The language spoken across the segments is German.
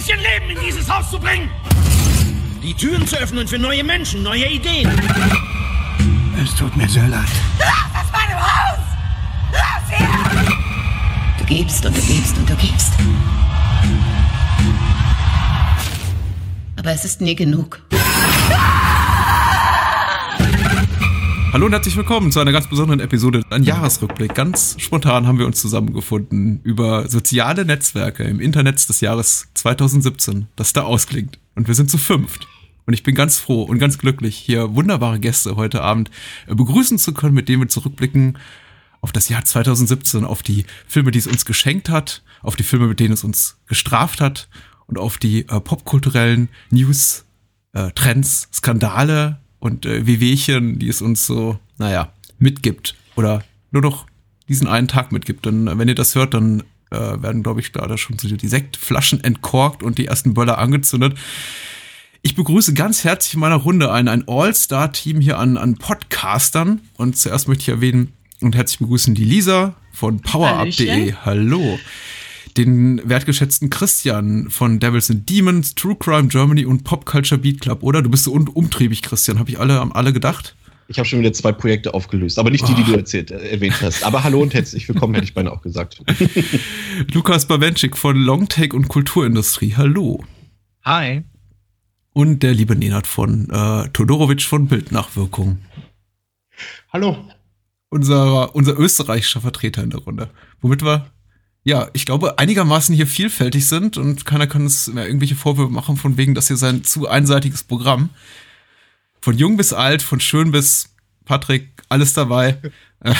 bisschen Leben in dieses Haus zu bringen. Die Türen zu öffnen für neue Menschen, neue Ideen. Es tut mir sehr leid. Raus aus meinem Haus! Raus hier! Du gibst und du gibst und du gibst. Aber es ist nie genug. Hallo und herzlich willkommen zu einer ganz besonderen Episode, ein Jahresrückblick. Ganz spontan haben wir uns zusammengefunden über soziale Netzwerke im Internet des Jahres 2017, das da ausklingt. Und wir sind zu fünft. Und ich bin ganz froh und ganz glücklich, hier wunderbare Gäste heute Abend äh, begrüßen zu können, mit denen wir zurückblicken auf das Jahr 2017, auf die Filme, die es uns geschenkt hat, auf die Filme, mit denen es uns gestraft hat und auf die äh, popkulturellen News, äh, Trends, Skandale, und äh, Wehwehchen, die es uns so, naja, mitgibt. Oder nur noch diesen einen Tag mitgibt. Denn äh, wenn ihr das hört, dann äh, werden, glaube ich, da schon so die Sektflaschen entkorkt und die ersten Böller angezündet. Ich begrüße ganz herzlich in meiner Runde ein, ein All-Star-Team hier an, an Podcastern. Und zuerst möchte ich erwähnen und herzlich begrüßen die Lisa von PowerUp.de. Hallo den wertgeschätzten Christian von Devils and Demons, True Crime Germany und Pop Culture Beat Club, oder? Du bist so un umtriebig, Christian. Habe ich alle, alle gedacht? Ich habe schon wieder zwei Projekte aufgelöst, aber nicht die, die du ah. erzählt, äh, erwähnt hast. Aber hallo und herzlich willkommen, hätte ich beinahe auch gesagt. Lukas Bawenschik von Longtake und Kulturindustrie. Hallo. Hi. Und der liebe Nenad von äh, Todorovic von Bildnachwirkung. Hallo. Unser, unser österreichischer Vertreter in der Runde. Womit wir ja, ich glaube, einigermaßen hier vielfältig sind und keiner kann es mehr irgendwelche Vorwürfe machen, von wegen, dass hier sein zu einseitiges Programm. Von jung bis alt, von schön bis Patrick, alles dabei.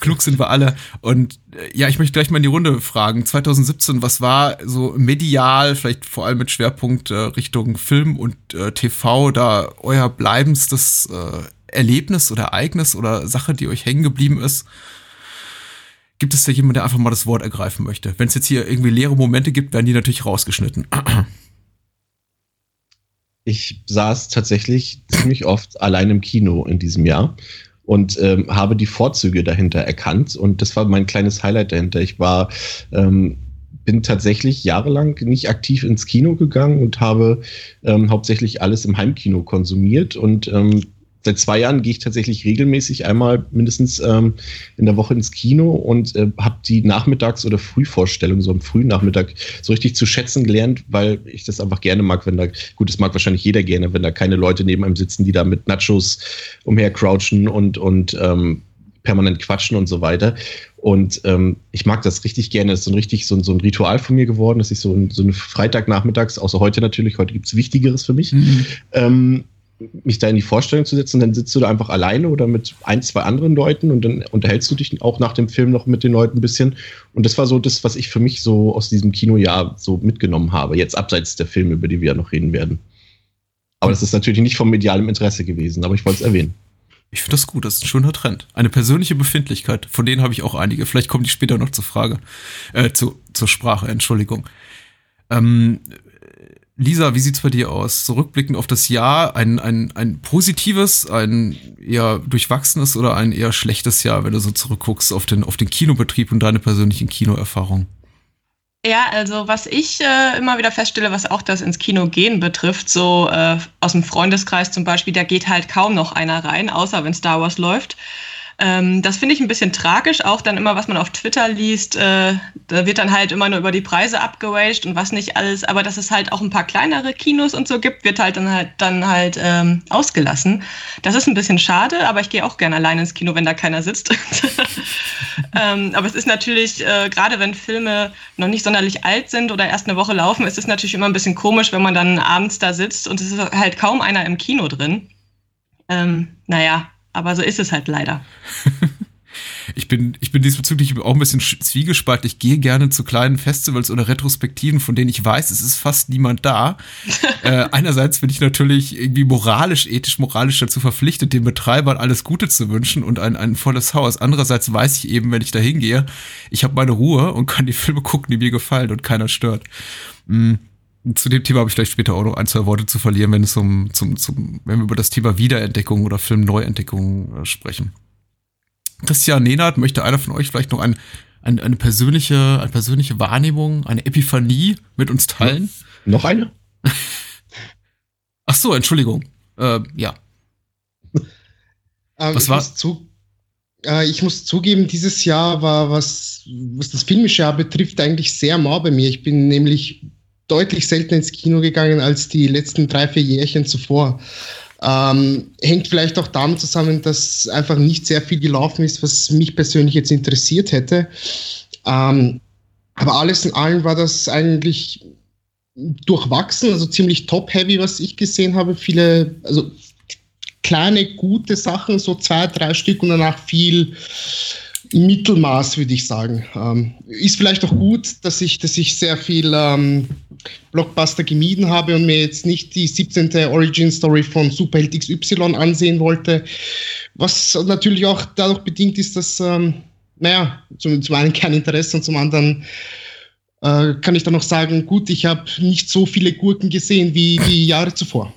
Klug sind wir alle. Und äh, ja, ich möchte gleich mal in die Runde fragen. 2017, was war so medial, vielleicht vor allem mit Schwerpunkt äh, Richtung Film und äh, TV, da euer bleibendstes äh, Erlebnis oder Ereignis oder Sache, die euch hängen geblieben ist? Gibt es da jemanden, der einfach mal das Wort ergreifen möchte? Wenn es jetzt hier irgendwie leere Momente gibt, werden die natürlich rausgeschnitten. Ich saß tatsächlich ziemlich oft allein im Kino in diesem Jahr und ähm, habe die Vorzüge dahinter erkannt. Und das war mein kleines Highlight dahinter. Ich war, ähm, bin tatsächlich jahrelang nicht aktiv ins Kino gegangen und habe ähm, hauptsächlich alles im Heimkino konsumiert und ähm, seit zwei Jahren gehe ich tatsächlich regelmäßig einmal mindestens ähm, in der Woche ins Kino und äh, habe die Nachmittags- oder Frühvorstellung so am frühen Nachmittag so richtig zu schätzen gelernt, weil ich das einfach gerne mag, wenn da, gut, das mag wahrscheinlich jeder gerne, wenn da keine Leute neben einem sitzen, die da mit Nachos umhercrouchen und, und ähm, permanent quatschen und so weiter. Und ähm, ich mag das richtig gerne. Das ist so ein richtig so ein, so ein Ritual von mir geworden, dass ich so, ein, so eine Freitagnachmittags, außer heute natürlich, heute gibt's Wichtigeres für mich, mhm. ähm, mich da in die Vorstellung zu setzen, dann sitzt du da einfach alleine oder mit ein, zwei anderen Leuten und dann unterhältst du dich auch nach dem Film noch mit den Leuten ein bisschen. Und das war so das, was ich für mich so aus diesem Kinojahr so mitgenommen habe, jetzt abseits der Filme, über die wir ja noch reden werden. Aber das ist natürlich nicht vom medialem Interesse gewesen, aber ich wollte es erwähnen. Ich finde das gut, das ist ein schöner Trend. Eine persönliche Befindlichkeit, von denen habe ich auch einige. Vielleicht kommen die später noch zur Frage, äh, zu, zur Sprache, Entschuldigung. Ähm, Lisa, wie sieht's bei dir aus? Zurückblickend auf das Jahr, ein, ein, ein positives, ein eher durchwachsenes oder ein eher schlechtes Jahr, wenn du so zurückguckst auf den, auf den Kinobetrieb und deine persönlichen Kinoerfahrungen? Ja, also was ich äh, immer wieder feststelle, was auch das ins Kino gehen betrifft, so äh, aus dem Freundeskreis zum Beispiel, da geht halt kaum noch einer rein, außer wenn Star Wars läuft. Ähm, das finde ich ein bisschen tragisch, auch dann immer, was man auf Twitter liest, äh, da wird dann halt immer nur über die Preise abgewaged und was nicht alles, aber dass es halt auch ein paar kleinere Kinos und so gibt, wird halt dann halt, dann halt ähm, ausgelassen. Das ist ein bisschen schade, aber ich gehe auch gerne allein ins Kino, wenn da keiner sitzt. ähm, aber es ist natürlich, äh, gerade wenn Filme noch nicht sonderlich alt sind oder erst eine Woche laufen, ist es natürlich immer ein bisschen komisch, wenn man dann abends da sitzt und es ist halt kaum einer im Kino drin. Ähm, naja, aber so ist es halt leider. ich bin, ich bin diesbezüglich auch ein bisschen zwiegespalten. Ich gehe gerne zu kleinen Festivals oder Retrospektiven, von denen ich weiß, es ist fast niemand da. äh, einerseits bin ich natürlich irgendwie moralisch, ethisch, moralisch dazu verpflichtet, den Betreibern alles Gute zu wünschen und ein, ein volles Haus. Andererseits weiß ich eben, wenn ich da hingehe, ich habe meine Ruhe und kann die Filme gucken, die mir gefallen und keiner stört. Mhm zu dem Thema habe ich vielleicht später auch noch ein, zwei Worte zu verlieren, wenn es um, zum, zum, wenn wir über das Thema Wiederentdeckung oder Filmneuentdeckung äh, sprechen. Christian Nenert, möchte einer von euch vielleicht noch ein eine, eine, persönliche, eine persönliche Wahrnehmung, eine Epiphanie mit uns teilen? Noch eine? Ach so, Entschuldigung. Äh, ja. Ähm, was war? Muss zu, äh, ich muss zugeben, dieses Jahr war, was, was das filmische Jahr betrifft, eigentlich sehr mau bei mir. Ich bin nämlich deutlich seltener ins Kino gegangen als die letzten drei, vier Jährchen zuvor. Ähm, hängt vielleicht auch damit zusammen, dass einfach nicht sehr viel gelaufen ist, was mich persönlich jetzt interessiert hätte. Ähm, aber alles in allem war das eigentlich durchwachsen, also ziemlich top-heavy, was ich gesehen habe. Viele, also kleine, gute Sachen, so zwei, drei Stück und danach viel Mittelmaß, würde ich sagen. Ähm, ist vielleicht auch gut, dass ich, dass ich sehr viel ähm, Blockbuster gemieden habe und mir jetzt nicht die 17. Origin Story von Superheld XY ansehen wollte. Was natürlich auch dadurch bedingt ist, dass, ähm, naja, zum, zum einen kein Interesse und zum anderen äh, kann ich dann noch sagen, gut, ich habe nicht so viele Gurken gesehen wie die Jahre zuvor.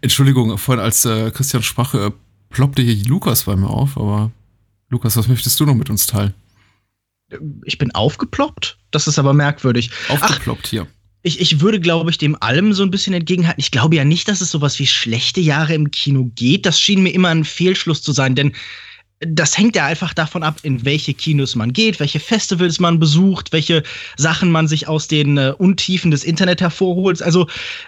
Entschuldigung, vorhin als äh, Christian sprach, äh, ploppte hier Lukas bei mir auf, aber Lukas, was möchtest du noch mit uns teilen? Ich bin aufgeploppt? Das ist aber merkwürdig. Aufgeploppt Ach, hier. Ich, ich würde, glaube ich, dem allem so ein bisschen entgegenhalten. Ich glaube ja nicht, dass es sowas wie schlechte Jahre im Kino geht. Das schien mir immer ein Fehlschluss zu sein, denn das hängt ja einfach davon ab, in welche Kinos man geht, welche Festivals man besucht, welche Sachen man sich aus den äh, Untiefen des Internet hervorholt. Also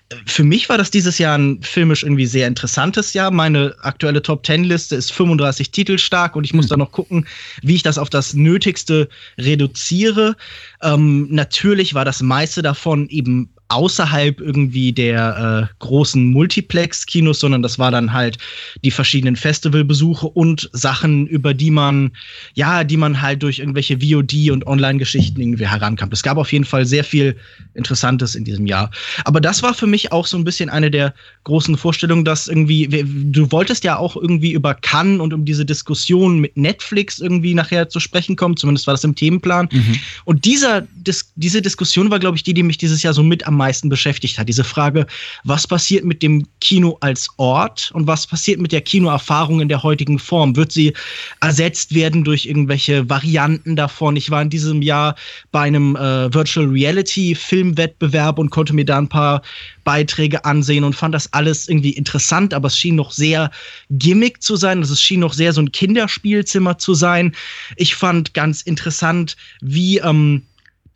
äh, für mich war das dieses Jahr ein filmisch irgendwie sehr interessantes Jahr. Meine aktuelle Top Ten Liste ist 35 Titel stark und ich muss mhm. da noch gucken, wie ich das auf das Nötigste reduziere. Ähm, natürlich war das meiste davon eben außerhalb irgendwie der äh, großen Multiplex-Kinos, sondern das war dann halt die verschiedenen Festivalbesuche und Sachen, über die man, ja, die man halt durch irgendwelche VOD und Online-Geschichten irgendwie herankam. Es gab auf jeden Fall sehr viel Interessantes in diesem Jahr. Aber das war für mich auch so ein bisschen eine der großen Vorstellungen, dass irgendwie, du wolltest ja auch irgendwie über Cannes und um diese Diskussion mit Netflix irgendwie nachher zu sprechen kommen, zumindest war das im Themenplan. Mhm. Und dieser, dis diese Diskussion war, glaube ich, die, die mich dieses Jahr so mit am meisten beschäftigt hat. Diese Frage, was passiert mit dem Kino als Ort und was passiert mit der Kinoerfahrung in der heutigen Form? Wird sie ersetzt werden durch irgendwelche Varianten davon? Ich war in diesem Jahr bei einem äh, Virtual Reality Filmwettbewerb und konnte mir da ein paar Beiträge ansehen und fand das alles irgendwie interessant, aber es schien noch sehr gimmick zu sein. Also es schien noch sehr so ein Kinderspielzimmer zu sein. Ich fand ganz interessant, wie ähm,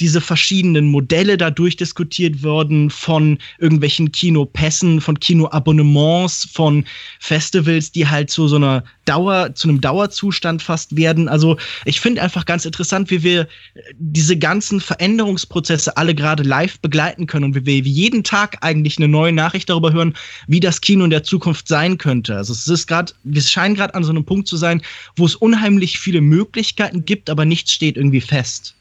diese verschiedenen Modelle da durchdiskutiert wurden von irgendwelchen Kinopässen, von Kinoabonnements, von Festivals, die halt zu so einer Dauer, zu einem Dauerzustand fast werden. Also ich finde einfach ganz interessant, wie wir diese ganzen Veränderungsprozesse alle gerade live begleiten können und wie wir jeden Tag eigentlich eine neue Nachricht darüber hören, wie das Kino in der Zukunft sein könnte. Also es ist gerade, wir scheinen gerade an so einem Punkt zu sein, wo es unheimlich viele Möglichkeiten gibt, aber nichts steht irgendwie fest.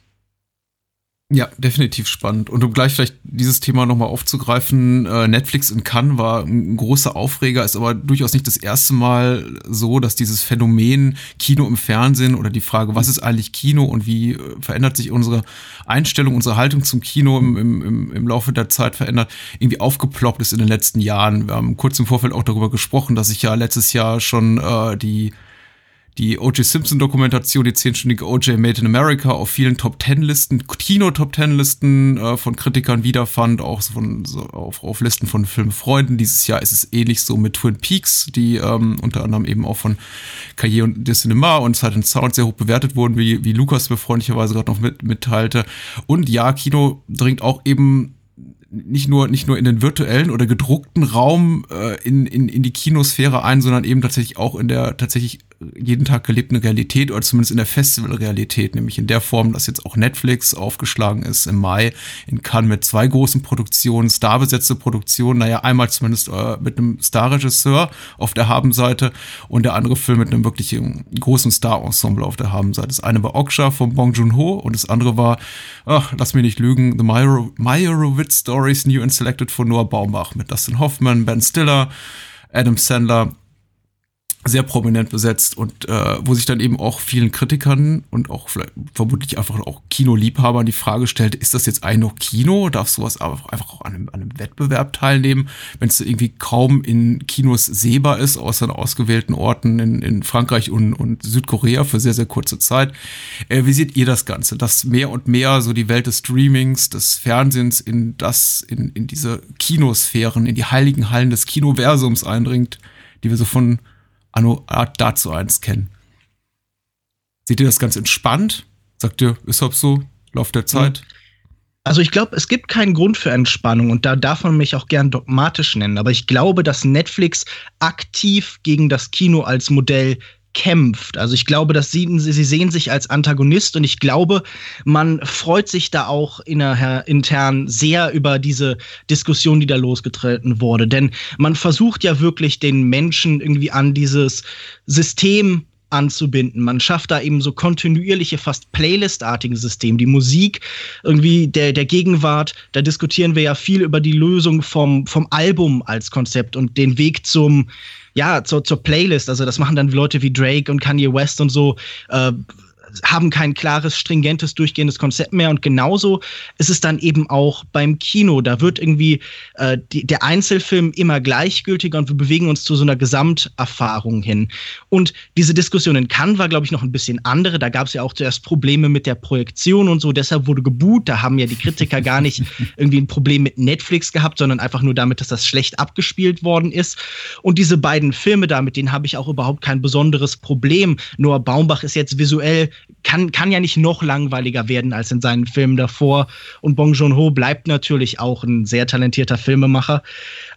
Ja, definitiv spannend. Und um gleich vielleicht dieses Thema nochmal aufzugreifen, äh, Netflix in Cannes war ein großer Aufreger, ist aber durchaus nicht das erste Mal so, dass dieses Phänomen Kino im Fernsehen oder die Frage, was ist eigentlich Kino und wie äh, verändert sich unsere Einstellung, unsere Haltung zum Kino im, im, im Laufe der Zeit verändert, irgendwie aufgeploppt ist in den letzten Jahren. Wir haben kurz im Vorfeld auch darüber gesprochen, dass sich ja letztes Jahr schon äh, die die O.J. Simpson-Dokumentation, die zehnstündige O.J. Made in America, auf vielen Top-Ten-Listen, Kino-Top-Ten-Listen äh, von Kritikern wiederfand, auch von, so auf, auf Listen von Filmfreunden. Dieses Jahr ist es ähnlich so mit Twin Peaks, die ähm, unter anderem eben auch von Cahiers und de Cinema und Sight and Sound sehr hoch bewertet wurden, wie, wie Lukas mir freundlicherweise gerade noch mit, mitteilte. Und ja, Kino dringt auch eben nicht nur, nicht nur in den virtuellen oder gedruckten Raum äh, in, in, in die Kinosphäre ein, sondern eben tatsächlich auch in der tatsächlich jeden Tag gelebten Realität oder zumindest in der Festivalrealität, nämlich in der Form, dass jetzt auch Netflix aufgeschlagen ist im Mai in Cannes mit zwei großen Produktionen, starbesetzte Produktionen, naja, einmal zumindest äh, mit einem Starregisseur auf der Habenseite und der andere Film mit einem wirklich großen Star-Ensemble auf der Habenseite. Das eine war Oksha von Bong Joon-ho und das andere war, ach, lass mich nicht lügen, The Meyerowitz Stories New and Selected von Noah Baumbach mit Dustin Hoffman, Ben Stiller, Adam Sandler sehr prominent besetzt und äh, wo sich dann eben auch vielen Kritikern und auch vielleicht vermutlich einfach auch Kinoliebhabern die Frage stellt, ist das jetzt eigentlich noch Kino? Darf sowas einfach auch an einem, an einem Wettbewerb teilnehmen, wenn es irgendwie kaum in Kinos sehbar ist, außer an ausgewählten Orten in, in Frankreich und, und Südkorea für sehr, sehr kurze Zeit. Äh, wie seht ihr das Ganze? Dass mehr und mehr so die Welt des Streamings, des Fernsehens in das, in, in diese Kinosphären, in die heiligen Hallen des Kinoversums eindringt, die wir so von Anno dazu eins kennen. Seht ihr das ganz entspannt? Sagt ihr, ist das so? Lauf der Zeit? Also ich glaube, es gibt keinen Grund für Entspannung und da darf man mich auch gern dogmatisch nennen. Aber ich glaube, dass Netflix aktiv gegen das Kino als Modell kämpft. Also ich glaube, dass sie, sie sehen sich als Antagonist und ich glaube, man freut sich da auch intern sehr über diese Diskussion, die da losgetreten wurde. Denn man versucht ja wirklich den Menschen irgendwie an dieses System anzubinden. Man schafft da eben so kontinuierliche, fast Playlist-artige Systeme. Die Musik irgendwie der, der Gegenwart, da diskutieren wir ja viel über die Lösung vom, vom Album als Konzept und den Weg zum, ja, zur, zur Playlist. Also das machen dann Leute wie Drake und Kanye West und so. Äh, haben kein klares, stringentes, durchgehendes Konzept mehr. Und genauso ist es dann eben auch beim Kino. Da wird irgendwie äh, die, der Einzelfilm immer gleichgültiger und wir bewegen uns zu so einer Gesamterfahrung hin. Und diese Diskussion in Cannes war, glaube ich, noch ein bisschen andere. Da gab es ja auch zuerst Probleme mit der Projektion und so. Deshalb wurde geboot. Da haben ja die Kritiker gar nicht irgendwie ein Problem mit Netflix gehabt, sondern einfach nur damit, dass das schlecht abgespielt worden ist. Und diese beiden Filme da, mit denen habe ich auch überhaupt kein besonderes Problem. Noah Baumbach ist jetzt visuell kann, kann ja nicht noch langweiliger werden als in seinen Filmen davor. Und Bong Joon-ho bleibt natürlich auch ein sehr talentierter Filmemacher.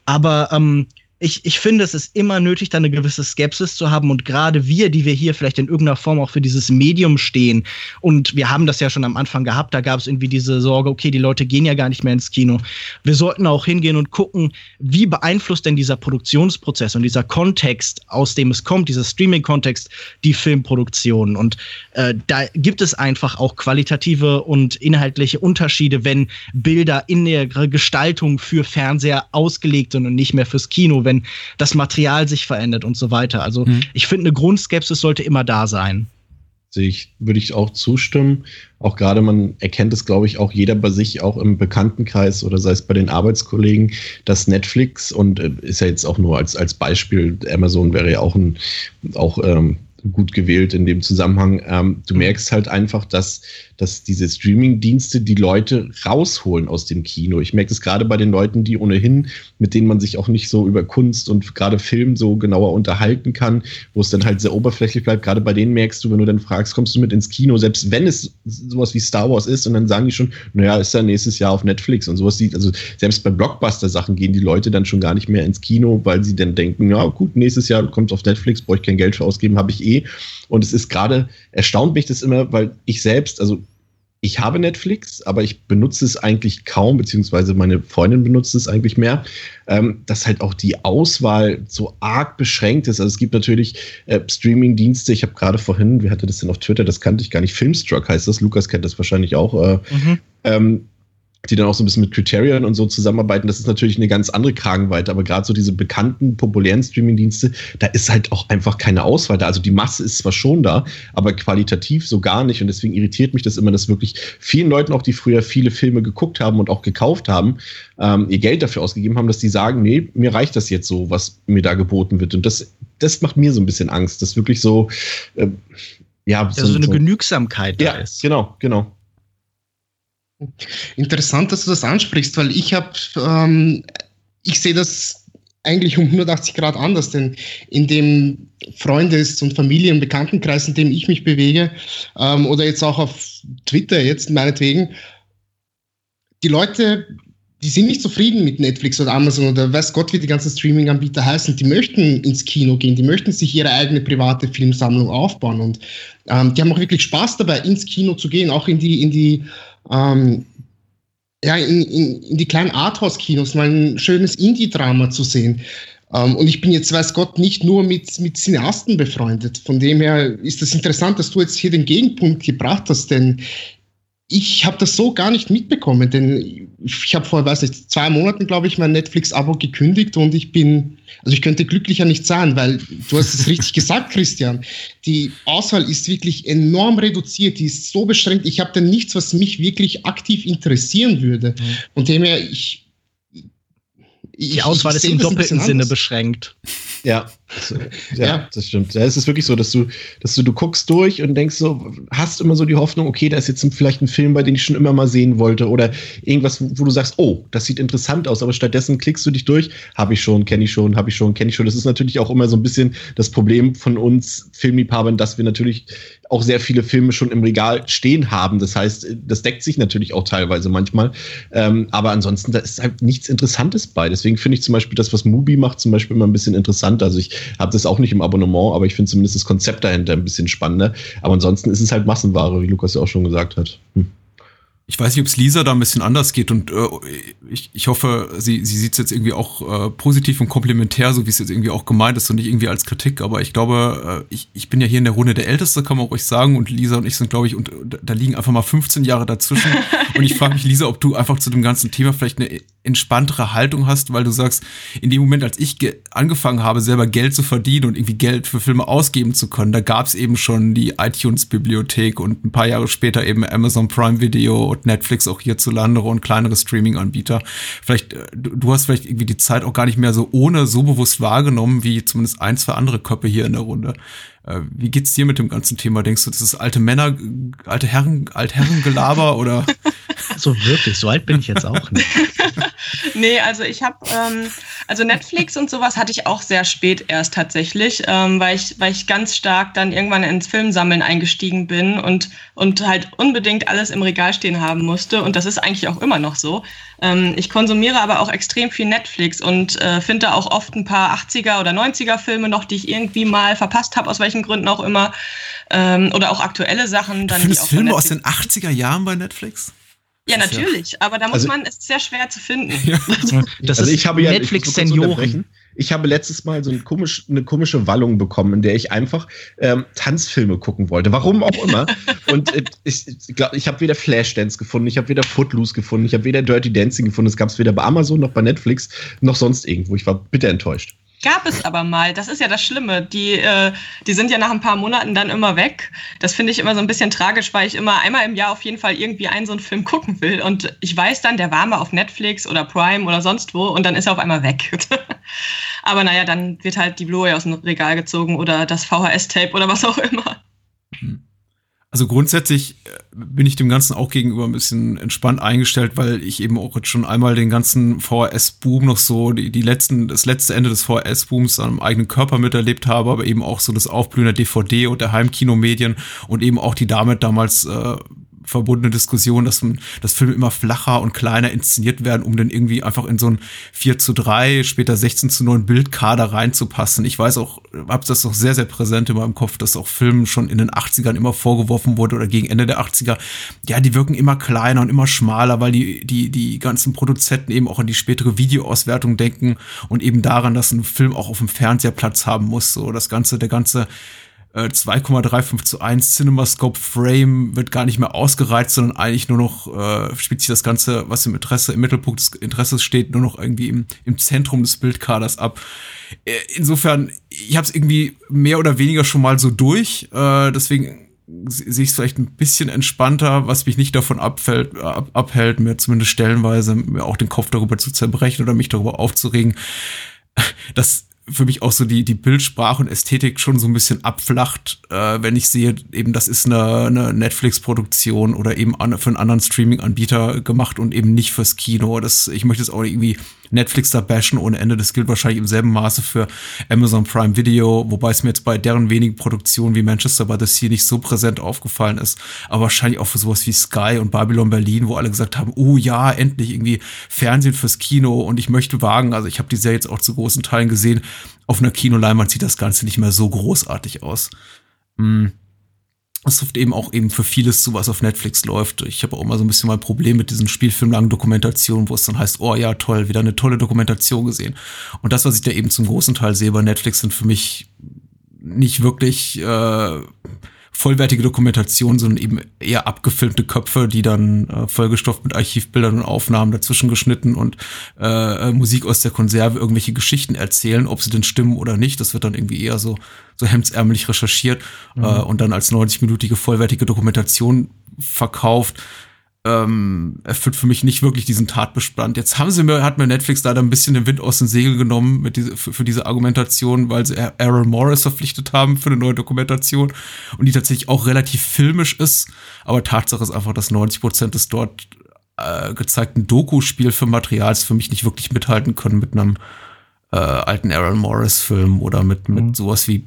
Aber ähm, ich, ich finde, es ist immer nötig, da eine gewisse Skepsis zu haben. Und gerade wir, die wir hier vielleicht in irgendeiner Form auch für dieses Medium stehen, und wir haben das ja schon am Anfang gehabt, da gab es irgendwie diese Sorge, okay, die Leute gehen ja gar nicht mehr ins Kino. Wir sollten auch hingehen und gucken, wie beeinflusst denn dieser Produktionsprozess und dieser Kontext, aus dem es kommt, dieser Streaming-Kontext, die Filmproduktion. Und äh, da gibt es einfach auch qualitative und inhaltliche Unterschiede, wenn Bilder in der Gestaltung für Fernseher ausgelegt sind und nicht mehr fürs Kino wenn das Material sich verändert und so weiter. Also mhm. ich finde, eine Grundskepsis sollte immer da sein. Ich, würde ich auch zustimmen. Auch gerade man erkennt es, glaube ich, auch jeder bei sich, auch im Bekanntenkreis oder sei es bei den Arbeitskollegen, dass Netflix und äh, ist ja jetzt auch nur als, als Beispiel, Amazon wäre ja auch ein, auch ähm, gut gewählt in dem Zusammenhang. Ähm, du mhm. merkst halt einfach, dass, dass diese Streaming-Dienste die Leute rausholen aus dem Kino. Ich merke es gerade bei den Leuten, die ohnehin, mit denen man sich auch nicht so über Kunst und gerade Film so genauer unterhalten kann, wo es dann halt sehr oberflächlich bleibt. Gerade bei denen merkst du, wenn du dann fragst, kommst du mit ins Kino, selbst wenn es sowas wie Star Wars ist, und dann sagen die schon, naja, ist ja nächstes Jahr auf Netflix und sowas. Also selbst bei Blockbuster-Sachen gehen die Leute dann schon gar nicht mehr ins Kino, weil sie dann denken, ja gut, nächstes Jahr kommt es auf Netflix, brauche ich kein Geld für ausgeben, habe ich eh und es ist gerade, erstaunt mich das immer, weil ich selbst, also ich habe Netflix, aber ich benutze es eigentlich kaum, beziehungsweise meine Freundin benutzt es eigentlich mehr, ähm, dass halt auch die Auswahl so arg beschränkt ist. Also es gibt natürlich äh, Streaming-Dienste, ich habe gerade vorhin, wie hatte das denn auf Twitter, das kannte ich gar nicht, Filmstruck heißt das, Lukas kennt das wahrscheinlich auch. Äh, mhm. ähm, die dann auch so ein bisschen mit Criterion und so zusammenarbeiten, das ist natürlich eine ganz andere Kragenweite, aber gerade so diese bekannten, populären Streamingdienste, da ist halt auch einfach keine Auswahl da. Also die Masse ist zwar schon da, aber qualitativ so gar nicht und deswegen irritiert mich das immer, dass wirklich vielen Leuten auch, die früher viele Filme geguckt haben und auch gekauft haben, ähm, ihr Geld dafür ausgegeben haben, dass die sagen, nee, mir reicht das jetzt so, was mir da geboten wird und das, das macht mir so ein bisschen Angst, dass wirklich so, äh, ja, so, so eine Genügsamkeit da ja, ist. Genau, genau. Interessant, dass du das ansprichst, weil ich habe, ähm, ich sehe das eigentlich um 180 Grad anders, denn in dem Freundes- und Familien- und Bekanntenkreis, in dem ich mich bewege, ähm, oder jetzt auch auf Twitter jetzt meinetwegen, die Leute, die sind nicht zufrieden mit Netflix oder Amazon oder weiß Gott, wie die ganzen Streaming-Anbieter heißen. Die möchten ins Kino gehen, die möchten sich ihre eigene private Filmsammlung aufbauen und ähm, die haben auch wirklich Spaß dabei, ins Kino zu gehen, auch in die, in die ähm, ja, in, in, in die kleinen Arthouse-Kinos mal ein schönes Indie-Drama zu sehen. Ähm, und ich bin jetzt, weiß Gott, nicht nur mit, mit Cineasten befreundet. Von dem her ist es das interessant, dass du jetzt hier den Gegenpunkt gebracht hast, denn ich habe das so gar nicht mitbekommen, denn ich habe vor, weiß nicht, zwei Monaten, glaube ich, mein Netflix-Abo gekündigt und ich bin, also ich könnte glücklicher nicht sein, weil du hast es richtig gesagt, Christian. Die Auswahl ist wirklich enorm reduziert, die ist so beschränkt. Ich habe dann nichts, was mich wirklich aktiv interessieren würde. Mhm. Und dem her, ich, die Auswahl ist im doppelten Sinne beschränkt. Ja, ja, ja, das stimmt. Es ist wirklich so, dass du, dass du, du guckst durch und denkst so, hast immer so die Hoffnung, okay, da ist jetzt vielleicht ein Film, bei dem ich schon immer mal sehen wollte oder irgendwas, wo du sagst, oh, das sieht interessant aus, aber stattdessen klickst du dich durch, habe ich schon, kenne ich schon, habe ich schon, kenne ich schon. Das ist natürlich auch immer so ein bisschen das Problem von uns Filmliebhabern, dass wir natürlich auch sehr viele Filme schon im Regal stehen haben. Das heißt, das deckt sich natürlich auch teilweise manchmal. Ähm, aber ansonsten, da ist halt nichts Interessantes bei. Deswegen finde ich zum Beispiel das, was Mubi macht, zum Beispiel immer ein bisschen interessanter. Also ich habe das auch nicht im Abonnement, aber ich finde zumindest das Konzept dahinter ein bisschen spannender. Aber ansonsten ist es halt Massenware, wie Lukas ja auch schon gesagt hat. Hm. Ich weiß nicht, ob es Lisa da ein bisschen anders geht und äh, ich, ich hoffe, sie, sie sieht es jetzt irgendwie auch äh, positiv und komplementär, so wie es jetzt irgendwie auch gemeint ist und nicht irgendwie als Kritik. Aber ich glaube, äh, ich, ich bin ja hier in der Runde der Älteste, kann man ruhig sagen. Und Lisa und ich sind, glaube ich, und da liegen einfach mal 15 Jahre dazwischen. und ich frage mich, Lisa, ob du einfach zu dem ganzen Thema vielleicht eine entspanntere Haltung hast, weil du sagst, in dem Moment, als ich angefangen habe, selber Geld zu verdienen und irgendwie Geld für Filme ausgeben zu können, da gab es eben schon die iTunes-Bibliothek und ein paar Jahre später eben Amazon Prime Video und Netflix auch hierzulande und kleinere Streaming-Anbieter. Vielleicht, äh, du hast vielleicht irgendwie die Zeit auch gar nicht mehr so ohne so bewusst wahrgenommen, wie zumindest ein, zwei andere Köpfe hier in der Runde. Äh, wie geht's dir mit dem ganzen Thema? Denkst du, das ist alte Männer, alte Herren, Altherrengelaber oder? So wirklich, so alt bin ich jetzt auch nicht. nee, also ich habe, ähm, also Netflix und sowas hatte ich auch sehr spät erst tatsächlich, ähm, weil ich, weil ich ganz stark dann irgendwann ins Filmsammeln eingestiegen bin und und halt unbedingt alles im Regal stehen haben musste. Und das ist eigentlich auch immer noch so. Ähm, ich konsumiere aber auch extrem viel Netflix und äh, finde da auch oft ein paar 80er oder 90er Filme noch, die ich irgendwie mal verpasst habe, aus welchen Gründen auch immer. Ähm, oder auch aktuelle Sachen. Dann, findest Filme aus den 80er Jahren bei Netflix? Ja, natürlich, aber da muss also, man, es ist sehr schwer zu finden. Ja. Das also ich habe ja Netflix Senioren. Ich habe letztes Mal so ein komisch, eine komische Wallung bekommen, in der ich einfach ähm, Tanzfilme gucken wollte. Warum auch immer. Und äh, ich glaube, ich habe weder Flashdance gefunden, ich habe weder Footloose gefunden, ich habe weder Dirty Dancing gefunden. Es gab es weder bei Amazon noch bei Netflix noch sonst irgendwo. Ich war bitter enttäuscht. Gab es aber mal. Das ist ja das Schlimme. Die, äh, die sind ja nach ein paar Monaten dann immer weg. Das finde ich immer so ein bisschen tragisch, weil ich immer einmal im Jahr auf jeden Fall irgendwie einen so einen Film gucken will. Und ich weiß dann, der war mal auf Netflix oder Prime oder sonst wo und dann ist er auf einmal weg. aber naja, dann wird halt die Blu-ray aus dem Regal gezogen oder das VHS-Tape oder was auch immer. Mhm. Also grundsätzlich äh, bin ich dem Ganzen auch gegenüber ein bisschen entspannt eingestellt, weil ich eben auch jetzt schon einmal den ganzen VHS-Boom noch so, die, die letzten, das letzte Ende des VHS-Booms an einem eigenen Körper miterlebt habe, aber eben auch so das Aufblühen der DVD und der Heimkinomedien und eben auch die damit damals äh, verbundene Diskussion, dass, dass Filme immer flacher und kleiner inszeniert werden, um dann irgendwie einfach in so ein 4 zu 3, später 16 zu 9 Bildkader reinzupassen. Ich weiß auch, habe das auch sehr, sehr präsent in meinem Kopf, dass auch Filmen schon in den 80ern immer vorgeworfen wurde oder gegen Ende der 80er, ja, die wirken immer kleiner und immer schmaler, weil die, die, die ganzen Produzenten eben auch an die spätere Videoauswertung denken und eben daran, dass ein Film auch auf dem Fernseher Platz haben muss. So das ganze, der ganze 2,35 äh, zu 1 CinemaScope Frame wird gar nicht mehr ausgereizt, sondern eigentlich nur noch äh, spielt sich das Ganze, was im Interesse, im Mittelpunkt des Interesses steht, nur noch irgendwie im, im Zentrum des Bildkaders ab. Äh, insofern, ich habe es irgendwie mehr oder weniger schon mal so durch, äh, deswegen sehe ich es vielleicht ein bisschen entspannter, was mich nicht davon abfällt, ab, abhält, mir zumindest stellenweise mir auch den Kopf darüber zu zerbrechen oder mich darüber aufzuregen, dass für mich auch so die, die Bildsprache und Ästhetik schon so ein bisschen abflacht, äh, wenn ich sehe, eben das ist eine, eine Netflix-Produktion oder eben an, für einen anderen Streaming-Anbieter gemacht und eben nicht fürs Kino. Das, ich möchte es auch irgendwie Netflix da bashen ohne Ende. Das gilt wahrscheinlich im selben Maße für Amazon Prime Video, wobei es mir jetzt bei deren wenigen Produktionen wie Manchester by the Sea nicht so präsent aufgefallen ist. Aber wahrscheinlich auch für sowas wie Sky und Babylon Berlin, wo alle gesagt haben, oh ja, endlich irgendwie Fernsehen fürs Kino und ich möchte wagen, also ich habe die Serie jetzt auch zu großen Teilen gesehen, auf einer Kinoleinwand sieht das Ganze nicht mehr so großartig aus. Mm. Es trifft eben auch eben für vieles zu, was auf Netflix läuft. Ich habe auch immer so ein bisschen mal ein Problem mit diesen spielfilmlangen Dokumentationen, wo es dann heißt, oh ja, toll, wieder eine tolle Dokumentation gesehen. Und das, was ich da eben zum großen Teil sehe bei Netflix, sind für mich nicht wirklich äh, vollwertige Dokumentation, sondern eben eher abgefilmte Köpfe, die dann äh, vollgestopft mit Archivbildern und Aufnahmen dazwischen geschnitten und äh, Musik aus der Konserve irgendwelche Geschichten erzählen, ob sie denn stimmen oder nicht. Das wird dann irgendwie eher so, so hemdsärmelig recherchiert mhm. äh, und dann als 90-minütige vollwertige Dokumentation verkauft ähm, erfüllt für mich nicht wirklich diesen Tatbestand. Jetzt haben sie mir, hat mir Netflix leider ein bisschen den Wind aus den Segeln genommen mit diese, für, für diese Argumentation, weil sie Aaron Morris verpflichtet haben für eine neue Dokumentation und die tatsächlich auch relativ filmisch ist. Aber Tatsache ist einfach, dass 90 Prozent des dort äh, gezeigten Doku-Spiel für Materials für mich nicht wirklich mithalten können mit einem äh, alten Aaron Morris-Film oder mit, mit mhm. sowas wie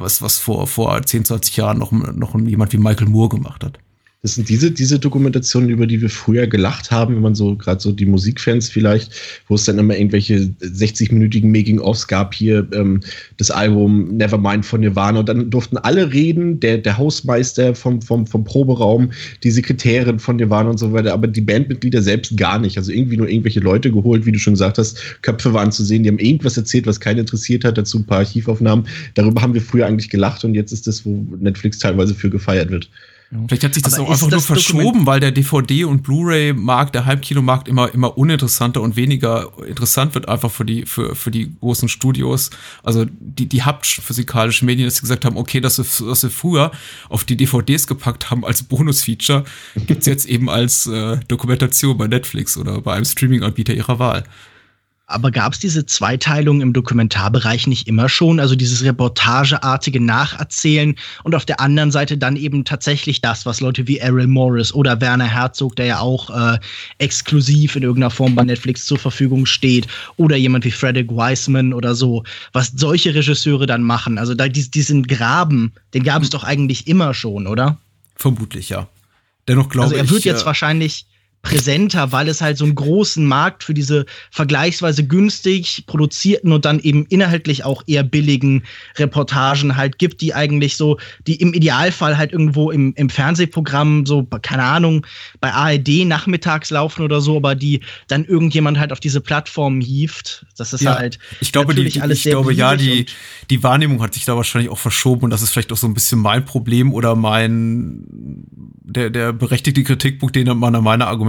was, was vor, vor 10, 20 Jahren noch, noch jemand wie Michael Moore gemacht hat. Das sind diese, diese Dokumentationen, über die wir früher gelacht haben, wenn man so, gerade so die Musikfans vielleicht, wo es dann immer irgendwelche 60-minütigen Making-ofs gab, hier ähm, das Album Nevermind von Nirvana und dann durften alle reden, der, der Hausmeister vom, vom, vom Proberaum, die Sekretärin von Nirvana und so weiter, aber die Bandmitglieder selbst gar nicht. Also irgendwie nur irgendwelche Leute geholt, wie du schon gesagt hast, Köpfe waren zu sehen, die haben irgendwas erzählt, was keinen interessiert hat, dazu ein paar Archivaufnahmen. Darüber haben wir früher eigentlich gelacht und jetzt ist das, wo Netflix teilweise für gefeiert wird. Vielleicht hat sich das Aber auch einfach nur verschoben, Dokument weil der DVD- und Blu-ray-Markt, der Halbkinomarkt immer, immer uninteressanter und weniger interessant wird einfach für die, für, für die großen Studios. Also die, die haptisch-physikalischen Medien, dass sie gesagt haben, okay, dass wir, dass wir früher auf die DVDs gepackt haben als Bonus-Feature, gibt's jetzt eben als äh, Dokumentation bei Netflix oder bei einem Streaming-Anbieter ihrer Wahl. Aber gab es diese Zweiteilung im Dokumentarbereich nicht immer schon? Also dieses reportageartige Nacherzählen und auf der anderen Seite dann eben tatsächlich das, was Leute wie Errol Morris oder Werner Herzog, der ja auch äh, exklusiv in irgendeiner Form bei Netflix zur Verfügung steht, oder jemand wie Frederick Wiseman oder so, was solche Regisseure dann machen. Also da diesen Graben, den gab es doch eigentlich immer schon, oder? Vermutlich, ja. Dennoch glaube ich. Also er wird ich, jetzt äh, wahrscheinlich präsenter, weil es halt so einen großen Markt für diese vergleichsweise günstig produzierten und dann eben inhaltlich auch eher billigen Reportagen halt gibt, die eigentlich so, die im Idealfall halt irgendwo im, im Fernsehprogramm so, keine Ahnung, bei ARD nachmittags laufen oder so, aber die dann irgendjemand halt auf diese Plattform hieft. Das ist ja, halt ich glaube, die, die, alles ich glaube, ja, die, die Wahrnehmung hat sich da wahrscheinlich auch verschoben und das ist vielleicht auch so ein bisschen mein Problem oder mein der, der berechtigte Kritikpunkt, den man an meiner Argumentation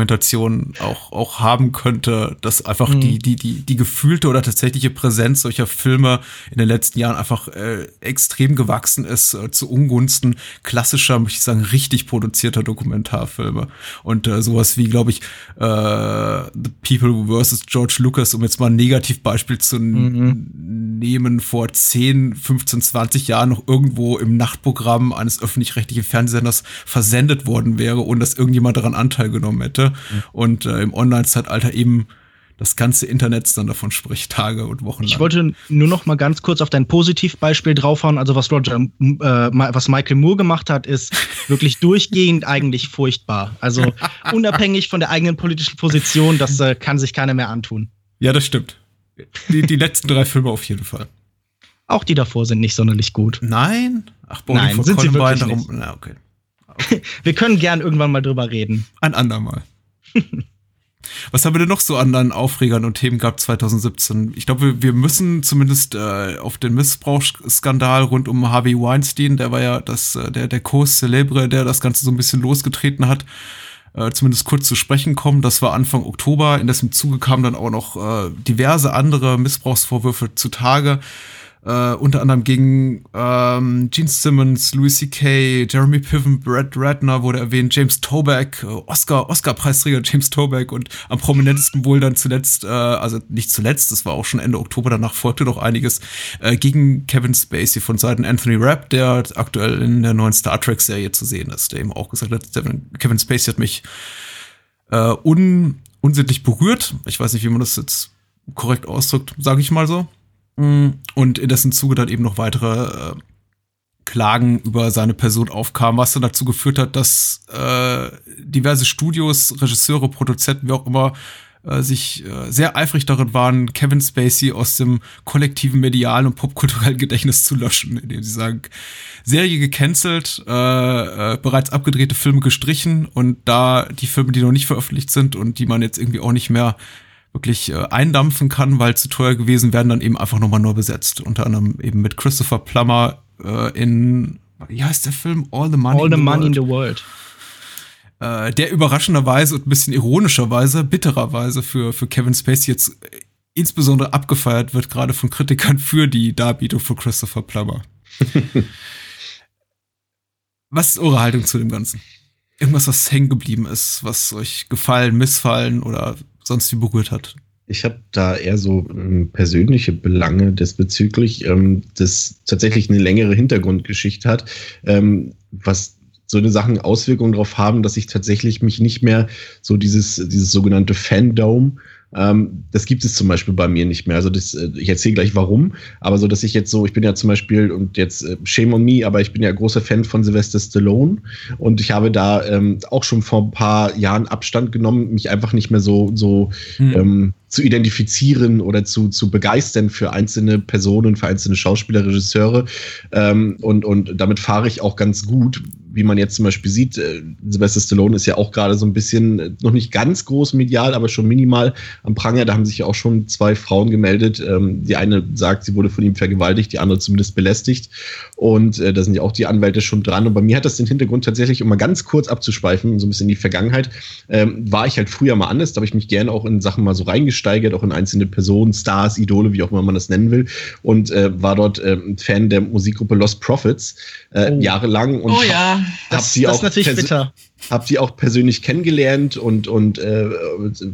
auch, auch haben könnte, dass einfach mhm. die, die, die, die gefühlte oder tatsächliche Präsenz solcher Filme in den letzten Jahren einfach äh, extrem gewachsen ist äh, zu Ungunsten klassischer, möchte ich sagen, richtig produzierter Dokumentarfilme. Und äh, sowas wie, glaube ich, äh, The People vs. George Lucas, um jetzt mal ein Negativbeispiel zu mhm. nehmen, vor 10, 15, 20 Jahren noch irgendwo im Nachtprogramm eines öffentlich-rechtlichen Fernsehsenders versendet worden wäre, ohne dass irgendjemand daran Anteil genommen hätte. Mhm. Und äh, im Online-Zeitalter eben das ganze Internet dann davon spricht, Tage und Wochen. Ich wollte nur noch mal ganz kurz auf dein Positivbeispiel draufhauen. Also was Roger, äh, was Michael Moore gemacht hat, ist wirklich durchgehend eigentlich furchtbar. Also unabhängig von der eigenen politischen Position, das äh, kann sich keiner mehr antun. Ja, das stimmt. Die, die letzten drei Filme auf jeden Fall. Auch die davor sind nicht sonderlich gut. Nein? Ach, Bonnie Nein, sind sie wirklich darum, nicht. Na, okay. Wir können gern irgendwann mal drüber reden. Ein andermal. Was haben wir denn noch so an, an Aufregern und Themen gehabt 2017? Ich glaube, wir, wir müssen zumindest äh, auf den Missbrauchsskandal rund um Harvey Weinstein, der war ja das, äh, der, der Kurs Celebre, der das Ganze so ein bisschen losgetreten hat, äh, zumindest kurz zu sprechen kommen. Das war Anfang Oktober. In dessen Zuge kamen dann auch noch äh, diverse andere Missbrauchsvorwürfe zutage. Uh, unter anderem gegen ähm, Gene Simmons, Louis C.K., Jeremy Piven, Brad Ratner wurde erwähnt, James Toback, äh, Oscar, Oscar-Preisträger James Toback und am prominentesten wohl dann zuletzt, äh, also nicht zuletzt, das war auch schon Ende Oktober, danach folgte noch einiges, äh, gegen Kevin Spacey von Seiten Anthony Rapp, der aktuell in der neuen Star Trek-Serie zu sehen ist, der eben auch gesagt hat, Kevin Spacey hat mich äh, un, unsittlich berührt. Ich weiß nicht, wie man das jetzt korrekt ausdrückt, sage ich mal so. Mm, und in dessen Zuge dann eben noch weitere äh, Klagen über seine Person aufkamen, was dann dazu geführt hat, dass äh, diverse Studios, Regisseure, Produzenten, wie auch immer, äh, sich äh, sehr eifrig darin waren, Kevin Spacey aus dem kollektiven medialen und popkulturellen Gedächtnis zu löschen, indem sie sagen, Serie gecancelt, äh, äh, bereits abgedrehte Filme gestrichen und da die Filme, die noch nicht veröffentlicht sind und die man jetzt irgendwie auch nicht mehr wirklich äh, eindampfen kann, weil zu teuer gewesen, werden dann eben einfach nochmal neu besetzt. Unter anderem eben mit Christopher Plummer äh, in wie heißt der Film? All the Money, All in, the the Money in World. the World. Äh, der überraschenderweise und ein bisschen ironischerweise, bittererweise für, für Kevin Spacey jetzt insbesondere abgefeiert wird, gerade von Kritikern für die Darbietung von Christopher Plummer. was ist eure Haltung zu dem Ganzen? Irgendwas, was hängen geblieben ist, was euch gefallen, missfallen oder sonst wie berührt hat? Ich habe da eher so ähm, persönliche Belange diesbezüglich, ähm, das tatsächlich eine längere Hintergrundgeschichte hat, ähm, was so eine Sachen Auswirkungen darauf haben, dass ich tatsächlich mich nicht mehr so dieses, dieses sogenannte Fandom ähm, das gibt es zum Beispiel bei mir nicht mehr. Also das, äh, ich erzähle gleich warum, aber so, dass ich jetzt so, ich bin ja zum Beispiel, und jetzt äh, shame on me, aber ich bin ja großer Fan von Sylvester Stallone und ich habe da ähm, auch schon vor ein paar Jahren Abstand genommen, mich einfach nicht mehr so, so Hm. ähm, zu identifizieren oder zu, zu begeistern für einzelne Personen, für einzelne Schauspieler, Regisseure. Ähm, und, und damit fahre ich auch ganz gut, wie man jetzt zum Beispiel sieht. Äh, Sylvester Stallone ist ja auch gerade so ein bisschen, äh, noch nicht ganz groß medial, aber schon minimal am Pranger. Da haben sich ja auch schon zwei Frauen gemeldet. Ähm, die eine sagt, sie wurde von ihm vergewaltigt, die andere zumindest belästigt. Und äh, da sind ja auch die Anwälte schon dran. Und bei mir hat das den Hintergrund tatsächlich, um mal ganz kurz abzuschweifen, so ein bisschen in die Vergangenheit, ähm, war ich halt früher mal anders. Da habe ich mich gerne auch in Sachen mal so reingesteigert, auch in einzelne Personen, Stars, Idole, wie auch immer man das nennen will. Und äh, war dort äh, Fan der Musikgruppe Lost Prophets äh, Oh. jahrelang. Und Oh ja. Hab Das, die das auch ist natürlich bitter. Habe die auch persönlich kennengelernt und, und äh,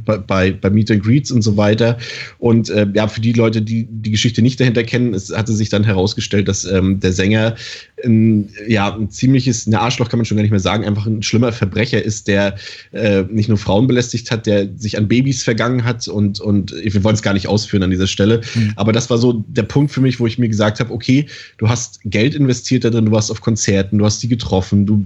bei, bei, Meet and Greets und so weiter. Und äh, ja, für die Leute, die die Geschichte nicht dahinter kennen, es hatte sich dann herausgestellt, dass ähm, der Sänger ein, ja, ein ziemliches, eine Arschloch kann man schon gar nicht mehr sagen, einfach ein schlimmer Verbrecher ist, der äh, nicht nur Frauen belästigt hat, der sich an Babys vergangen hat und, und wir wollen es gar nicht ausführen an dieser Stelle. Aber das war so der Punkt für mich, wo ich mir gesagt habe, okay, du hast Geld investiert da drin, du warst auf Konzerten, du hast die getroffen, du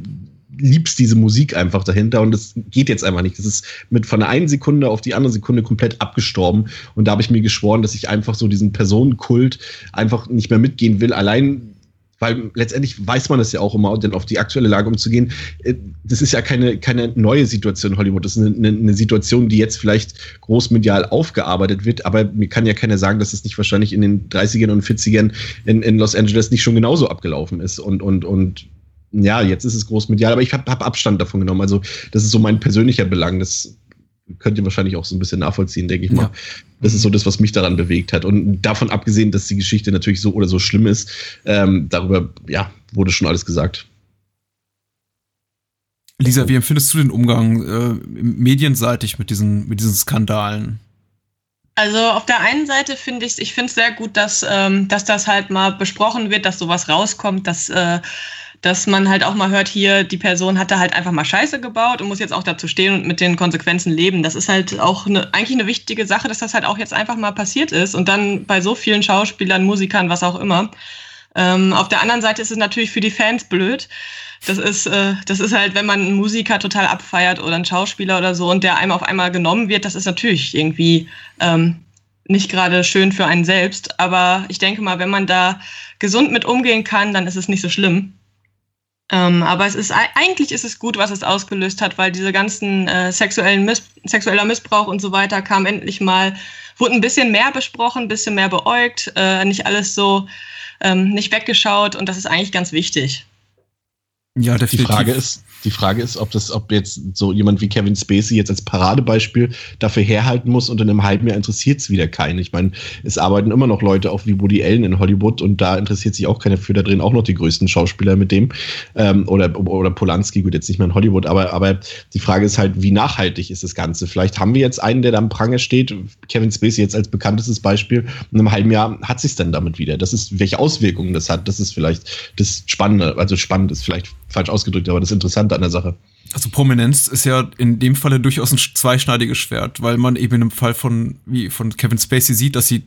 liebst diese Musik einfach dahinter und das geht jetzt einfach nicht. Das ist mit von der einen Sekunde auf die andere Sekunde komplett abgestorben und da habe ich mir geschworen, dass ich einfach so diesen Personenkult einfach nicht mehr mitgehen will. Allein weil letztendlich weiß man das ja auch immer, denn auf die aktuelle Lage umzugehen, äh, das ist ja keine, keine neue Situation in Hollywood. Das ist eine, eine, Situation, die jetzt vielleicht großmedial aufgearbeitet wird, aber mir kann ja keiner sagen, dass es nicht wahrscheinlich in den 30ern und 40ern in, in Los Angeles nicht schon genauso abgelaufen ist. Und, und, und ja, jetzt ist es großmedial, aber ich habe hab Abstand davon genommen. Also, das ist so mein persönlicher Belang. Das könnt ihr wahrscheinlich auch so ein bisschen nachvollziehen, denke ich mal. Ja. Das ist so das, was mich daran bewegt hat. Und davon abgesehen, dass die Geschichte natürlich so oder so schlimm ist, ähm, darüber, ja, wurde schon alles gesagt. Lisa, wie empfindest du den Umgang äh, medienseitig mit diesen, mit diesen Skandalen? Also auf der einen Seite finde ich, ich finde es sehr gut, dass, ähm, dass das halt mal besprochen wird, dass sowas rauskommt, dass, äh, dass man halt auch mal hört, hier, die Person hat da halt einfach mal Scheiße gebaut und muss jetzt auch dazu stehen und mit den Konsequenzen leben. Das ist halt auch eine, eigentlich eine wichtige Sache, dass das halt auch jetzt einfach mal passiert ist und dann bei so vielen Schauspielern, Musikern, was auch immer. Ähm, auf der anderen Seite ist es natürlich für die Fans blöd. Das ist, äh, das ist halt, wenn man einen Musiker total abfeiert oder einen Schauspieler oder so und der einem auf einmal genommen wird, das ist natürlich irgendwie ähm, nicht gerade schön für einen selbst. Aber ich denke mal, wenn man da gesund mit umgehen kann, dann ist es nicht so schlimm. Ähm, aber es ist eigentlich ist es gut, was es ausgelöst hat, weil diese ganzen äh, sexuellen Miss sexueller Missbrauch und so weiter kam endlich mal, wurde ein bisschen mehr besprochen, ein bisschen mehr beäugt, äh, nicht alles so ähm, nicht weggeschaut und das ist eigentlich ganz wichtig. Ja, Die definitiv. Frage ist, die Frage ist, ob das, ob jetzt so jemand wie Kevin Spacey jetzt als Paradebeispiel dafür herhalten muss und in einem halben Jahr interessiert es wieder keinen. Ich meine, es arbeiten immer noch Leute auch wie Woody Allen in Hollywood und da interessiert sich auch keiner für. Da drehen auch noch die größten Schauspieler mit dem. Ähm, oder, oder Polanski, gut, jetzt nicht mehr in Hollywood, aber, aber die Frage ist halt, wie nachhaltig ist das Ganze? Vielleicht haben wir jetzt einen, der da am Pranger steht, Kevin Spacey jetzt als bekanntestes Beispiel, und in einem halben Jahr hat sich dann damit wieder. Das ist, welche Auswirkungen das hat, das ist vielleicht das Spannende, also spannend ist vielleicht falsch ausgedrückt, aber das Interessante an der Sache. Also Prominenz ist ja in dem Falle durchaus ein zweischneidiges Schwert, weil man eben im Fall von, wie von Kevin Spacey sieht, dass sie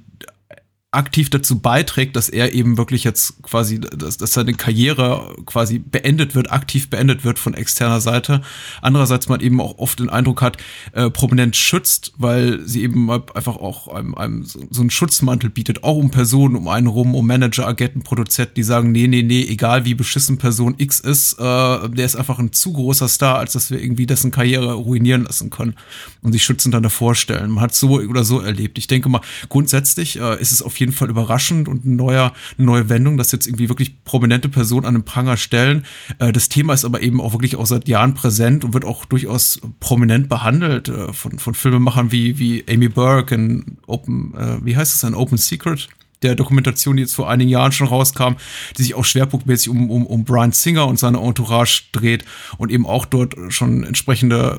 aktiv dazu beiträgt, dass er eben wirklich jetzt quasi, dass, dass seine Karriere quasi beendet wird, aktiv beendet wird von externer Seite. Andererseits man eben auch oft den Eindruck hat, äh, prominent schützt, weil sie eben einfach auch einem, einem so, so einen Schutzmantel bietet, auch um Personen um einen rum, um Manager, Agenten, Produzenten, die sagen, nee, nee, nee, egal wie beschissen Person X ist, äh, der ist einfach ein zu großer Star, als dass wir irgendwie dessen Karriere ruinieren lassen können und sich schützend dann davor stellen. Man hat so oder so erlebt. Ich denke mal, grundsätzlich äh, ist es auf jeden Fall überraschend und ein neuer, eine neue Wendung, dass jetzt irgendwie wirklich prominente Personen an den Pranger stellen. Äh, das Thema ist aber eben auch wirklich auch seit Jahren präsent und wird auch durchaus prominent behandelt äh, von, von Filmemachern wie, wie Amy Burke in Open, äh, wie heißt es, ein Open Secret? der Dokumentation, die jetzt vor einigen Jahren schon rauskam, die sich auch schwerpunktmäßig um, um, um Brian Singer und seine Entourage dreht und eben auch dort schon entsprechende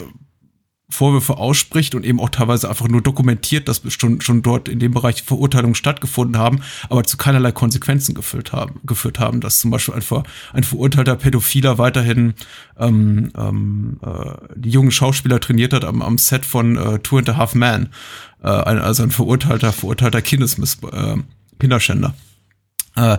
Vorwürfe ausspricht und eben auch teilweise einfach nur dokumentiert, dass schon, schon dort in dem Bereich Verurteilungen stattgefunden haben, aber zu keinerlei Konsequenzen geführt haben, geführt haben, dass zum Beispiel einfach ein verurteilter Pädophiler weiterhin ähm, ähm, äh, die jungen Schauspieler trainiert hat am, am Set von äh, Two and a Half Man, äh, ein, also ein verurteilter, verurteilter Kindesmiss, äh, Kinderschänder. Äh,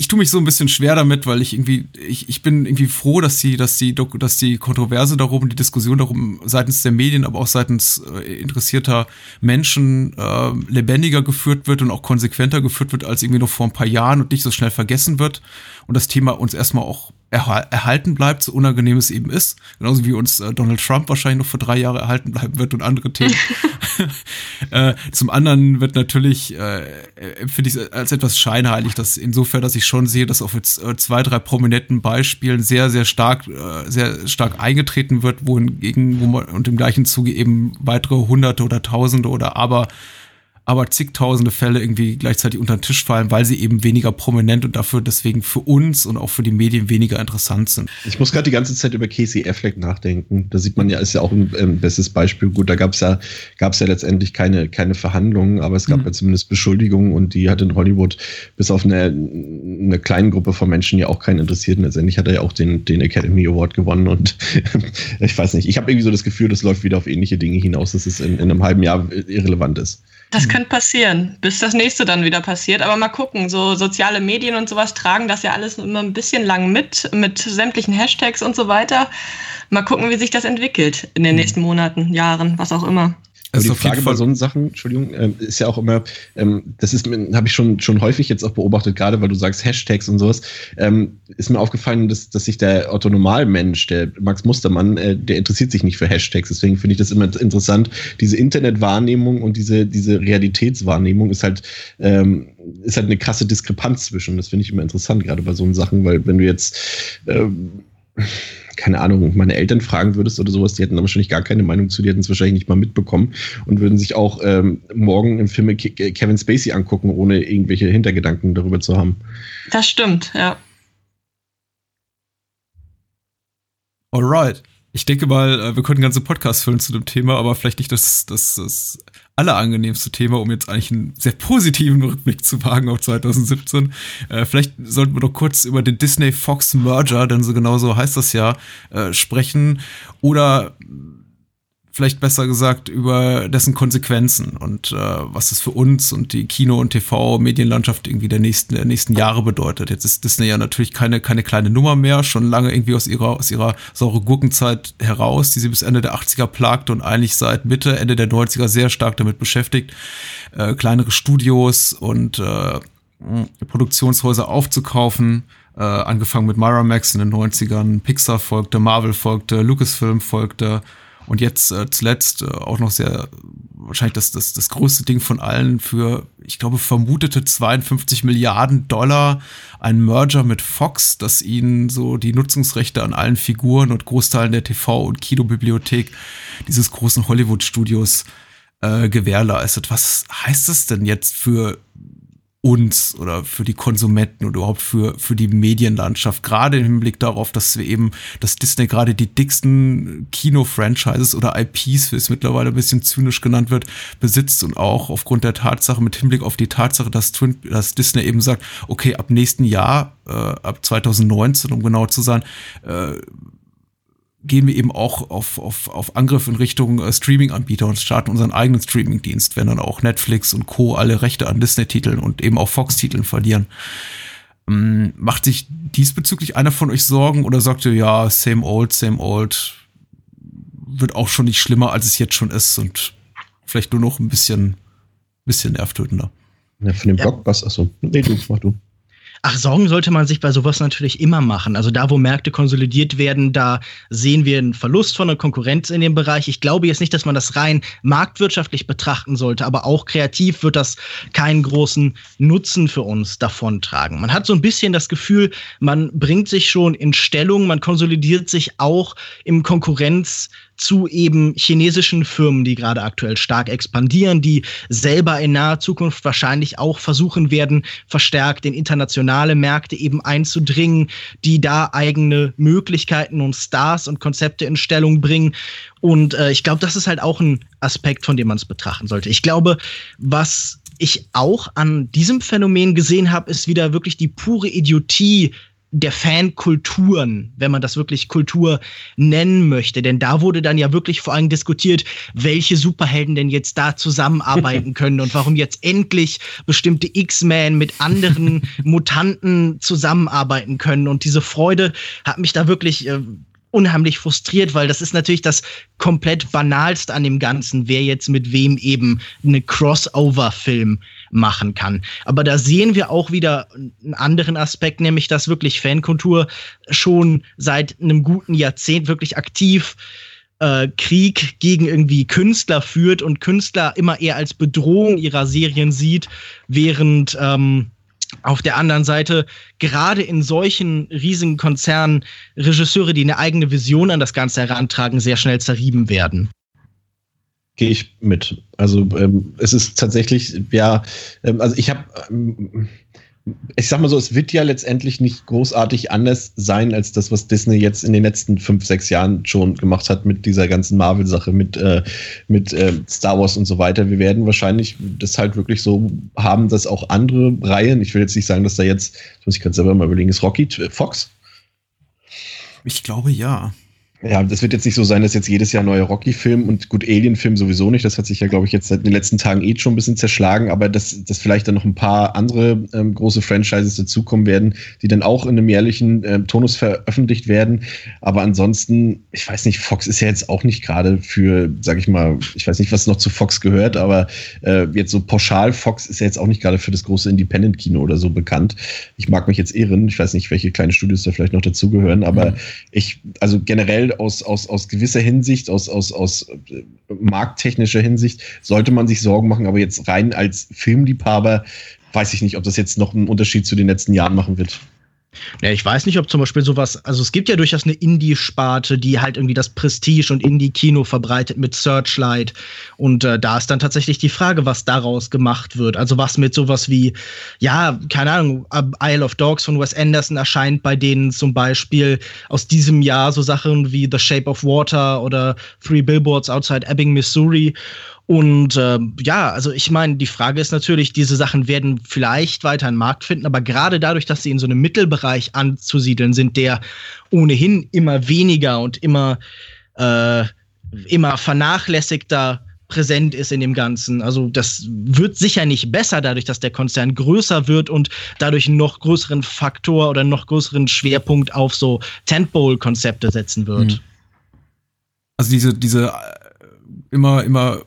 ich tue mich so ein bisschen schwer damit, weil ich irgendwie, ich, ich bin irgendwie froh, dass die, dass die, dass die Kontroverse darum, die Diskussion darum seitens der Medien, aber auch seitens äh, interessierter Menschen äh, lebendiger geführt wird und auch konsequenter geführt wird als irgendwie noch vor ein paar Jahren und nicht so schnell vergessen wird und das Thema uns erstmal auch erhalten bleibt, so unangenehm es eben ist. Genauso wie uns äh, Donald Trump wahrscheinlich noch für drei Jahre erhalten bleiben wird und andere Themen. äh, zum anderen wird natürlich, äh, finde ich es als etwas scheinheilig, dass insofern, dass ich schon sehe, dass auf jetzt äh, zwei, drei prominenten Beispielen sehr, sehr stark, äh, sehr stark eingetreten wird, wohingegen, wo man und im gleichen Zuge eben weitere Hunderte oder Tausende oder aber aber zigtausende Fälle irgendwie gleichzeitig unter den Tisch fallen, weil sie eben weniger prominent und dafür deswegen für uns und auch für die Medien weniger interessant sind. Ich muss gerade die ganze Zeit über Casey Affleck nachdenken. Da sieht man ja, ist ja auch ein, ein bestes Beispiel. Gut, da gab es ja, gab's ja letztendlich keine, keine Verhandlungen, aber es gab mhm. ja zumindest Beschuldigungen und die hat in Hollywood bis auf eine, eine kleine Gruppe von Menschen ja auch keinen interessiert. letztendlich hat er ja auch den, den Academy Award gewonnen und ich weiß nicht, ich habe irgendwie so das Gefühl, das läuft wieder auf ähnliche Dinge hinaus, dass es in, in einem halben Jahr irrelevant ist. Das könnte passieren, bis das nächste dann wieder passiert. Aber mal gucken, so soziale Medien und sowas tragen das ja alles immer ein bisschen lang mit, mit sämtlichen Hashtags und so weiter. Mal gucken, wie sich das entwickelt in den nächsten Monaten, Jahren, was auch immer. Also die Frage bei so einen Sachen, Entschuldigung, ähm, ist ja auch immer, ähm, das ist habe ich schon schon häufig jetzt auch beobachtet, gerade weil du sagst Hashtags und sowas, ähm, ist mir aufgefallen, dass, dass sich der Autonomalmensch, der Max Mustermann, äh, der interessiert sich nicht für Hashtags. Deswegen finde ich das immer interessant. Diese Internetwahrnehmung und diese diese Realitätswahrnehmung ist halt ist halt eine krasse Diskrepanz zwischen. Das finde ich immer interessant, gerade bei so einen Sachen, weil wenn du jetzt keine Ahnung, meine Eltern fragen würdest oder sowas, die hätten wahrscheinlich gar keine Meinung zu, die hätten es wahrscheinlich nicht mal mitbekommen und würden sich auch ähm, morgen im Film Kevin Spacey angucken, ohne irgendwelche Hintergedanken darüber zu haben. Das stimmt, ja. Alright. Ich denke mal, äh, wir können ganze Podcast füllen zu dem Thema, aber vielleicht nicht das, das, das allerangenehmste Thema, um jetzt eigentlich einen sehr positiven Rückblick zu wagen auf 2017. Äh, vielleicht sollten wir doch kurz über den Disney-Fox-Merger, denn so genau so heißt das ja, äh, sprechen. Oder vielleicht besser gesagt, über dessen Konsequenzen und äh, was es für uns und die Kino- und TV-Medienlandschaft irgendwie der nächsten, der nächsten Jahre bedeutet. Jetzt ist Disney ja natürlich keine, keine kleine Nummer mehr, schon lange irgendwie aus ihrer, aus ihrer saure Gurkenzeit heraus, die sie bis Ende der 80er plagte und eigentlich seit Mitte, Ende der 90er sehr stark damit beschäftigt, äh, kleinere Studios und äh, Produktionshäuser aufzukaufen. Äh, angefangen mit Miramax in den 90ern, Pixar folgte, Marvel folgte, Lucasfilm folgte, und jetzt äh, zuletzt äh, auch noch sehr, wahrscheinlich das, das, das größte Ding von allen für, ich glaube, vermutete 52 Milliarden Dollar ein Merger mit Fox, das ihnen so die Nutzungsrechte an allen Figuren und Großteilen der TV- und Kinobibliothek dieses großen Hollywood-Studios äh, gewährleistet. Was heißt das denn jetzt für uns oder für die Konsumenten oder überhaupt für, für die Medienlandschaft, gerade im Hinblick darauf, dass wir eben, dass Disney gerade die dicksten Kino-Franchises oder IPs, wie es mittlerweile ein bisschen zynisch genannt wird, besitzt und auch aufgrund der Tatsache, mit Hinblick auf die Tatsache, dass, Twin, dass Disney eben sagt, okay, ab nächsten Jahr, äh, ab 2019, um genau zu sein, äh, gehen wir eben auch auf, auf, auf Angriff in Richtung äh, Streaming-Anbieter und starten unseren eigenen Streaming-Dienst, wenn dann auch Netflix und Co. alle Rechte an Disney-Titeln und eben auch Fox-Titeln verlieren. Ähm, macht sich diesbezüglich einer von euch Sorgen oder sagt ihr, ja, same old, same old, wird auch schon nicht schlimmer, als es jetzt schon ist und vielleicht nur noch ein bisschen, bisschen nervtötender? Ja, von dem ja. Blockbuster, achso, nee, du, mach du. Ach, Sorgen sollte man sich bei sowas natürlich immer machen. Also da, wo Märkte konsolidiert werden, da sehen wir einen Verlust von der Konkurrenz in dem Bereich. Ich glaube jetzt nicht, dass man das rein marktwirtschaftlich betrachten sollte, aber auch kreativ wird das keinen großen Nutzen für uns davontragen. Man hat so ein bisschen das Gefühl, man bringt sich schon in Stellung, man konsolidiert sich auch im Konkurrenz zu eben chinesischen Firmen, die gerade aktuell stark expandieren, die selber in naher Zukunft wahrscheinlich auch versuchen werden, verstärkt in internationale Märkte eben einzudringen, die da eigene Möglichkeiten und Stars und Konzepte in Stellung bringen. Und äh, ich glaube, das ist halt auch ein Aspekt, von dem man es betrachten sollte. Ich glaube, was ich auch an diesem Phänomen gesehen habe, ist wieder wirklich die pure Idiotie der Fankulturen, wenn man das wirklich Kultur nennen möchte. Denn da wurde dann ja wirklich vor allem diskutiert, welche Superhelden denn jetzt da zusammenarbeiten können und warum jetzt endlich bestimmte X-Men mit anderen Mutanten zusammenarbeiten können. Und diese Freude hat mich da wirklich äh, unheimlich frustriert, weil das ist natürlich das komplett banalste an dem Ganzen, wer jetzt mit wem eben eine Crossover-Film machen kann. Aber da sehen wir auch wieder einen anderen Aspekt, nämlich dass wirklich Fankultur schon seit einem guten Jahrzehnt wirklich aktiv äh, Krieg gegen irgendwie Künstler führt und Künstler immer eher als Bedrohung ihrer Serien sieht, während ähm, auf der anderen Seite gerade in solchen riesigen Konzernen Regisseure, die eine eigene Vision an das Ganze herantragen, sehr schnell zerrieben werden. Gehe ich mit. Also ähm, es ist tatsächlich, ja, ähm, also ich habe, ähm, ich sag mal so, es wird ja letztendlich nicht großartig anders sein als das, was Disney jetzt in den letzten fünf, sechs Jahren schon gemacht hat mit dieser ganzen Marvel-Sache, mit, äh, mit äh, Star Wars und so weiter. Wir werden wahrscheinlich das halt wirklich so haben, dass auch andere Reihen, ich will jetzt nicht sagen, dass da jetzt, das muss ich gerade selber mal überlegen, ist Rocky Fox? Ich glaube ja. Ja, das wird jetzt nicht so sein, dass jetzt jedes Jahr neuer Rocky-Film und gut, Alien-Film sowieso nicht. Das hat sich ja, glaube ich, jetzt seit den letzten Tagen eh schon ein bisschen zerschlagen, aber dass, dass vielleicht dann noch ein paar andere ähm, große Franchises dazukommen werden, die dann auch in einem jährlichen ähm, Tonus veröffentlicht werden. Aber ansonsten, ich weiß nicht, Fox ist ja jetzt auch nicht gerade für, sag ich mal, ich weiß nicht, was noch zu Fox gehört, aber äh, jetzt so pauschal, Fox ist ja jetzt auch nicht gerade für das große Independent-Kino oder so bekannt. Ich mag mich jetzt irren. Ich weiß nicht, welche kleine Studios da vielleicht noch dazugehören, aber ich, also generell aus, aus, aus gewisser Hinsicht, aus, aus, aus äh, markttechnischer Hinsicht, sollte man sich Sorgen machen. Aber jetzt rein als Filmliebhaber weiß ich nicht, ob das jetzt noch einen Unterschied zu den letzten Jahren machen wird. Ja, ich weiß nicht, ob zum Beispiel sowas, also es gibt ja durchaus eine Indie-Sparte, die halt irgendwie das Prestige und Indie-Kino verbreitet mit Searchlight. Und äh, da ist dann tatsächlich die Frage, was daraus gemacht wird. Also was mit sowas wie, ja, keine Ahnung, Isle of Dogs von Wes Anderson erscheint bei denen zum Beispiel aus diesem Jahr so Sachen wie The Shape of Water oder Three Billboards Outside Ebbing, Missouri. Und äh, ja, also ich meine, die Frage ist natürlich, diese Sachen werden vielleicht weiter einen Markt finden, aber gerade dadurch, dass sie in so einem Mittelbereich anzusiedeln sind, der ohnehin immer weniger und immer, äh, immer vernachlässigter präsent ist in dem Ganzen. Also das wird sicher nicht besser dadurch, dass der Konzern größer wird und dadurch einen noch größeren Faktor oder einen noch größeren Schwerpunkt auf so Tentpole-Konzepte setzen wird. Mhm. Also diese, diese äh, immer, immer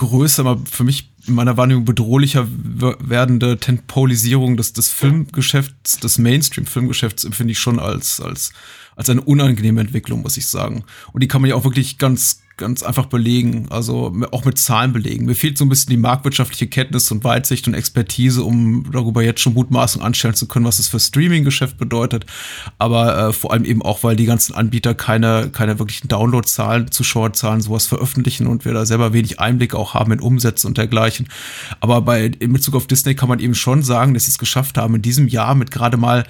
größer, aber für mich in meiner Wahrnehmung bedrohlicher werdende Tempolisierung des, des Filmgeschäfts, des Mainstream-Filmgeschäfts empfinde ich schon als, als, als eine unangenehme Entwicklung, muss ich sagen. Und die kann man ja auch wirklich ganz ganz einfach belegen, also auch mit Zahlen belegen. Mir fehlt so ein bisschen die marktwirtschaftliche Kenntnis und Weitsicht und Expertise, um darüber jetzt schon Mutmaßung anstellen zu können, was es für Streaming-Geschäft bedeutet. Aber äh, vor allem eben auch, weil die ganzen Anbieter keine, keine wirklichen Download-Zahlen, Zuschauerzahlen, sowas veröffentlichen und wir da selber wenig Einblick auch haben in Umsätze und dergleichen. Aber bei, in Bezug auf Disney kann man eben schon sagen, dass sie es geschafft haben, in diesem Jahr mit gerade mal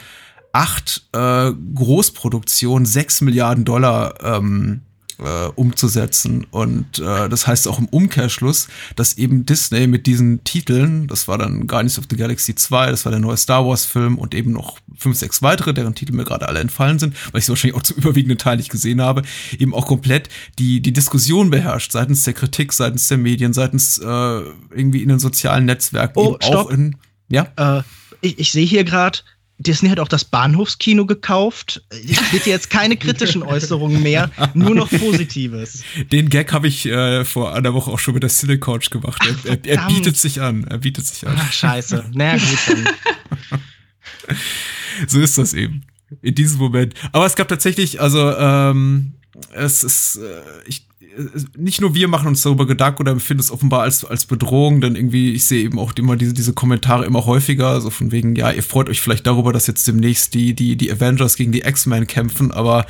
acht äh, Großproduktionen, sechs Milliarden Dollar ähm, äh, umzusetzen. Und äh, das heißt auch im Umkehrschluss, dass eben Disney mit diesen Titeln, das war dann Guardians of the Galaxy 2, das war der neue Star Wars-Film und eben noch fünf, sechs weitere, deren Titel mir gerade alle entfallen sind, weil ich sie wahrscheinlich auch zum überwiegenden Teil nicht gesehen habe, eben auch komplett die, die Diskussion beherrscht, seitens der Kritik, seitens der Medien, seitens äh, irgendwie in den sozialen Netzwerken, oh, auch in. Ja. Äh, ich, ich sehe hier gerade, Disney hat auch das Bahnhofskino gekauft. Ich bitte jetzt keine kritischen Äußerungen mehr, nur noch Positives. Den Gag habe ich äh, vor einer Woche auch schon mit der Silicouch gemacht. Er, er, er, bietet sich an. Er bietet sich an. Ach, scheiße. Naja, gut. Dann. so ist das eben. In diesem Moment. Aber es gab tatsächlich, also, ähm, es ist, äh, ich, nicht nur wir machen uns darüber Gedanken oder empfinden es offenbar als, als Bedrohung, denn irgendwie, ich sehe eben auch immer diese, diese Kommentare immer häufiger, so von wegen, ja, ihr freut euch vielleicht darüber, dass jetzt demnächst die, die, die Avengers gegen die X-Men kämpfen, aber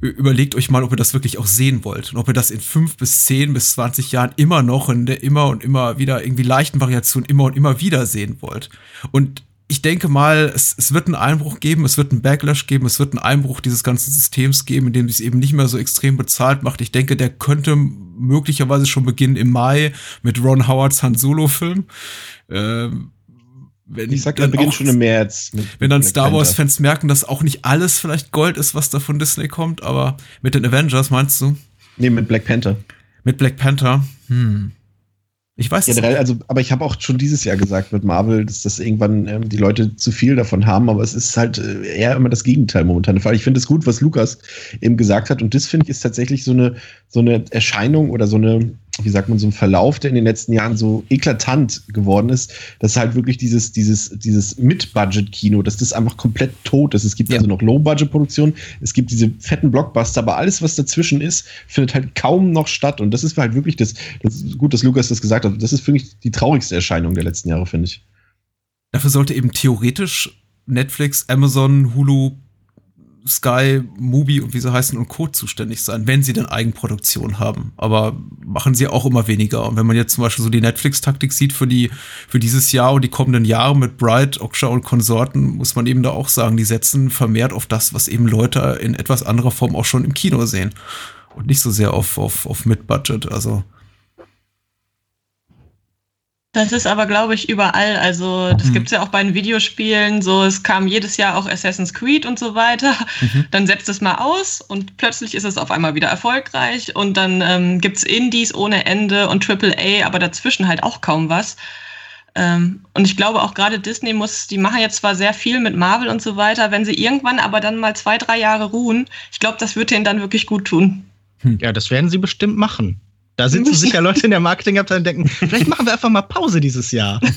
überlegt euch mal, ob ihr das wirklich auch sehen wollt und ob ihr das in fünf bis zehn bis zwanzig Jahren immer noch in der immer und immer wieder irgendwie leichten Variation immer und immer wieder sehen wollt. Und ich denke mal, es, es wird einen Einbruch geben, es wird einen Backlash geben, es wird einen Einbruch dieses ganzen Systems geben, in dem es eben nicht mehr so extrem bezahlt macht. Ich denke, der könnte möglicherweise schon beginnen im Mai mit Ron Howards Han Solo-Film. Ähm, wenn ich sag, er beginnt schon im März. wenn dann Star Wars-Fans merken, dass auch nicht alles vielleicht Gold ist, was da von Disney kommt, aber mit den Avengers meinst du? Nee, mit Black Panther. Mit Black Panther? Hm. Ich weiß Generell, also, aber ich habe auch schon dieses Jahr gesagt mit Marvel, dass das irgendwann ähm, die Leute zu viel davon haben, aber es ist halt äh, eher immer das Gegenteil momentan. Ich finde es gut, was Lukas eben gesagt hat, und das finde ich ist tatsächlich so eine, so eine Erscheinung oder so eine, wie sagt man, so ein Verlauf, der in den letzten Jahren so eklatant geworden ist, dass halt wirklich dieses, dieses, dieses Mid-Budget-Kino, dass das einfach komplett tot ist. Es gibt ja. also noch Low-Budget-Produktionen, es gibt diese fetten Blockbuster, aber alles, was dazwischen ist, findet halt kaum noch statt. Und das ist halt wirklich das, das ist gut, dass Lukas das gesagt hat. Das ist wirklich die traurigste Erscheinung der letzten Jahre, finde ich. Dafür sollte eben theoretisch Netflix, Amazon, Hulu, Sky, Mubi und wie sie heißen und Co. zuständig sein, wenn sie denn Eigenproduktion haben. Aber machen sie auch immer weniger. Und wenn man jetzt zum Beispiel so die Netflix-Taktik sieht für die, für dieses Jahr und die kommenden Jahre mit Bright, Oksha und Konsorten, muss man eben da auch sagen, die setzen vermehrt auf das, was eben Leute in etwas anderer Form auch schon im Kino sehen. Und nicht so sehr auf, auf, auf Mid-Budget. Also das ist aber, glaube ich, überall. Also, das mhm. gibt es ja auch bei den Videospielen. So, es kam jedes Jahr auch Assassin's Creed und so weiter. Mhm. Dann setzt es mal aus und plötzlich ist es auf einmal wieder erfolgreich. Und dann ähm, gibt es Indies ohne Ende und AAA, aber dazwischen halt auch kaum was. Ähm, und ich glaube auch gerade Disney muss, die machen jetzt zwar sehr viel mit Marvel und so weiter, wenn sie irgendwann aber dann mal zwei, drei Jahre ruhen, ich glaube, das wird denen dann wirklich gut tun. Ja, das werden sie bestimmt machen. Da sitzen sicher Leute in der Marketingabteilung und denken, vielleicht machen wir einfach mal Pause dieses Jahr.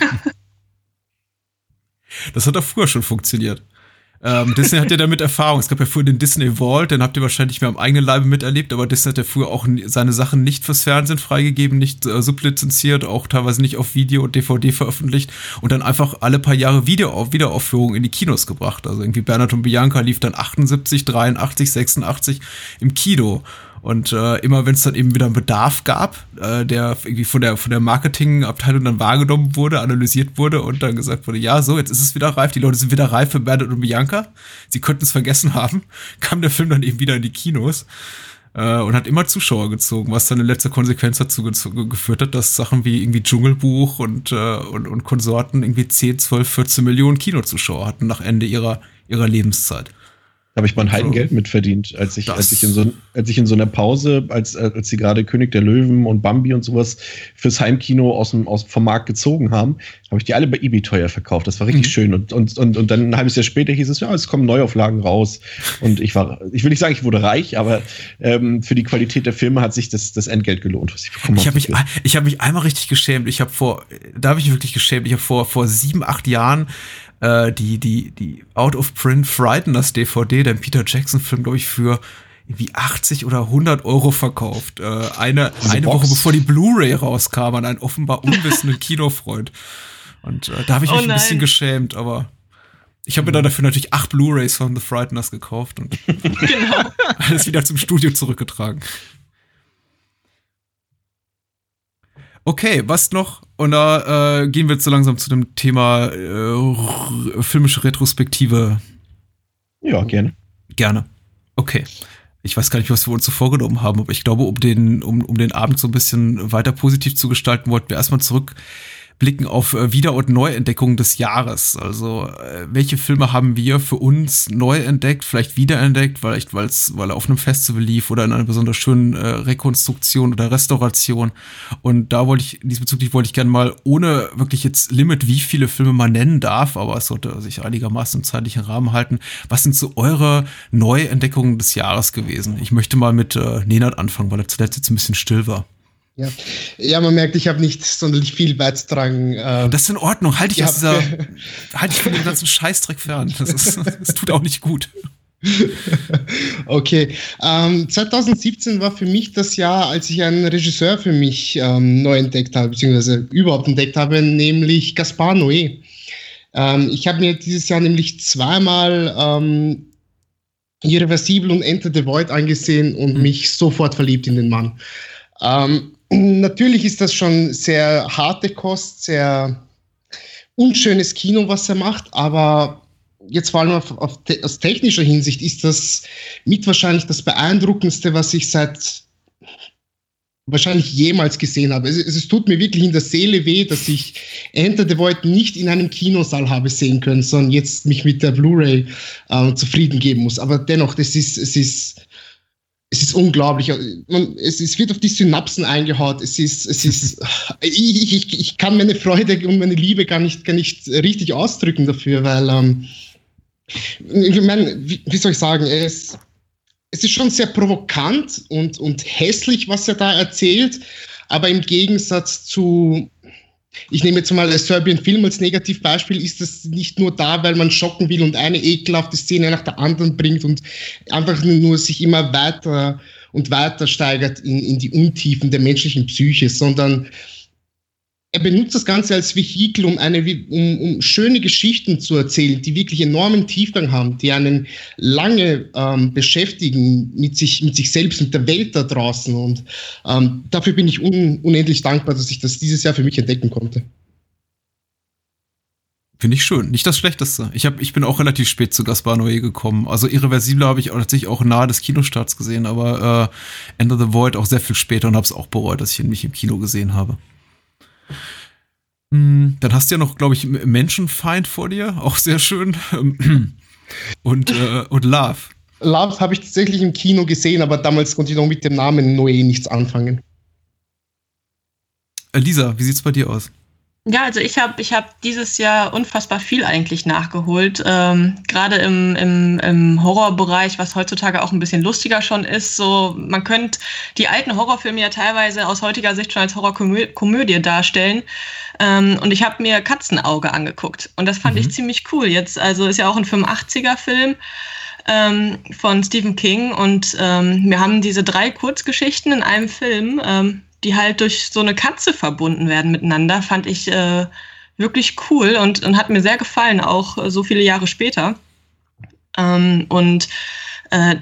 Das hat doch früher schon funktioniert. Ähm, Disney hat ja damit Erfahrung. Es gab ja früher den Disney Vault, den habt ihr wahrscheinlich mehr am eigenen Leibe miterlebt, aber Disney hat ja früher auch seine Sachen nicht fürs Fernsehen freigegeben, nicht äh, sublizenziert, auch teilweise nicht auf Video und DVD veröffentlicht und dann einfach alle paar Jahre Video Wiederaufführungen in die Kinos gebracht. Also irgendwie Bernhard und Bianca lief dann 78, 83, 86 im Kino. Und äh, immer wenn es dann eben wieder einen Bedarf gab, äh, der irgendwie von der, von der Marketingabteilung dann wahrgenommen wurde, analysiert wurde und dann gesagt wurde, ja, so, jetzt ist es wieder reif, die Leute sind wieder reif für Bernhard und Bianca. Sie könnten es vergessen haben, kam der Film dann eben wieder in die Kinos äh, und hat immer Zuschauer gezogen, was dann in letzter Konsequenz dazu geführt hat, dass Sachen wie irgendwie Dschungelbuch und, äh, und, und Konsorten irgendwie 10, 12, 14 Millionen Kinozuschauer hatten nach Ende ihrer, ihrer Lebenszeit habe ich mein Heidengeld mitverdient, als ich, als ich in so, als ich in so einer Pause, als, als sie gerade König der Löwen und Bambi und sowas fürs Heimkino aus dem, aus, vom Markt gezogen haben, habe ich die alle bei eBay teuer verkauft. Das war richtig mhm. schön. Und, und, und, und dann ein halbes Jahr später hieß es, ja, es kommen Neuauflagen raus. Und ich war, ich will nicht sagen, ich wurde reich, aber ähm, für die Qualität der Filme hat sich das, das Entgelt gelohnt, was ich bekommen habe. Ich habe mich, ich hab mich einmal richtig geschämt. Ich habe vor, da habe ich wirklich geschämt. Ich habe vor, vor sieben, acht Jahren äh, die, die, die Out of Print Frighteners DVD, den Peter Jackson-Film, glaube ich, für irgendwie 80 oder 100 Euro verkauft. Äh, eine eine Woche bevor die Blu-ray rauskam an einen offenbar unwissenden Kinofreund. Und äh, da habe ich mich oh ein bisschen geschämt, aber ich habe mir dann dafür natürlich acht Blu-rays von The Frighteners gekauft und genau. alles wieder zum Studio zurückgetragen. Okay, was noch? Und da äh, gehen wir jetzt so langsam zu dem Thema äh, filmische Retrospektive. Ja, gerne. Gerne. Okay. Ich weiß gar nicht, was wir uns so vorgenommen haben, aber ich glaube, um den, um, um den Abend so ein bisschen weiter positiv zu gestalten, wollten wir erstmal zurück blicken auf äh, Wieder- und Neuentdeckungen des Jahres. Also, äh, welche Filme haben wir für uns neu entdeckt, vielleicht wiederentdeckt, vielleicht weil's, weil er auf einem Festival lief oder in einer besonders schönen äh, Rekonstruktion oder Restauration. Und da wollte ich, diesbezüglich wollte ich gerne mal, ohne wirklich jetzt Limit, wie viele Filme man nennen darf, aber es sollte sich einigermaßen im zeitlichen Rahmen halten. Was sind so eure Neuentdeckungen des Jahres gewesen? Ich möchte mal mit äh, Nenad anfangen, weil er zuletzt jetzt ein bisschen still war. Ja. ja, man merkt, ich habe nicht sonderlich viel beizutragen. Äh, das ist in Ordnung. Halte ich, aus dieser, halt ich von dem ganzen Scheißdreck fern. Das, ist, das tut auch nicht gut. okay. Ähm, 2017 war für mich das Jahr, als ich einen Regisseur für mich ähm, neu entdeckt habe, beziehungsweise überhaupt entdeckt habe, nämlich Gaspar Noé. Ähm, ich habe mir dieses Jahr nämlich zweimal ähm, Irreversibel und Enter the Void angesehen und mhm. mich sofort verliebt in den Mann. Ähm, natürlich ist das schon sehr harte Kost, sehr unschönes Kino, was er macht, aber jetzt vor allem auf, auf te aus technischer Hinsicht ist das mit wahrscheinlich das beeindruckendste, was ich seit wahrscheinlich jemals gesehen habe. Es, es, tut mir wirklich in der Seele weh, dass ich Enter the Void nicht in einem Kinosaal habe sehen können, sondern jetzt mich mit der Blu-ray äh, zufrieden geben muss. Aber dennoch, das ist, es ist es ist unglaublich. Man, es, es, wird auf die Synapsen eingehaut. Es ist, es ist, ich, ich, ich kann meine Freude und meine Liebe gar nicht, gar nicht richtig ausdrücken dafür, weil, ähm, ich meine, wie, wie, soll ich sagen, es, es ist schon sehr provokant und, und hässlich, was er da erzählt, aber im Gegensatz zu ich nehme jetzt mal Serbian Film als Negativbeispiel, ist das nicht nur da, weil man schocken will und eine ekelhafte Szene nach der anderen bringt und einfach nur sich immer weiter und weiter steigert in, in die Untiefen der menschlichen Psyche, sondern er benutzt das Ganze als Vehikel, um, eine, um, um schöne Geschichten zu erzählen, die wirklich enormen Tiefgang haben, die einen lange ähm, beschäftigen mit sich, mit sich selbst, mit der Welt da draußen. Und ähm, dafür bin ich un, unendlich dankbar, dass ich das dieses Jahr für mich entdecken konnte. Finde ich schön. Nicht das Schlechteste. Ich, hab, ich bin auch relativ spät zu Gaspar Noé gekommen. Also Irreversible habe ich tatsächlich auch nahe des Kinostarts gesehen, aber äh, End of the Void auch sehr viel später und habe es auch bereut, dass ich ihn nicht im Kino gesehen habe. Hm, dann hast du ja noch, glaube ich, Menschenfeind vor dir, auch sehr schön. und, äh, und Love. Love habe ich tatsächlich im Kino gesehen, aber damals konnte ich noch mit dem Namen Noé nichts anfangen. Lisa, wie sieht's bei dir aus? Ja, also ich habe ich hab dieses Jahr unfassbar viel eigentlich nachgeholt. Ähm, Gerade im, im, im Horrorbereich, was heutzutage auch ein bisschen lustiger schon ist. So, man könnte die alten Horrorfilme ja teilweise aus heutiger Sicht schon als Horrorkomödie darstellen. Ähm, und ich habe mir Katzenauge angeguckt. Und das fand mhm. ich ziemlich cool. Jetzt, also ist ja auch ein 85er-Film ähm, von Stephen King. Und ähm, wir haben diese drei Kurzgeschichten in einem Film. Ähm, die halt durch so eine Katze verbunden werden miteinander, fand ich äh, wirklich cool und, und hat mir sehr gefallen, auch äh, so viele Jahre später. Ähm, und äh,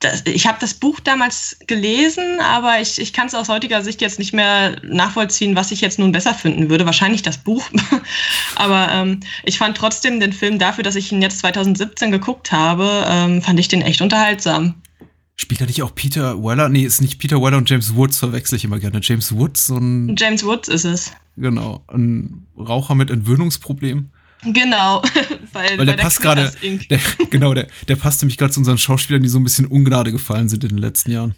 das, ich habe das Buch damals gelesen, aber ich, ich kann es aus heutiger Sicht jetzt nicht mehr nachvollziehen, was ich jetzt nun besser finden würde. Wahrscheinlich das Buch. aber ähm, ich fand trotzdem den Film dafür, dass ich ihn jetzt 2017 geguckt habe, ähm, fand ich den echt unterhaltsam. Spielt da nicht auch Peter Weller? Nee, ist nicht Peter Weller und James Woods, verwechsel ich immer gerne. James Woods, so ein. James Woods ist es. Genau, ein Raucher mit Entwöhnungsproblemen. Genau, weil, weil der, passt gerade. Genau, der, der passt nämlich gerade zu unseren Schauspielern, die so ein bisschen Ungnade gefallen sind in den letzten Jahren.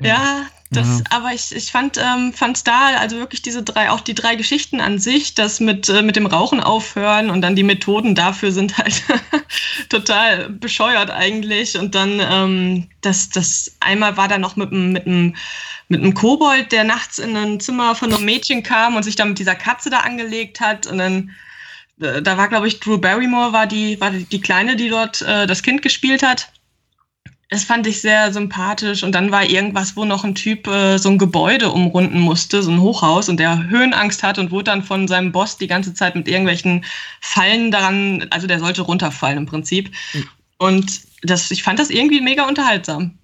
Ja, das, ja. aber ich, ich fand ähm, fand's da, also wirklich diese drei, auch die drei Geschichten an sich, das mit, äh, mit dem Rauchen aufhören und dann die Methoden dafür sind halt total bescheuert eigentlich. Und dann, ähm, das, das einmal war da noch mit einem mit einem mit einem Kobold, der nachts in ein Zimmer von einem Mädchen kam und sich dann mit dieser Katze da angelegt hat. Und dann, äh, da war, glaube ich, Drew Barrymore, war die, war die Kleine, die dort äh, das Kind gespielt hat das fand ich sehr sympathisch. Und dann war irgendwas, wo noch ein Typ äh, so ein Gebäude umrunden musste, so ein Hochhaus, und der Höhenangst hat und wurde dann von seinem Boss die ganze Zeit mit irgendwelchen Fallen daran, also der sollte runterfallen im Prinzip. Mhm. Und das, ich fand das irgendwie mega unterhaltsam.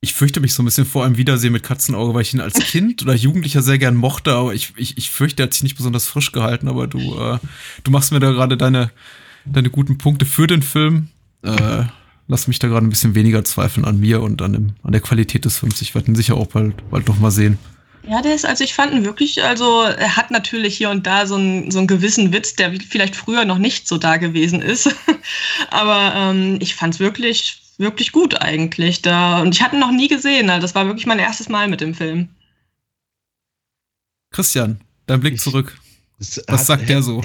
Ich fürchte mich so ein bisschen vor einem Wiedersehen mit Katzenauge, weil ich ihn als Kind oder Jugendlicher sehr gern mochte, aber ich, ich, ich fürchte, er hat sich nicht besonders frisch gehalten, aber du, äh, du machst mir da gerade deine, deine guten Punkte für den Film. Äh, lass mich da gerade ein bisschen weniger zweifeln an mir und an, dem, an der Qualität des Films. Ich werde ihn sicher auch bald, bald noch mal sehen. Ja, der ist, also ich fand ihn wirklich, also er hat natürlich hier und da so einen, so einen gewissen Witz, der vielleicht früher noch nicht so da gewesen ist. Aber ähm, ich fand es wirklich, wirklich gut eigentlich. Da, und ich hatte ihn noch nie gesehen. Also das war wirklich mein erstes Mal mit dem Film. Christian, dein Blick zurück. Das Was hat, sagt der so?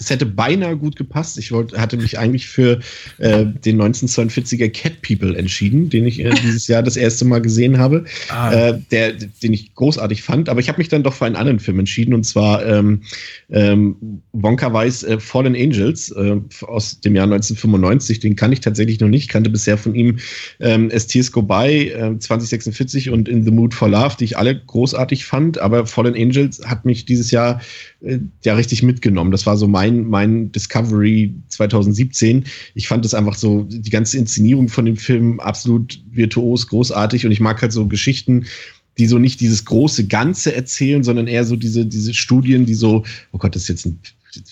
Es hätte beinahe gut gepasst. Ich wollte, hatte mich eigentlich für äh, den 1942er Cat People entschieden, den ich äh, dieses Jahr das erste Mal gesehen habe, ah. äh, der, den ich großartig fand. Aber ich habe mich dann doch für einen anderen Film entschieden und zwar ähm, ähm, Wonka Weiss äh, Fallen Angels äh, aus dem Jahr 1995. Den kann ich tatsächlich noch nicht. Kannte bisher von ihm ähm, As Tears Go By, 2046 und In the Mood for Love, die ich alle großartig fand. Aber Fallen Angels hat mich dieses Jahr äh, ja richtig mitgenommen. Das war so mein, mein Discovery 2017. Ich fand es einfach so, die ganze Inszenierung von dem Film absolut virtuos, großartig und ich mag halt so Geschichten, die so nicht dieses große Ganze erzählen, sondern eher so diese, diese Studien, die so, oh Gott, das ist jetzt ein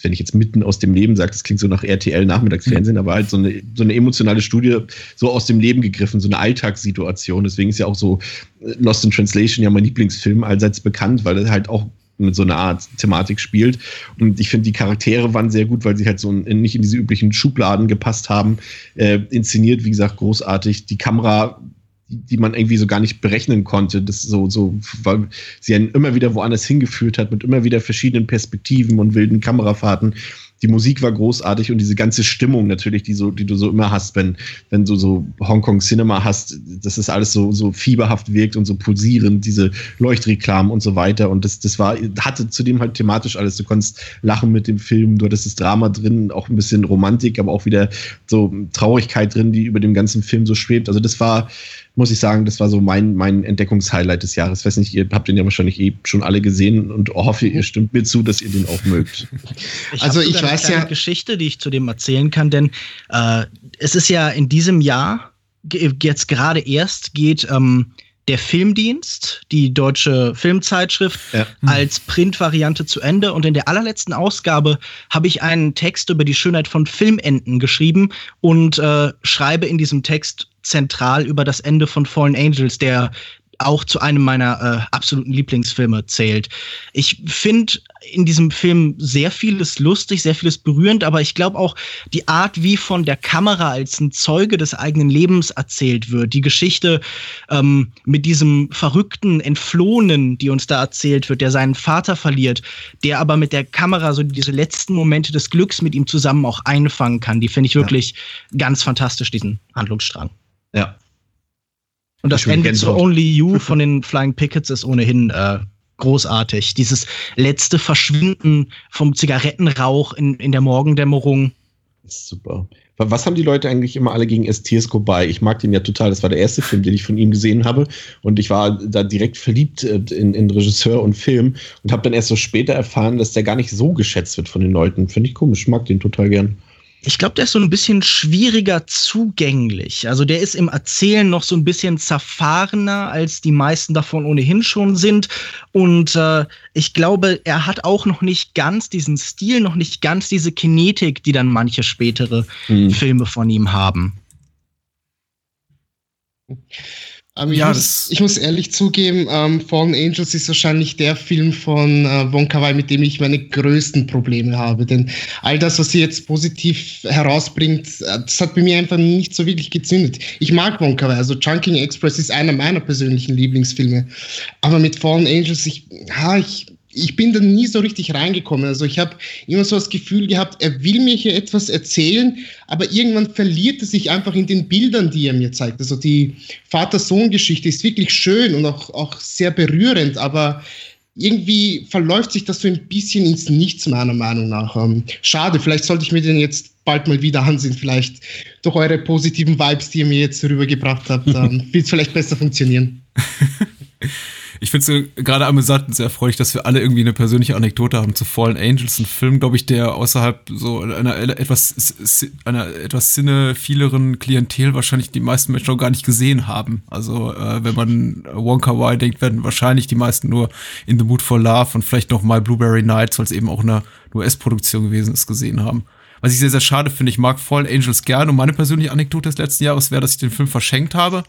wenn ich jetzt mitten aus dem Leben sage, das klingt so nach RTL Nachmittagsfernsehen, mhm. aber halt so eine, so eine emotionale Studie so aus dem Leben gegriffen, so eine Alltagssituation. Deswegen ist ja auch so äh, Lost in Translation ja mein Lieblingsfilm allseits bekannt, weil er halt auch mit so einer Art Thematik spielt. Und ich finde, die Charaktere waren sehr gut, weil sie halt so in, nicht in diese üblichen Schubladen gepasst haben. Äh, inszeniert, wie gesagt, großartig. Die Kamera die, man irgendwie so gar nicht berechnen konnte. Das so, so, weil sie einen immer wieder woanders hingeführt hat, mit immer wieder verschiedenen Perspektiven und wilden Kamerafahrten die Musik war großartig und diese ganze Stimmung natürlich, die so, die du so immer hast, wenn, wenn du so Hongkong Cinema hast, dass es alles so, so fieberhaft wirkt und so pulsierend, diese Leuchtreklamen und so weiter. Und das, das war, hatte zudem halt thematisch alles. Du konntest lachen mit dem Film, du hattest das Drama drin, auch ein bisschen Romantik, aber auch wieder so Traurigkeit drin, die über dem ganzen Film so schwebt. Also das war, muss ich sagen, das war so mein, mein Entdeckungshighlight des Jahres. Ich weiß nicht, ihr habt den ja wahrscheinlich eh schon alle gesehen und hoffe, ihr stimmt mir zu, dass ihr den auch mögt. Ich also ich weiß ja Geschichte, die ich zu dem erzählen kann, denn äh, es ist ja in diesem Jahr jetzt gerade erst geht ähm, der Filmdienst, die deutsche Filmzeitschrift, ja. als Printvariante zu Ende. Und in der allerletzten Ausgabe habe ich einen Text über die Schönheit von Filmenden geschrieben und äh, schreibe in diesem Text zentral über das Ende von Fallen Angels, der auch zu einem meiner äh, absoluten Lieblingsfilme zählt. Ich finde in diesem Film sehr vieles lustig, sehr vieles berührend, aber ich glaube auch die Art, wie von der Kamera als ein Zeuge des eigenen Lebens erzählt wird, die Geschichte ähm, mit diesem verrückten Entflohenen, die uns da erzählt wird, der seinen Vater verliert, der aber mit der Kamera so diese letzten Momente des Glücks mit ihm zusammen auch einfangen kann, die finde ich wirklich ja. ganz fantastisch, diesen Handlungsstrang. Ja. Und das Ende zu Only You von den Flying Pickets ist ohnehin äh, großartig. Dieses letzte Verschwinden vom Zigarettenrauch in, in der Morgendämmerung. Super. Was haben die Leute eigentlich immer alle gegen STS bei? Ich mag den ja total. Das war der erste Film, den ich von ihm gesehen habe. Und ich war da direkt verliebt äh, in, in Regisseur und Film und habe dann erst so später erfahren, dass der gar nicht so geschätzt wird von den Leuten. Finde ich komisch. Ich mag den total gern. Ich glaube, der ist so ein bisschen schwieriger zugänglich. Also der ist im Erzählen noch so ein bisschen zerfahrener, als die meisten davon ohnehin schon sind. Und äh, ich glaube, er hat auch noch nicht ganz diesen Stil, noch nicht ganz diese Kinetik, die dann manche spätere mhm. Filme von ihm haben. Aber ich, ja, muss, ich muss ehrlich zugeben, ähm, Fallen Angels ist wahrscheinlich der Film von äh, Wong Kar Wai, mit dem ich meine größten Probleme habe. Denn all das, was sie jetzt positiv herausbringt, äh, das hat bei mir einfach nicht so wirklich gezündet. Ich mag Wong Kar Wai, also Chunking Express ist einer meiner persönlichen Lieblingsfilme. Aber mit Fallen Angels, ich, ja, ich, ich bin da nie so richtig reingekommen. Also ich habe immer so das Gefühl gehabt, er will mir hier etwas erzählen, aber irgendwann verliert er sich einfach in den Bildern, die er mir zeigt. Also die Vater-Sohn-Geschichte ist wirklich schön und auch, auch sehr berührend, aber irgendwie verläuft sich das so ein bisschen ins Nichts, meiner Meinung nach. Ähm, schade, vielleicht sollte ich mir den jetzt bald mal wieder ansehen. Vielleicht durch eure positiven Vibes, die ihr mir jetzt rübergebracht habt, ähm, wird es vielleicht besser funktionieren. Ich finde es gerade amüsant und sehr erfreulich, dass wir alle irgendwie eine persönliche Anekdote haben zu Fallen Angels, ein Film, glaube ich, der außerhalb so einer etwas, einer etwas cinephileren Klientel wahrscheinlich die meisten Menschen auch gar nicht gesehen haben. Also, äh, wenn man Wonka Wai denkt, werden wahrscheinlich die meisten nur In the Mood for Love und vielleicht noch mal Blueberry Nights, weil es eben auch eine US-Produktion gewesen ist, gesehen haben. Was ich sehr, sehr schade finde, ich mag Fallen Angels gern und meine persönliche Anekdote des letzten Jahres wäre, dass ich den Film verschenkt habe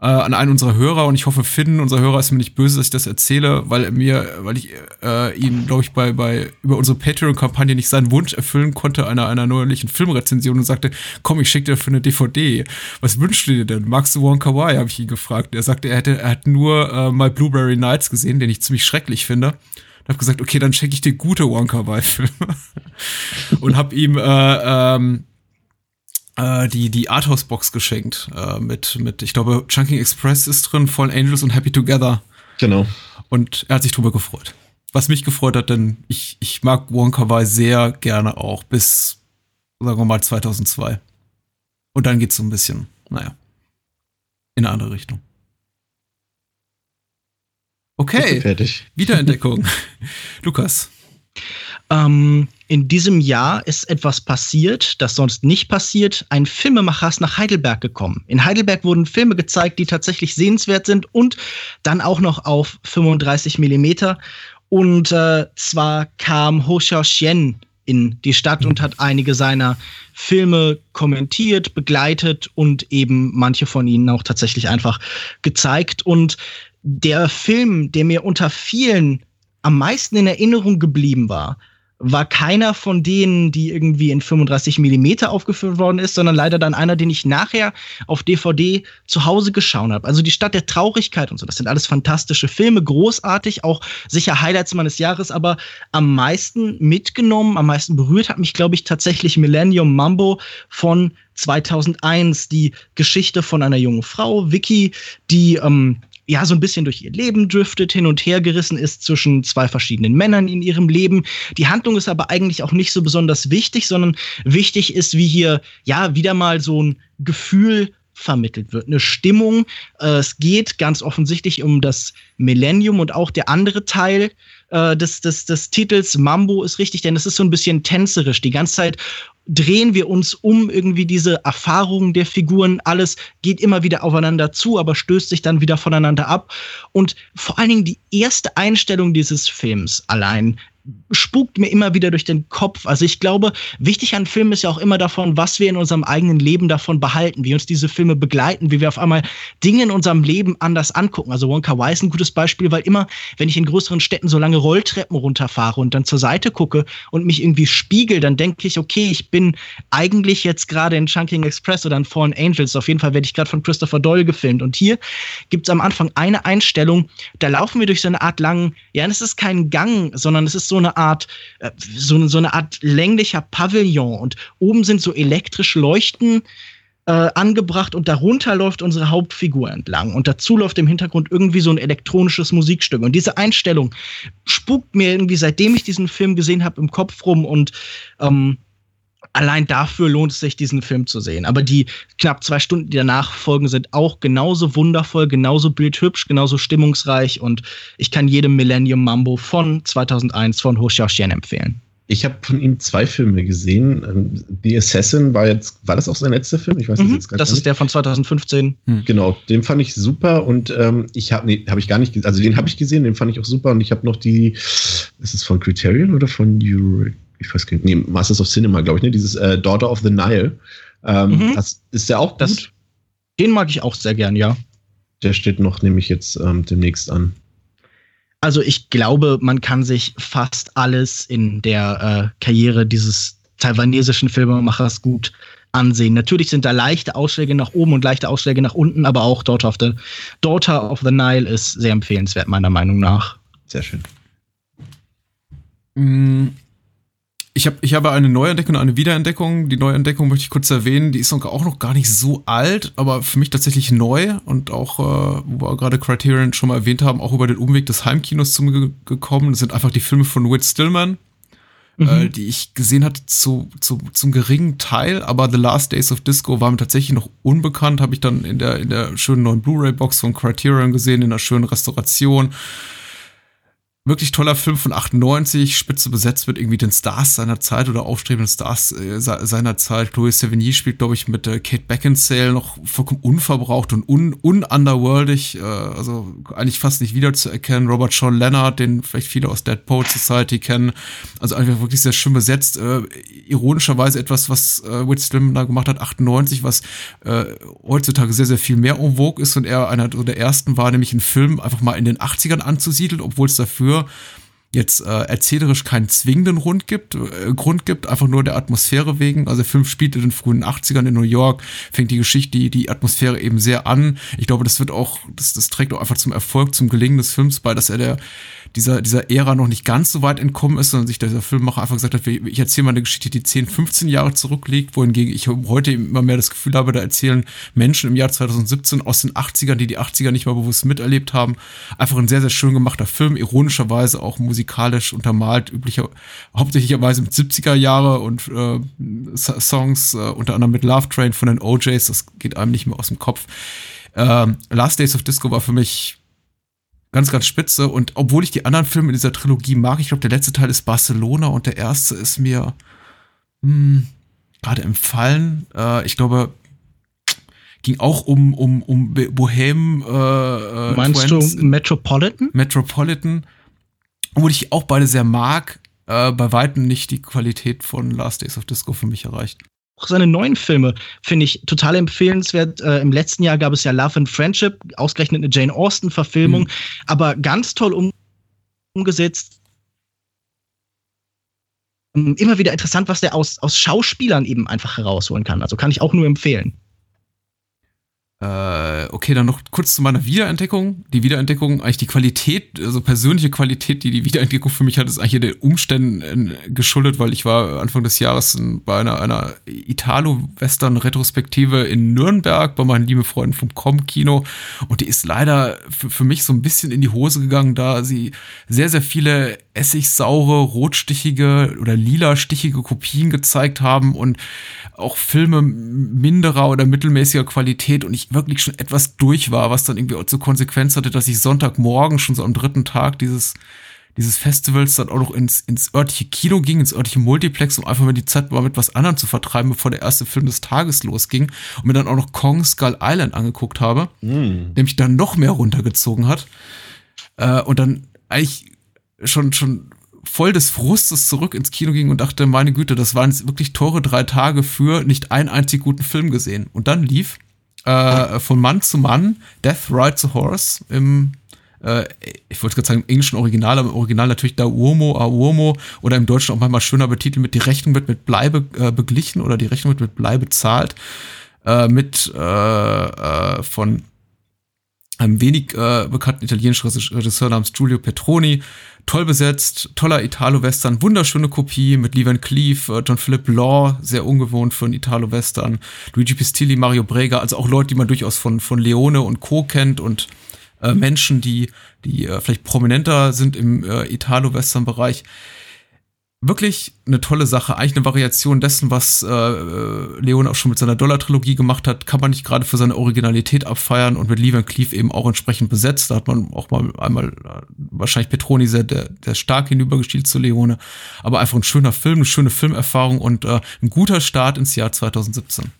äh, an einen unserer Hörer und ich hoffe, Finn, unser Hörer, ist mir nicht böse, dass ich das erzähle, weil mir, weil ich äh, ihn, glaube ich, bei, bei über unsere Patreon-Kampagne nicht seinen Wunsch erfüllen konnte einer einer neuerlichen Filmrezension und sagte, komm, ich schicke dir für eine DVD. Was wünschst du dir denn? Magst du Wonka Wai? habe ich ihn gefragt. Er sagte, er hätte, er hat nur äh, My Blueberry Nights gesehen, den ich ziemlich schrecklich finde. und habe gesagt, okay, dann schenke ich dir gute Wonka Wai Filme und habe ihm äh, ähm, äh, die die Arthouse Box geschenkt äh, mit mit ich glaube Chunking Express ist drin, Fallen Angels und Happy Together. Genau. Und er hat sich drüber gefreut. Was mich gefreut hat, denn ich ich mag Wonka Wai sehr gerne auch bis sagen wir mal 2002. Und dann geht's so ein bisschen, naja, in eine andere Richtung. Okay. Fertig. Wiederentdeckung. Lukas. Ähm, in diesem Jahr ist etwas passiert, das sonst nicht passiert. Ein Filmemacher ist nach Heidelberg gekommen. In Heidelberg wurden Filme gezeigt, die tatsächlich sehenswert sind und dann auch noch auf 35 Millimeter. Und äh, zwar kam Ho Xiaoxian in die Stadt und hat einige seiner Filme kommentiert, begleitet und eben manche von ihnen auch tatsächlich einfach gezeigt. Und der Film, der mir unter vielen am meisten in Erinnerung geblieben war, war keiner von denen, die irgendwie in 35 Millimeter aufgeführt worden ist, sondern leider dann einer, den ich nachher auf DVD zu Hause geschaut habe. Also die Stadt der Traurigkeit und so. Das sind alles fantastische Filme, großartig, auch sicher Highlights meines Jahres, aber am meisten mitgenommen, am meisten berührt hat mich, glaube ich, tatsächlich Millennium Mambo von 2001, die Geschichte von einer jungen Frau, Vicky, die ähm, ja so ein bisschen durch ihr Leben driftet, hin und her gerissen ist zwischen zwei verschiedenen Männern in ihrem Leben. Die Handlung ist aber eigentlich auch nicht so besonders wichtig, sondern wichtig ist, wie hier ja wieder mal so ein Gefühl vermittelt wird, eine Stimmung. Äh, es geht ganz offensichtlich um das Millennium und auch der andere Teil äh, des, des, des Titels Mambo ist richtig, denn es ist so ein bisschen tänzerisch. Die ganze Zeit drehen wir uns um irgendwie diese Erfahrungen der Figuren. Alles geht immer wieder aufeinander zu, aber stößt sich dann wieder voneinander ab. Und vor allen Dingen die erste Einstellung dieses Films allein spukt mir immer wieder durch den Kopf. Also ich glaube, wichtig an Filmen ist ja auch immer davon, was wir in unserem eigenen Leben davon behalten, wie uns diese Filme begleiten, wie wir auf einmal Dinge in unserem Leben anders angucken. Also Wonka Wai ist ein gutes Beispiel, weil immer, wenn ich in größeren Städten so lange Rolltreppen runterfahre und dann zur Seite gucke und mich irgendwie spiegel, dann denke ich, okay, ich bin eigentlich jetzt gerade in Chunking Express oder in Fallen Angels. Auf jeden Fall werde ich gerade von Christopher Doyle gefilmt. Und hier gibt es am Anfang eine Einstellung, da laufen wir durch so eine Art langen, ja, es ist kein Gang, sondern es ist so so eine Art, äh, so, so eine Art länglicher Pavillon und oben sind so elektrische Leuchten äh, angebracht und darunter läuft unsere Hauptfigur entlang und dazu läuft im Hintergrund irgendwie so ein elektronisches Musikstück. Und diese Einstellung spukt mir irgendwie seitdem ich diesen Film gesehen habe im Kopf rum und ähm, allein dafür lohnt es sich, diesen Film zu sehen. Aber die knapp zwei Stunden, die danach folgen, sind auch genauso wundervoll, genauso bildhübsch, genauso stimmungsreich und ich kann jedem Millennium Mambo von 2001 von Ho Xiaoxian empfehlen. Ich habe von ihm zwei Filme gesehen. Ähm, The Assassin war jetzt, war das auch sein letzter Film? Ich weiß mhm, jetzt gar das nicht. Das ist der von 2015. Hm. Genau, den fand ich super und ähm, ich habe, nee, habe ich gar nicht, also den habe ich gesehen, den fand ich auch super und ich habe noch die, ist es von Criterion oder von Euro, ich weiß gar nicht, nee, Masters of Cinema, glaube ich, ne? Dieses äh, Daughter of the Nile. Ähm, mhm. Das ist ja auch gut. Das, den mag ich auch sehr gern, ja. Der steht noch nämlich jetzt ähm, demnächst an. Also ich glaube, man kann sich fast alles in der äh, Karriere dieses taiwanesischen Filmemachers gut ansehen. Natürlich sind da leichte Ausschläge nach oben und leichte Ausschläge nach unten, aber auch Daughter of the, Daughter of the Nile ist sehr empfehlenswert, meiner Meinung nach. Sehr schön. Mm, ich, hab, ich habe eine Neuentdeckung und eine Wiederentdeckung. Die Neuentdeckung möchte ich kurz erwähnen. Die ist auch noch gar nicht so alt, aber für mich tatsächlich neu und auch, äh, wo wir gerade Criterion schon mal erwähnt haben, auch über den Umweg des Heimkinos zu mir gekommen. Das sind einfach die Filme von Whit Stillman, mhm. äh, die ich gesehen hatte zu, zu, zum geringen Teil, aber The Last Days of Disco war mir tatsächlich noch unbekannt. Habe ich dann in der, in der schönen neuen Blu-ray-Box von Criterion gesehen, in einer schönen Restauration wirklich toller Film von 98, spitze besetzt mit irgendwie den Stars seiner Zeit oder aufstrebenden Stars äh, seiner Zeit. Chloe Sevigny spielt, glaube ich, mit äh, Kate Beckinsale noch vollkommen unverbraucht und un ununderworldig, äh, also eigentlich fast nicht wiederzuerkennen. Robert Sean Leonard, den vielleicht viele aus Dead Poet Society kennen, also einfach wirklich sehr schön besetzt. Äh, ironischerweise etwas, was äh, Whit Stillman da gemacht hat, 98, was äh, heutzutage sehr, sehr viel mehr en vogue ist und er einer der ersten war, nämlich einen Film einfach mal in den 80ern anzusiedeln, obwohl es dafür nur jetzt äh, erzählerisch keinen zwingenden Grund gibt, äh, Grund gibt, einfach nur der Atmosphäre wegen. Also der Film spielt in den frühen 80ern in New York, fängt die Geschichte, die, die Atmosphäre eben sehr an. Ich glaube, das wird auch, das, das trägt auch einfach zum Erfolg, zum Gelingen des Films bei, dass er der dieser, dieser Ära noch nicht ganz so weit entkommen ist, sondern sich dieser Filmmacher einfach gesagt hat, ich erzähle mal eine Geschichte, die 10, 15 Jahre zurückliegt, wohingegen ich heute immer mehr das Gefühl habe, da erzählen Menschen im Jahr 2017 aus den 80ern, die die 80er nicht mal bewusst miterlebt haben, einfach ein sehr, sehr schön gemachter Film, ironischerweise auch musikalisch untermalt, üblicher, hauptsächlicherweise mit 70er Jahre und äh, Songs, äh, unter anderem mit Love Train von den OJs, das geht einem nicht mehr aus dem Kopf. Äh, Last Days of Disco war für mich ganz, ganz spitze. Und obwohl ich die anderen Filme in dieser Trilogie mag, ich glaube, der letzte Teil ist Barcelona und der erste ist mir hm, gerade empfallen. Äh, ich glaube, ging auch um, um, um Bohem. Äh, äh Meinst Twins, du Metropolitan? Metropolitan. Obwohl ich auch beide sehr mag, äh, bei weitem nicht die Qualität von Last Days of Disco für mich erreicht auch seine neuen Filme finde ich total empfehlenswert. Äh, Im letzten Jahr gab es ja Love and Friendship, ausgerechnet eine Jane Austen-Verfilmung, mhm. aber ganz toll um, umgesetzt. Ähm, immer wieder interessant, was der aus, aus Schauspielern eben einfach herausholen kann. Also kann ich auch nur empfehlen. Äh, okay, dann noch kurz zu meiner Wiederentdeckung. Die Wiederentdeckung, eigentlich die Qualität, also persönliche Qualität, die die Wiederentdeckung für mich hat, ist eigentlich den Umständen geschuldet, weil ich war Anfang des Jahres bei einer, einer Italo-Western-Retrospektive in Nürnberg bei meinen lieben Freunden vom Com-Kino und die ist leider für, für mich so ein bisschen in die Hose gegangen, da sie sehr, sehr viele essigsaure, rotstichige oder lila-stichige Kopien gezeigt haben und auch Filme minderer oder mittelmäßiger Qualität und ich wirklich schon etwas durch war, was dann irgendwie auch zur Konsequenz hatte, dass ich Sonntagmorgen schon so am dritten Tag dieses dieses Festivals dann auch noch ins, ins örtliche Kino ging, ins örtliche Multiplex, um einfach mal die Zeit mal mit was anderem zu vertreiben, bevor der erste Film des Tages losging und mir dann auch noch Kong Skull Island angeguckt habe, mm. der mich dann noch mehr runtergezogen hat. Äh, und dann eigentlich schon, schon voll des Frustes zurück ins Kino ging und dachte, meine Güte, das waren jetzt wirklich teure drei Tage für nicht einen einzig guten Film gesehen. Und dann lief äh, von Mann zu Mann Death Rides a Horse im äh, ich wollte gerade sagen, im englischen Original, aber im Original natürlich da Uomo, a Uomo oder im Deutschen auch manchmal schöner betitelt mit die Rechnung wird mit Bleibe äh, beglichen oder die Rechnung wird mit Bleibe bezahlt. Äh, mit äh, äh, von einem wenig äh, bekannten italienischen Regisseur namens Giulio Petroni. Toll besetzt, toller Italo-Western, wunderschöne Kopie mit Lee Van Cleef, äh, John Philip Law, sehr ungewohnt für einen Italo-Western, Luigi Pistilli, Mario Brega, also auch Leute, die man durchaus von, von Leone und Co. kennt und äh, Menschen, die, die äh, vielleicht prominenter sind im äh, Italo-Western-Bereich wirklich eine tolle Sache. Eigentlich eine Variation dessen, was äh, Leon auch schon mit seiner Dollar-Trilogie gemacht hat, kann man nicht gerade für seine Originalität abfeiern und mit Lee Van Cleef eben auch entsprechend besetzt. Da hat man auch mal einmal äh, wahrscheinlich Petroni sehr der, der stark hinübergestielt zu Leone. Aber einfach ein schöner Film, eine schöne Filmerfahrung und äh, ein guter Start ins Jahr 2017.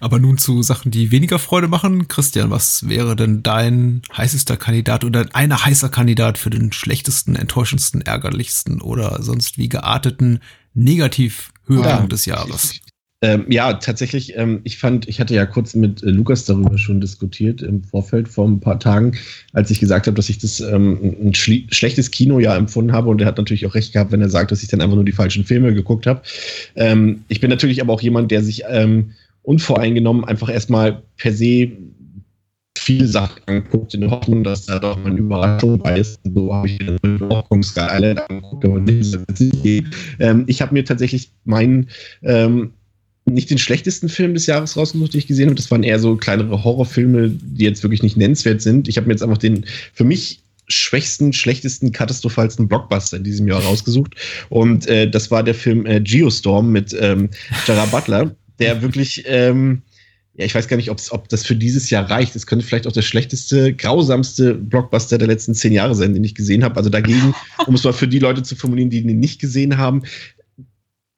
Aber nun zu Sachen, die weniger Freude machen. Christian, was wäre denn dein heißester Kandidat oder ein heißer Kandidat für den schlechtesten, enttäuschendsten, ärgerlichsten oder sonst wie gearteten Negativ-Höhepunkt ja. des Jahres? Ähm, ja, tatsächlich, ähm, ich fand, ich hatte ja kurz mit äh, Lukas darüber schon diskutiert im Vorfeld vor ein paar Tagen, als ich gesagt habe, dass ich das ähm, ein schlechtes Kinojahr empfunden habe und er hat natürlich auch recht gehabt, wenn er sagt, dass ich dann einfach nur die falschen Filme geguckt habe. Ähm, ich bin natürlich aber auch jemand, der sich ähm, unvoreingenommen einfach erstmal per se viele Sachen anguckt, in der Hoffnung, dass da doch mal eine Überraschung bei ist. So habe ich auch Kong Sky Island angeguckt, aber nicht, ähm, Ich habe mir tatsächlich meinen ähm, nicht den schlechtesten Film des Jahres rausgesucht, den ich gesehen habe. Das waren eher so kleinere Horrorfilme, die jetzt wirklich nicht nennenswert sind. Ich habe mir jetzt einfach den für mich schwächsten, schlechtesten, katastrophalsten Blockbuster in diesem Jahr rausgesucht. Und äh, das war der Film äh, Geostorm mit ähm, Gerard Butler der wirklich, ähm, ja, ich weiß gar nicht, ob das für dieses Jahr reicht. Es könnte vielleicht auch der schlechteste, grausamste Blockbuster der letzten zehn Jahre sein, den ich gesehen habe. Also dagegen, um es mal für die Leute zu formulieren, die ihn nicht gesehen haben,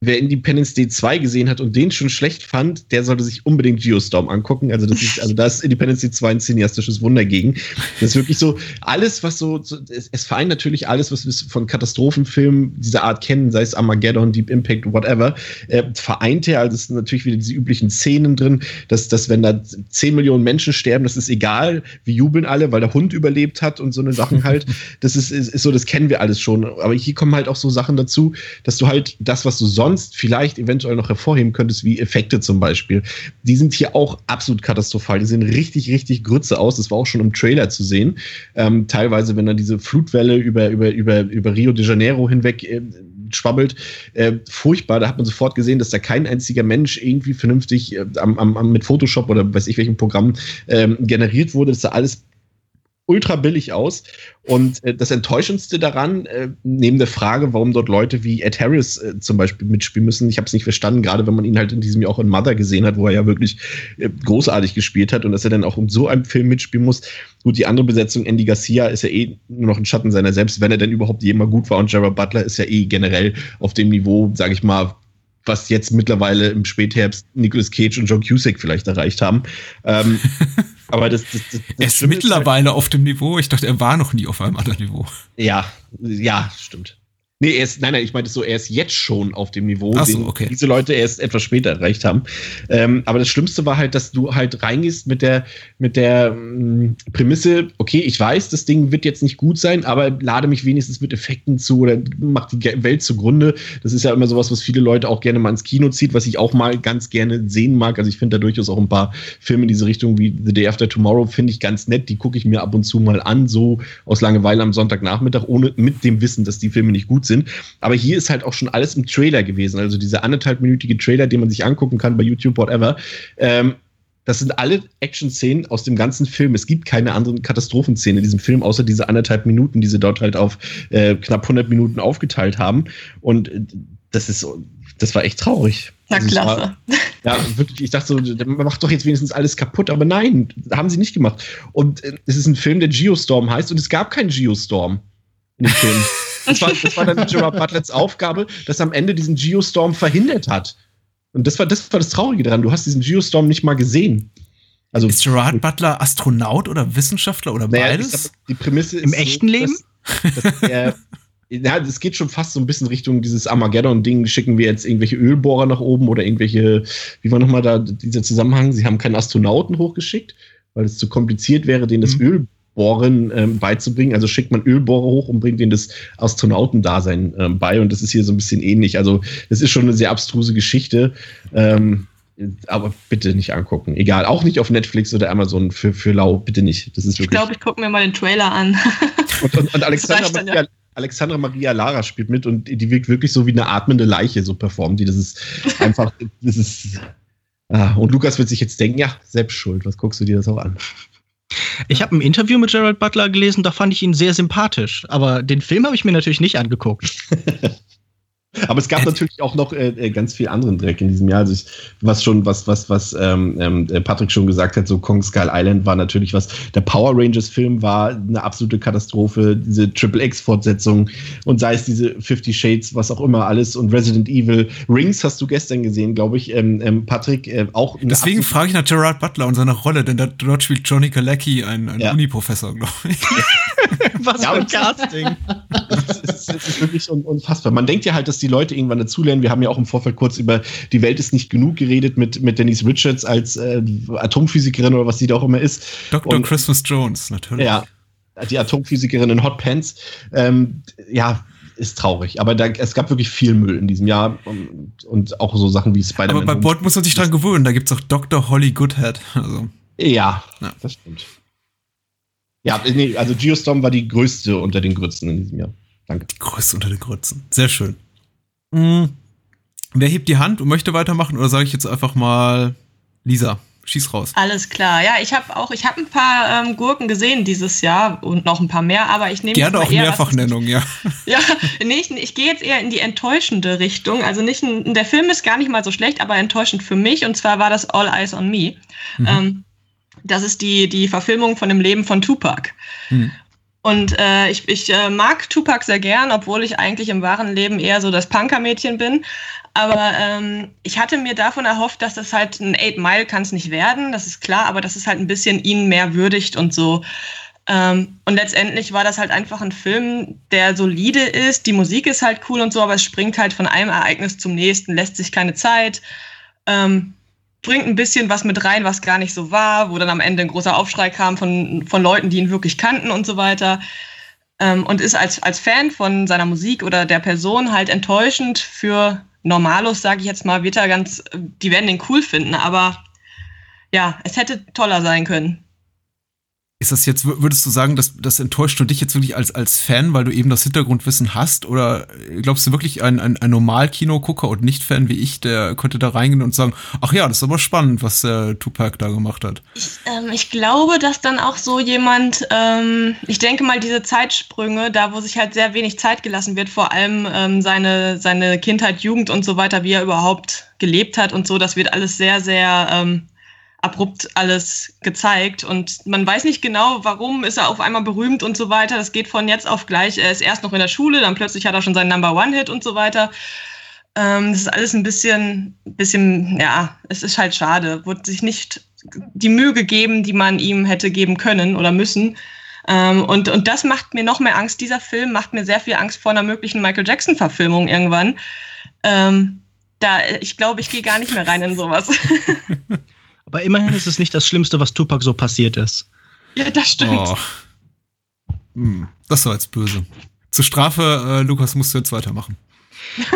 wer Independence Day 2 gesehen hat und den schon schlecht fand, der sollte sich unbedingt Geostorm angucken. Also, das ist, also da ist Independence Day 2 ein cineastisches Wunder gegen. Das ist wirklich so, alles, was so, so es, es, vereint natürlich alles, was wir von Katastrophenfilmen dieser Art kennen, sei es Armageddon, Deep Impact, whatever, äh, vereint er. Also, es sind natürlich wieder diese üblichen Szenen drin, dass, dass wenn da 10 Millionen Menschen sterben, das ist egal, wir jubeln alle, weil der Hund überlebt hat und so eine Sachen halt. Das ist, ist, ist so, das kennen wir alles schon. Aber hier kommen halt auch so Sachen dazu, dass du halt das, was du sonst sonst vielleicht eventuell noch hervorheben könntest, wie Effekte zum Beispiel, die sind hier auch absolut katastrophal. Die sehen richtig, richtig Grütze aus. Das war auch schon im Trailer zu sehen. Ähm, teilweise, wenn dann diese Flutwelle über, über, über, über Rio de Janeiro hinweg äh, schwabbelt. Äh, furchtbar. Da hat man sofort gesehen, dass da kein einziger Mensch irgendwie vernünftig äh, am, am, mit Photoshop oder weiß ich welchem Programm ähm, generiert wurde. Das sah alles ultra billig aus. Und äh, das Enttäuschendste daran, äh, neben der Frage, warum dort Leute wie Ed Harris äh, zum Beispiel mitspielen müssen, ich habe es nicht verstanden, gerade wenn man ihn halt in diesem Jahr auch in Mother gesehen hat, wo er ja wirklich äh, großartig gespielt hat und dass er dann auch in so einem Film mitspielen muss. Gut, die andere Besetzung, Andy Garcia, ist ja eh nur noch ein Schatten seiner selbst, wenn er denn überhaupt jemals gut war. Und Gerard Butler ist ja eh generell auf dem Niveau, sage ich mal, was jetzt mittlerweile im Spätherbst Nicolas Cage und John Cusack vielleicht erreicht haben. Ähm, aber das, das, das, das er ist mittlerweile auf dem Niveau. Ich dachte, er war noch nie auf einem anderen Niveau. Ja, ja, stimmt. Nee, er ist, nein, nein, ich meinte so, er ist jetzt schon auf dem Niveau, so, den okay. diese Leute erst etwas später erreicht haben. Ähm, aber das Schlimmste war halt, dass du halt reingehst mit der, mit der ähm, Prämisse, okay, ich weiß, das Ding wird jetzt nicht gut sein, aber lade mich wenigstens mit Effekten zu oder mach die Welt zugrunde. Das ist ja immer sowas, was viele Leute auch gerne mal ins Kino zieht, was ich auch mal ganz gerne sehen mag. Also ich finde da durchaus auch ein paar Filme in diese Richtung wie The Day After Tomorrow finde ich ganz nett. Die gucke ich mir ab und zu mal an, so aus Langeweile am Sonntagnachmittag, ohne mit dem Wissen, dass die Filme nicht gut sind sind. Aber hier ist halt auch schon alles im Trailer gewesen. Also dieser anderthalbminütige Trailer, den man sich angucken kann bei YouTube, whatever. Ähm, das sind alle Action-Szenen aus dem ganzen Film. Es gibt keine anderen Katastrophenszenen in diesem Film, außer diese anderthalb Minuten, die sie dort halt auf äh, knapp 100 Minuten aufgeteilt haben. Und äh, das ist das war echt traurig. Na also klasse. War, ja, wirklich, ich dachte so, man macht doch jetzt wenigstens alles kaputt, aber nein, haben sie nicht gemacht. Und äh, es ist ein Film, der Geostorm heißt und es gab keinen Geostorm in dem Film. Das war, das war dann Gerard Butlets Aufgabe, dass am Ende diesen Geostorm verhindert hat. Und das war, das war das Traurige daran. Du hast diesen Geostorm nicht mal gesehen. Also, ist Gerard Butler Astronaut oder Wissenschaftler oder naja, beides? Glaub, die Prämisse Im echten so, Leben? Dass, dass er, ja, es geht schon fast so ein bisschen Richtung dieses Armageddon-Ding. Schicken wir jetzt irgendwelche Ölbohrer nach oben oder irgendwelche, wie war nochmal da dieser Zusammenhang? Sie haben keinen Astronauten hochgeschickt, weil es zu kompliziert wäre, denen das mhm. Öl Bohren ähm, beizubringen. Also schickt man Ölbohrer hoch und bringt ihnen das Astronautendasein ähm, bei. Und das ist hier so ein bisschen ähnlich. Also das ist schon eine sehr abstruse Geschichte. Ähm, aber bitte nicht angucken. Egal, auch nicht auf Netflix oder Amazon für, für lau. Bitte nicht. Das ist wirklich. Ich glaube, ich gucke mir mal den Trailer an. und, und, und Alexandra, dann, Maria, ja. Alexandra Maria Lara spielt mit und die wirkt wirklich so wie eine atmende Leiche, so performt die. Das ist einfach, das ist. Ah, und Lukas wird sich jetzt denken, ja, selbst schuld. Was guckst du dir das auch an? Ich habe ein Interview mit Gerald Butler gelesen, da fand ich ihn sehr sympathisch. Aber den Film habe ich mir natürlich nicht angeguckt. Aber es gab natürlich auch noch äh, äh, ganz viel anderen Dreck in diesem Jahr. Also ich, was schon, was, was, was ähm, ähm, äh, Patrick schon gesagt hat, so Kong Skull Island war natürlich was. Der Power Rangers Film war eine absolute Katastrophe. Diese Triple X Fortsetzung und sei es diese Fifty Shades, was auch immer alles und Resident Evil. Rings hast du gestern gesehen, glaube ich, ähm, ähm, Patrick. Äh, auch Deswegen frage ich nach Gerard Butler und seiner Rolle, denn dort spielt Johnny Galecki, ein, ein ja. Uni-Professor, glaube ich. was ja, für ein Casting. Das ist, das ist wirklich unfassbar. Man denkt ja halt, dass die Leute irgendwann dazulernen. Wir haben ja auch im Vorfeld kurz über die Welt ist nicht genug geredet mit, mit Denise Richards als äh, Atomphysikerin oder was sie da auch immer ist. Dr. Und, Christmas Jones, natürlich. Ja, die Atomphysikerin in Hot Pants. Ähm, ja, ist traurig. Aber da, es gab wirklich viel Müll in diesem Jahr und, und auch so Sachen wie Spider-Man. Aber bei Bord muss man sich dran gewöhnen. Da gibt es auch Dr. Holly Goodhead. Also. Ja, ja, das stimmt. Ja, nee, also Geostorm war die größte unter den Grützen in diesem Jahr. Danke. Die größte unter den Grützen. Sehr schön. Mhm. Wer hebt die Hand und möchte weitermachen oder sage ich jetzt einfach mal Lisa? Schieß raus. Alles klar. Ja, ich habe auch, ich habe ein paar ähm, Gurken gesehen dieses Jahr und noch ein paar mehr, aber ich nehme gerne auch Mehrfachnennung, ja. Ja, nee, ich, ich gehe jetzt eher in die enttäuschende Richtung. Also nicht, der Film ist gar nicht mal so schlecht, aber enttäuschend für mich. Und zwar war das All Eyes on Me. Mhm. Ähm, das ist die die Verfilmung von dem Leben von Tupac. Mhm. Und äh, ich, ich äh, mag Tupac sehr gern, obwohl ich eigentlich im wahren Leben eher so das Punker-Mädchen bin. Aber ähm, ich hatte mir davon erhofft, dass das halt ein Eight Mile kann es nicht werden, das ist klar, aber dass es halt ein bisschen ihn mehr würdigt und so. Ähm, und letztendlich war das halt einfach ein Film, der solide ist. Die Musik ist halt cool und so, aber es springt halt von einem Ereignis zum nächsten, lässt sich keine Zeit. Ähm, bringt ein bisschen was mit rein, was gar nicht so war, wo dann am Ende ein großer Aufschrei kam von, von Leuten, die ihn wirklich kannten und so weiter. Ähm, und ist als, als Fan von seiner Musik oder der Person halt enttäuschend für Normalos, sage ich jetzt mal, wird er ganz, die werden den cool finden, aber ja, es hätte toller sein können. Ist das jetzt, würdest du sagen, dass das enttäuscht du dich jetzt wirklich als, als Fan, weil du eben das Hintergrundwissen hast? Oder glaubst du wirklich, ein, ein, ein Normal-Kinogucker und Nicht-Fan wie ich, der könnte da reingehen und sagen, ach ja, das ist aber spannend, was der Tupac da gemacht hat? Ich, ähm, ich glaube, dass dann auch so jemand, ähm, ich denke mal, diese Zeitsprünge, da wo sich halt sehr wenig Zeit gelassen wird, vor allem ähm, seine, seine Kindheit, Jugend und so weiter, wie er überhaupt gelebt hat und so, das wird alles sehr, sehr ähm, abrupt alles gezeigt und man weiß nicht genau, warum ist er auf einmal berühmt und so weiter. Das geht von jetzt auf gleich. Er ist erst noch in der Schule, dann plötzlich hat er schon seinen Number One Hit und so weiter. Ähm, das ist alles ein bisschen, bisschen, ja, es ist halt schade. Wurde sich nicht die Mühe gegeben, die man ihm hätte geben können oder müssen. Ähm, und, und das macht mir noch mehr Angst. Dieser Film macht mir sehr viel Angst vor einer möglichen Michael Jackson-Verfilmung irgendwann. Ähm, da, ich glaube, ich gehe gar nicht mehr rein in sowas. Aber immerhin ist es nicht das Schlimmste, was Tupac so passiert ist. Ja, das stimmt. Oh. Hm, das war jetzt böse. Zur Strafe, äh, Lukas, musst du jetzt weitermachen.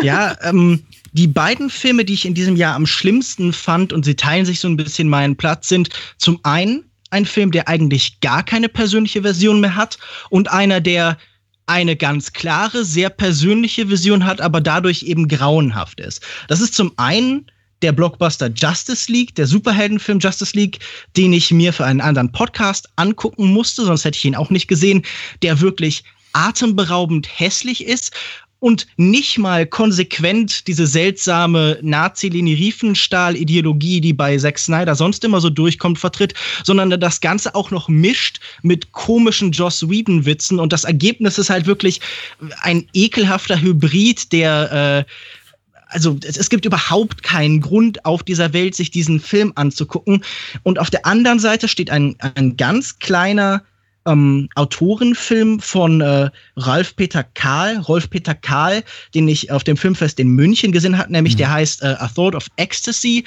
Ja, ähm, die beiden Filme, die ich in diesem Jahr am schlimmsten fand, und sie teilen sich so ein bisschen meinen Platz, sind zum einen ein Film, der eigentlich gar keine persönliche Version mehr hat und einer, der eine ganz klare, sehr persönliche Vision hat, aber dadurch eben grauenhaft ist. Das ist zum einen der Blockbuster Justice League, der Superheldenfilm Justice League, den ich mir für einen anderen Podcast angucken musste, sonst hätte ich ihn auch nicht gesehen, der wirklich atemberaubend hässlich ist und nicht mal konsequent diese seltsame Nazi-Leni Riefenstahl-Ideologie, die bei Zack Snyder sonst immer so durchkommt, vertritt, sondern das Ganze auch noch mischt mit komischen Joss Whedon-Witzen und das Ergebnis ist halt wirklich ein ekelhafter Hybrid, der äh, also es, es, gibt überhaupt keinen Grund auf dieser Welt, sich diesen Film anzugucken. Und auf der anderen Seite steht ein, ein ganz kleiner ähm, Autorenfilm von äh, Ralf Peter Kahl, Rolf Peter Kahl, den ich auf dem Filmfest in München gesehen habe, nämlich mhm. der heißt äh, A Thought of Ecstasy,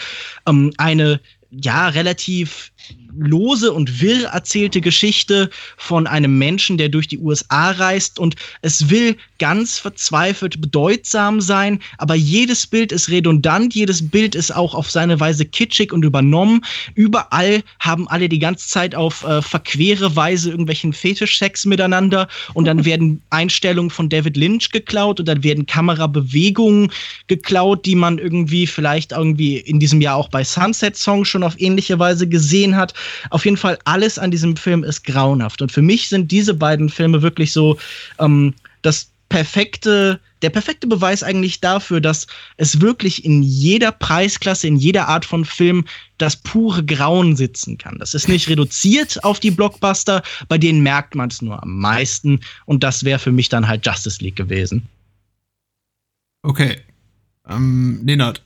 ähm, eine ja relativ lose und wirr erzählte Geschichte von einem Menschen, der durch die USA reist und es will ganz verzweifelt bedeutsam sein, aber jedes Bild ist redundant, jedes Bild ist auch auf seine Weise kitschig und übernommen. Überall haben alle die ganze Zeit auf äh, verquere Weise irgendwelchen Fetischsex miteinander und dann werden Einstellungen von David Lynch geklaut und dann werden Kamerabewegungen geklaut, die man irgendwie vielleicht irgendwie in diesem Jahr auch bei Sunset Song schon auf ähnliche Weise gesehen hat. Auf jeden Fall, alles an diesem Film ist grauenhaft. Und für mich sind diese beiden Filme wirklich so ähm, das perfekte, der perfekte Beweis eigentlich dafür, dass es wirklich in jeder Preisklasse, in jeder Art von Film das pure Grauen sitzen kann. Das ist nicht reduziert auf die Blockbuster, bei denen merkt man es nur am meisten. Und das wäre für mich dann halt Justice League gewesen. Okay. Ähm, Nenad,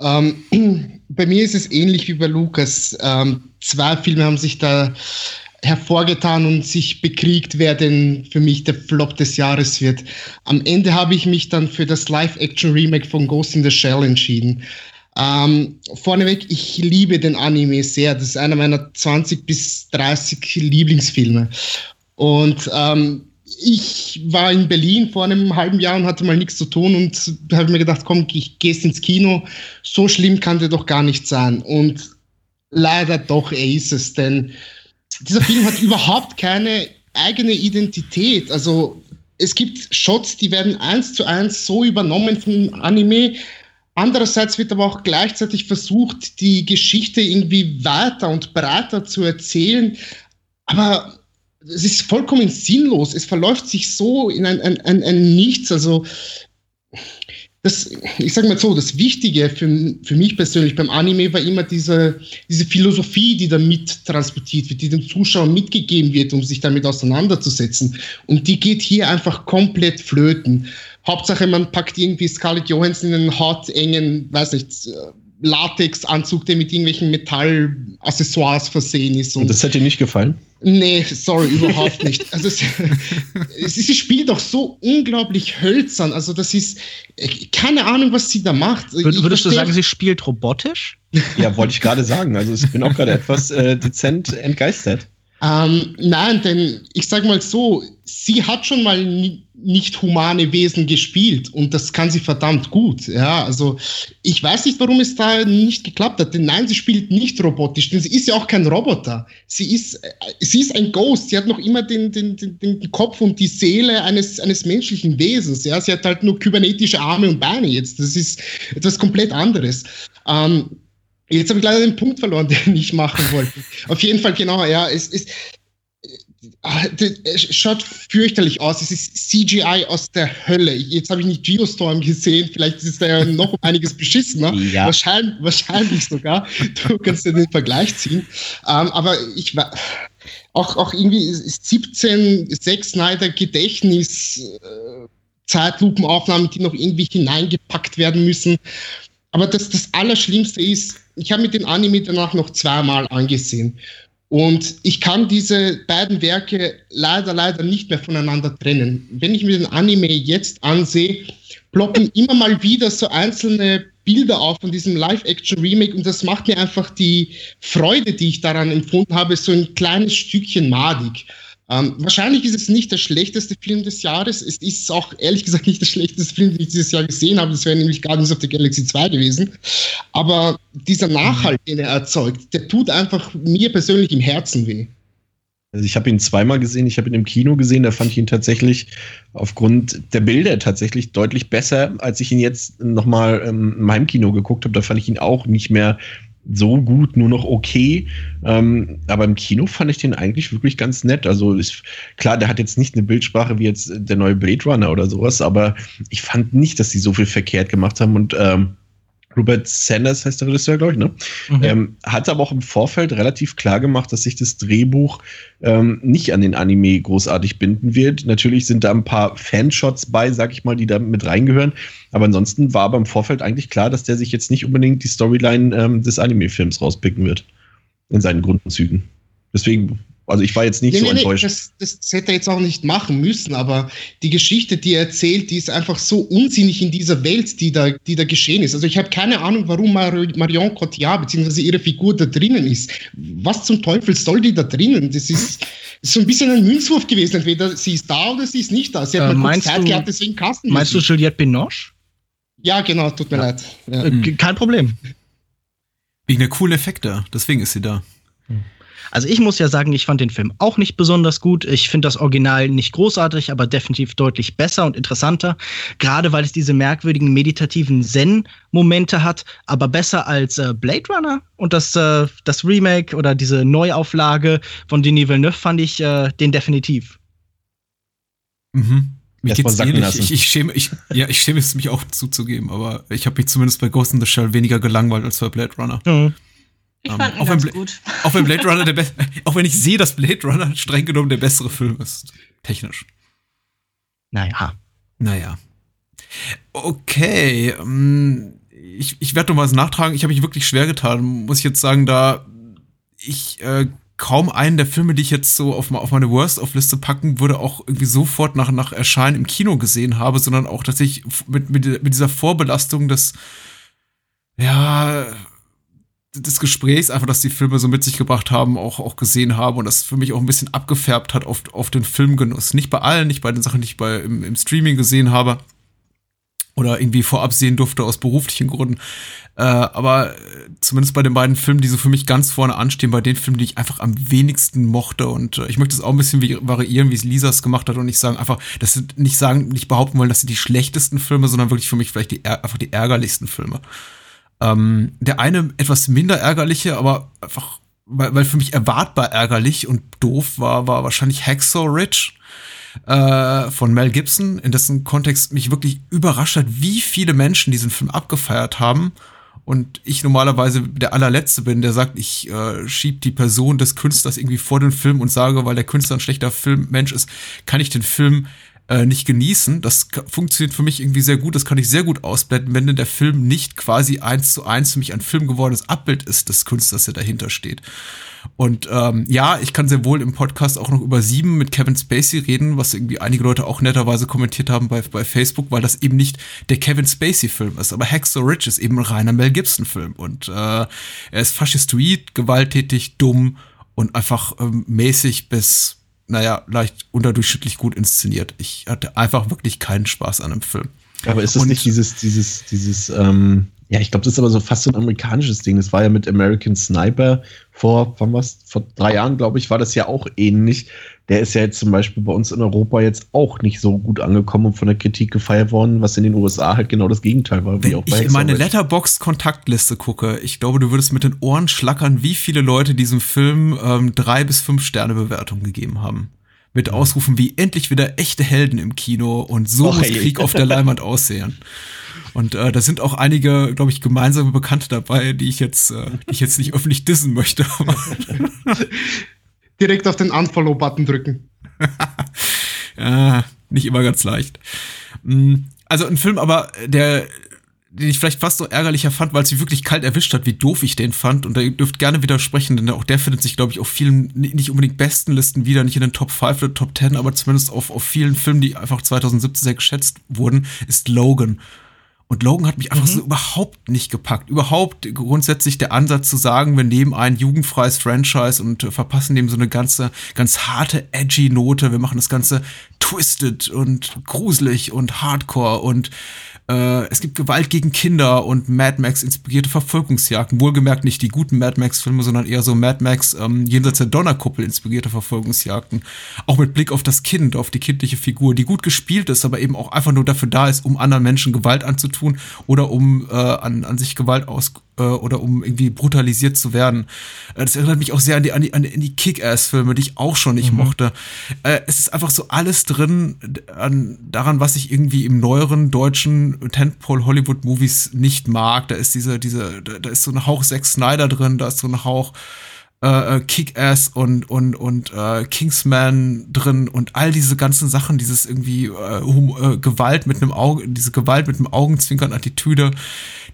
ähm, bei mir ist es ähnlich wie bei Lukas. Ähm, zwei Filme haben sich da hervorgetan und sich bekriegt, wer denn für mich der Flop des Jahres wird. Am Ende habe ich mich dann für das Live-Action-Remake von Ghost in the Shell entschieden. Ähm, vorneweg, ich liebe den Anime sehr. Das ist einer meiner 20 bis 30 Lieblingsfilme. Und ähm, ich war in Berlin vor einem halben Jahr und hatte mal nichts zu tun und habe mir gedacht, komm, ich gehe ins Kino. So schlimm kann der doch gar nicht sein. Und leider doch, er ist es, denn dieser Film hat überhaupt keine eigene Identität. Also es gibt Shots, die werden eins zu eins so übernommen vom Anime. Andererseits wird aber auch gleichzeitig versucht, die Geschichte irgendwie weiter und breiter zu erzählen. Aber es ist vollkommen sinnlos. Es verläuft sich so in ein, ein, ein, ein Nichts. Also das, ich sage mal so, das Wichtige für, für mich persönlich beim Anime war immer diese, diese Philosophie, die da mit transportiert wird, die den Zuschauern mitgegeben wird, um sich damit auseinanderzusetzen. Und die geht hier einfach komplett flöten. Hauptsache, man packt irgendwie Scarlett Johansson in einen hart engen, weiß nicht, Latexanzug, der mit irgendwelchen Metallaccessoires versehen ist. Und, und das hat dir nicht gefallen? Nee, sorry, überhaupt nicht. Also es, es, sie spielt doch so unglaublich hölzern. Also das ist keine Ahnung, was sie da macht. Würdest verstehe, du sagen, sie spielt robotisch? Ja, wollte ich gerade sagen. Also ich bin auch gerade etwas äh, dezent entgeistert. Ähm, nein, denn ich sage mal so, sie hat schon mal nicht humane Wesen gespielt und das kann sie verdammt gut. Ja, also ich weiß nicht, warum es da nicht geklappt hat. Denn nein, sie spielt nicht robotisch, denn sie ist ja auch kein Roboter. Sie ist, äh, sie ist ein Ghost. Sie hat noch immer den, den, den, den Kopf und die Seele eines, eines menschlichen Wesens. Ja, sie hat halt nur kybernetische Arme und Beine jetzt. Das ist etwas komplett anderes. Ähm, Jetzt habe ich leider den Punkt verloren, den ich machen wollte. Auf jeden Fall, genau, ja, es ist. Ah, es schaut fürchterlich aus. Es ist CGI aus der Hölle. Jetzt habe ich nicht Geostorm gesehen. Vielleicht ist da ja noch einiges beschissener. Ja. Wahrscheinlich, wahrscheinlich sogar. Du kannst ja den Vergleich ziehen. Ähm, aber ich war auch, auch irgendwie 17 Zack Snyder Gedächtnis äh, Zeitlupenaufnahmen, die noch irgendwie hineingepackt werden müssen. Aber das, das Allerschlimmste ist, ich habe mir den Anime danach noch zweimal angesehen. Und ich kann diese beiden Werke leider, leider nicht mehr voneinander trennen. Wenn ich mir den Anime jetzt ansehe, ploppen immer mal wieder so einzelne Bilder auf von diesem Live-Action-Remake und das macht mir einfach die Freude, die ich daran empfunden habe, so ein kleines Stückchen madig. Ähm, wahrscheinlich ist es nicht der schlechteste Film des Jahres. Es ist auch ehrlich gesagt nicht der schlechteste Film, den ich dieses Jahr gesehen habe. Das wäre nämlich Guardians of the Galaxy 2 gewesen. Aber dieser Nachhalt, den er erzeugt, der tut einfach mir persönlich im Herzen weh. Also ich habe ihn zweimal gesehen, ich habe ihn im Kino gesehen, da fand ich ihn tatsächlich aufgrund der Bilder tatsächlich deutlich besser, als ich ihn jetzt nochmal ähm, in meinem Kino geguckt habe. Da fand ich ihn auch nicht mehr so gut, nur noch okay. Ähm, aber im Kino fand ich den eigentlich wirklich ganz nett. Also ist klar, der hat jetzt nicht eine Bildsprache wie jetzt der neue Blade Runner oder sowas, aber ich fand nicht, dass sie so viel verkehrt gemacht haben und ähm, Robert Sanders heißt der Regisseur, glaube ich, ne? Mhm. Ähm, hat aber auch im Vorfeld relativ klar gemacht, dass sich das Drehbuch ähm, nicht an den Anime großartig binden wird. Natürlich sind da ein paar Fanshots bei, sag ich mal, die da mit reingehören. Aber ansonsten war aber im Vorfeld eigentlich klar, dass der sich jetzt nicht unbedingt die Storyline ähm, des Anime-Films rauspicken wird. In seinen Grundzügen. Deswegen also ich war jetzt nicht nee, so nee, enttäuscht. Das, das, hätte er jetzt auch nicht machen müssen, aber die Geschichte, die er erzählt, die ist einfach so unsinnig in dieser Welt, die da, die da geschehen ist. Also ich habe keine Ahnung, warum Marion Cotillard bzw. ihre Figur da drinnen ist. Was zum Teufel soll die da drinnen? Das ist so ein bisschen ein Münzwurf gewesen. Entweder sie ist da oder sie ist nicht da. Sie hat äh, mal kurz Zeit du, gehabt, deswegen Kasten. Meinst du Juliette Binoche? Ja, genau, tut mir ja. leid. Ja. Äh, kein Problem. Wegen der coolen Effekte, deswegen ist sie da. Hm. Also ich muss ja sagen, ich fand den Film auch nicht besonders gut. Ich finde das Original nicht großartig, aber definitiv deutlich besser und interessanter. Gerade weil es diese merkwürdigen meditativen Zen-Momente hat, aber besser als äh, Blade Runner. Und das, äh, das Remake oder diese Neuauflage von Denis Villeneuve fand ich äh, den definitiv. Mhm. Mir geht's ähnlich. Ich, ich, schäme, ich, ja, ich schäme es mich auch zuzugeben, aber ich habe mich zumindest bei Ghost in the Shell weniger gelangweilt als bei Blade Runner. Mhm. Ich um, fand ihn ganz gut. Auch wenn Blade Runner der auch wenn ich sehe, dass Blade Runner streng genommen der bessere Film ist. Technisch. Naja. Naja. Okay. Ähm, ich, ich werde noch was nachtragen. Ich habe mich wirklich schwer getan, muss ich jetzt sagen, da ich äh, kaum einen der Filme, die ich jetzt so auf, auf meine Worst-of-Liste packen würde, auch irgendwie sofort nach, nach Erscheinen im Kino gesehen habe, sondern auch tatsächlich mit, mit, mit dieser Vorbelastung des, ja, des Gesprächs, einfach, dass die Filme so mit sich gebracht haben, auch, auch gesehen habe und das für mich auch ein bisschen abgefärbt hat auf, auf den Filmgenuss. Nicht bei allen, nicht bei den Sachen, die ich bei, im, im Streaming gesehen habe oder irgendwie vorab sehen durfte aus beruflichen Gründen. Äh, aber zumindest bei den beiden Filmen, die so für mich ganz vorne anstehen, bei den Filmen, die ich einfach am wenigsten mochte. Und äh, ich möchte es auch ein bisschen variieren, wie es Lisa es gemacht hat und nicht sagen, einfach, dass sie nicht sagen, nicht behaupten wollen, dass sie die schlechtesten Filme, sondern wirklich für mich vielleicht die, einfach die ärgerlichsten Filme. Ähm, der eine etwas minder ärgerliche, aber einfach, weil, weil für mich erwartbar ärgerlich und doof war, war wahrscheinlich Hacksaw Ridge. äh, von Mel Gibson, in dessen Kontext mich wirklich überrascht hat, wie viele Menschen diesen Film abgefeiert haben. Und ich normalerweise der allerletzte bin, der sagt, ich äh, schieb die Person des Künstlers irgendwie vor den Film und sage, weil der Künstler ein schlechter Filmmensch ist, kann ich den Film äh, nicht genießen. Das funktioniert für mich irgendwie sehr gut. Das kann ich sehr gut ausblenden, wenn denn der Film nicht quasi eins zu eins für mich ein Film gewordenes Abbild ist des Künstlers, der dahinter steht. Und ähm, ja, ich kann sehr wohl im Podcast auch noch über Sieben mit Kevin Spacey reden, was irgendwie einige Leute auch netterweise kommentiert haben bei, bei Facebook, weil das eben nicht der Kevin Spacey-Film ist. Aber Hacksaw Rich ist eben ein reiner Mel Gibson-Film. Und äh, er ist faschistoid, gewalttätig, dumm und einfach ähm, mäßig bis naja, leicht unterdurchschnittlich gut inszeniert. Ich hatte einfach wirklich keinen Spaß an dem Film. Aber ist das nicht dieses, dieses, dieses, ähm, ja, ich glaube, das ist aber so fast so ein amerikanisches Ding. Das war ja mit American Sniper vor, wann was? Vor drei Jahren, glaube ich, war das ja auch ähnlich. Der ist ja jetzt zum Beispiel bei uns in Europa jetzt auch nicht so gut angekommen und von der Kritik gefeiert worden, was in den USA halt genau das Gegenteil war. Wenn ich in meine Letterbox-Kontaktliste gucke, ich glaube, du würdest mit den Ohren schlackern, wie viele Leute diesem Film ähm, drei bis fünf Sterne Bewertung gegeben haben mit Ausrufen wie endlich wieder echte Helden im Kino und so Och, muss Krieg auf der Leinwand aussehen. Und äh, da sind auch einige, glaube ich, gemeinsame Bekannte dabei, die ich jetzt, äh, die ich jetzt nicht öffentlich dissen möchte. Direkt auf den Unfollow-Button drücken. ja, nicht immer ganz leicht. Mm, also ein Film, aber der den ich vielleicht fast so ärgerlicher fand, weil es mich wirklich kalt erwischt hat, wie doof ich den fand. Und da dürft gerne widersprechen, denn auch der findet sich, glaube ich, auf vielen, nicht unbedingt besten Listen wieder, nicht in den Top 5 oder Top 10, aber zumindest auf, auf vielen Filmen, die einfach 2017 sehr geschätzt wurden, ist Logan. Und Logan hat mich einfach mhm. so überhaupt nicht gepackt. Überhaupt grundsätzlich der Ansatz zu sagen, wir nehmen ein jugendfreies Franchise und verpassen dem so eine ganze, ganz harte, edgy Note. Wir machen das Ganze twisted und gruselig und hardcore und äh, es gibt Gewalt gegen Kinder und Mad Max inspirierte Verfolgungsjagden. Wohlgemerkt nicht die guten Mad Max Filme, sondern eher so Mad Max ähm, jenseits der Donnerkuppel inspirierte Verfolgungsjagden. Auch mit Blick auf das Kind, auf die kindliche Figur, die gut gespielt ist, aber eben auch einfach nur dafür da ist, um anderen Menschen Gewalt anzutun oder um äh, an, an sich Gewalt aus, äh, oder um irgendwie brutalisiert zu werden. Äh, das erinnert mich auch sehr an die, an die, an die Kick-Ass-Filme, die ich auch schon nicht mhm. mochte. Äh, es ist einfach so alles drin an, daran, was ich irgendwie im neueren deutschen Tentpole Hollywood Movies nicht mag. Da ist diese, diese, da ist so ein Hauch Zack Snyder drin, da ist so ein Hauch äh, Kick-Ass und, und, und äh, Kingsman drin und all diese ganzen Sachen, dieses irgendwie äh, äh, Gewalt mit einem Auge, diese Gewalt mit einem Augenzwinkern-Attitüde,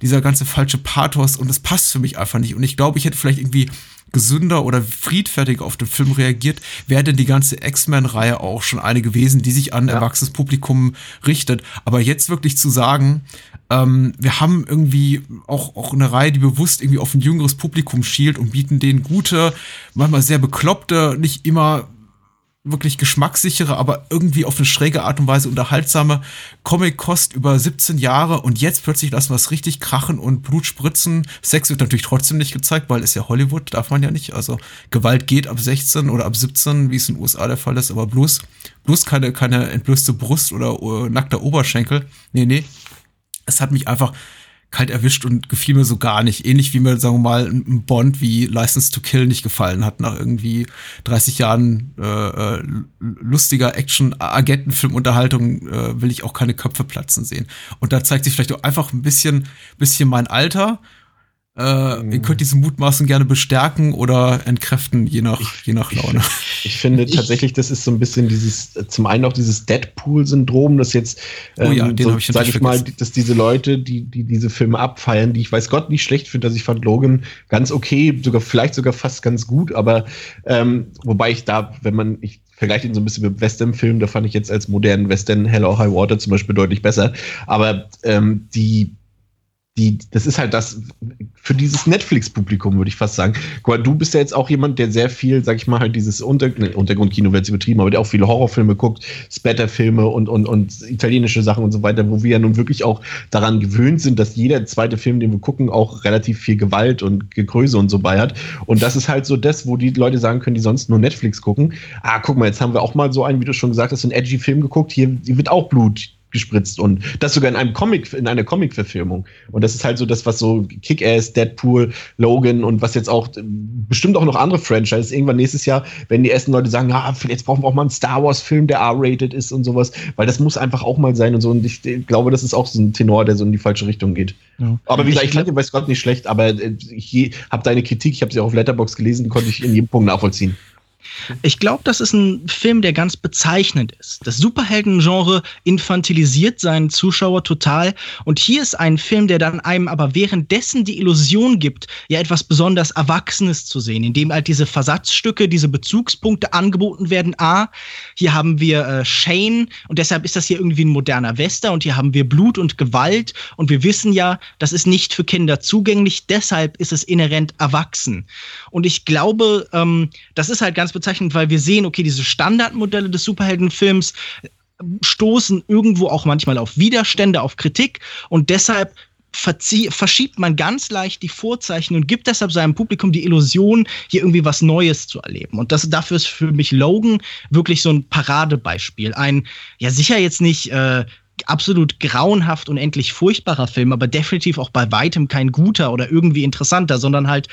dieser ganze falsche Pathos und das passt für mich einfach nicht. Und ich glaube, ich hätte vielleicht irgendwie gesünder oder friedfertiger auf den Film reagiert, wäre denn die ganze X-Men-Reihe auch schon eine gewesen, die sich an ja. erwachsenes Publikum richtet. Aber jetzt wirklich zu sagen, ähm, wir haben irgendwie auch, auch eine Reihe, die bewusst irgendwie auf ein jüngeres Publikum schielt und bieten denen gute, manchmal sehr bekloppte, nicht immer wirklich geschmackssichere, aber irgendwie auf eine schräge Art und Weise unterhaltsame Comic-Kost über 17 Jahre und jetzt plötzlich lassen wir es richtig krachen und Blut spritzen. Sex wird natürlich trotzdem nicht gezeigt, weil es ja Hollywood, darf man ja nicht. Also Gewalt geht ab 16 oder ab 17, wie es in den USA der Fall ist, aber bloß, bloß keine, keine entblößte Brust oder uh, nackter Oberschenkel. Nee, nee. Es hat mich einfach kalt erwischt und gefiel mir so gar nicht. Ähnlich wie mir, sagen wir mal, ein Bond wie License to Kill nicht gefallen hat, nach irgendwie 30 Jahren äh, äh, lustiger Action-Agentenfilmunterhaltung äh, will ich auch keine Köpfe platzen sehen. Und da zeigt sich vielleicht auch einfach ein bisschen, bisschen mein Alter äh. Ihr könnt diese Mutmaßen gerne bestärken oder entkräften, je nach, je nach Laune. Ich, ich finde tatsächlich, das ist so ein bisschen dieses, zum einen auch dieses Deadpool-Syndrom, das jetzt, ähm, oh ja, ähm, so, ich sag ich mal, dass diese Leute, die, die diese Filme abfeiern, die ich weiß Gott nicht schlecht finde, dass ich fand Logan ganz okay, sogar vielleicht sogar fast ganz gut, aber ähm, wobei ich da, wenn man, ich vergleiche ihn so ein bisschen mit Western-Filmen, da fand ich jetzt als modernen Western Hell or High Water zum Beispiel deutlich besser, aber ähm, die die, das ist halt das für dieses Netflix-Publikum, würde ich fast sagen. Guck mal, du bist ja jetzt auch jemand, der sehr viel, sag ich mal, halt dieses Unter ne, Untergrundkino wird sie betrieben, aber der auch viele Horrorfilme guckt, Spatter-Filme und, und, und italienische Sachen und so weiter, wo wir ja nun wirklich auch daran gewöhnt sind, dass jeder zweite Film, den wir gucken, auch relativ viel Gewalt und Gegröße und so bei hat. Und das ist halt so das, wo die Leute sagen können, die sonst nur Netflix gucken. Ah, guck mal, jetzt haben wir auch mal so einen, wie du schon gesagt hast, einen edgy Film geguckt. Hier wird auch Blut gespritzt und das sogar in einem Comic, in einer Comic-Verfilmung. Und das ist halt so das, was so Kick-Ass, Deadpool, Logan und was jetzt auch bestimmt auch noch andere Franchises irgendwann nächstes Jahr, wenn die ersten Leute sagen, ah, jetzt brauchen wir auch mal einen Star Wars-Film, der R-rated ist und sowas, weil das muss einfach auch mal sein und so. Und ich glaube, das ist auch so ein Tenor, der so in die falsche Richtung geht. Ja. Aber wie gesagt, ich fand den bei Scott nicht schlecht, aber äh, ich habe deine Kritik, ich habe sie auch auf Letterbox gelesen, konnte ich in jedem Punkt nachvollziehen. Ich glaube, das ist ein Film, der ganz bezeichnend ist. Das Superhelden-Genre infantilisiert seinen Zuschauer total. Und hier ist ein Film, der dann einem aber währenddessen die Illusion gibt, ja etwas besonders Erwachsenes zu sehen, indem halt diese Versatzstücke, diese Bezugspunkte angeboten werden. A, hier haben wir äh, Shane und deshalb ist das hier irgendwie ein moderner Wester und hier haben wir Blut und Gewalt und wir wissen ja, das ist nicht für Kinder zugänglich, deshalb ist es inhärent erwachsen. Und ich glaube, ähm, das ist halt ganz bezeichnend, weil wir sehen, okay, diese Standardmodelle des Superheldenfilms stoßen irgendwo auch manchmal auf Widerstände, auf Kritik und deshalb verschiebt man ganz leicht die Vorzeichen und gibt deshalb seinem Publikum die Illusion, hier irgendwie was Neues zu erleben. Und das, dafür ist für mich Logan wirklich so ein Paradebeispiel. Ein, ja sicher jetzt nicht äh, absolut grauenhaft und endlich furchtbarer Film, aber definitiv auch bei weitem kein guter oder irgendwie interessanter, sondern halt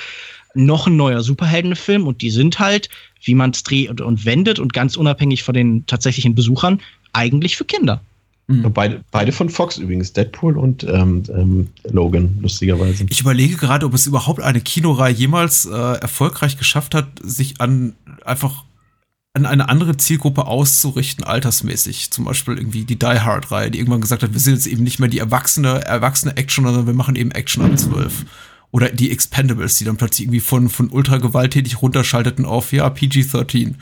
noch ein neuer Superheldenfilm und die sind halt, wie man es dreht und, und wendet und ganz unabhängig von den tatsächlichen Besuchern, eigentlich für Kinder. Mhm. Beide, beide von Fox übrigens, Deadpool und ähm, ähm, Logan, lustigerweise. Ich überlege gerade, ob es überhaupt eine Kinoreihe jemals äh, erfolgreich geschafft hat, sich an einfach an eine andere Zielgruppe auszurichten, altersmäßig. Zum Beispiel irgendwie die Die Hard-Reihe, die irgendwann gesagt hat, wir sind jetzt eben nicht mehr die erwachsene, erwachsene Action, sondern wir machen eben Action ab 12 oder die Expendables, die dann plötzlich irgendwie von, von ultra gewalttätig runterschalteten auf, ja, PG-13.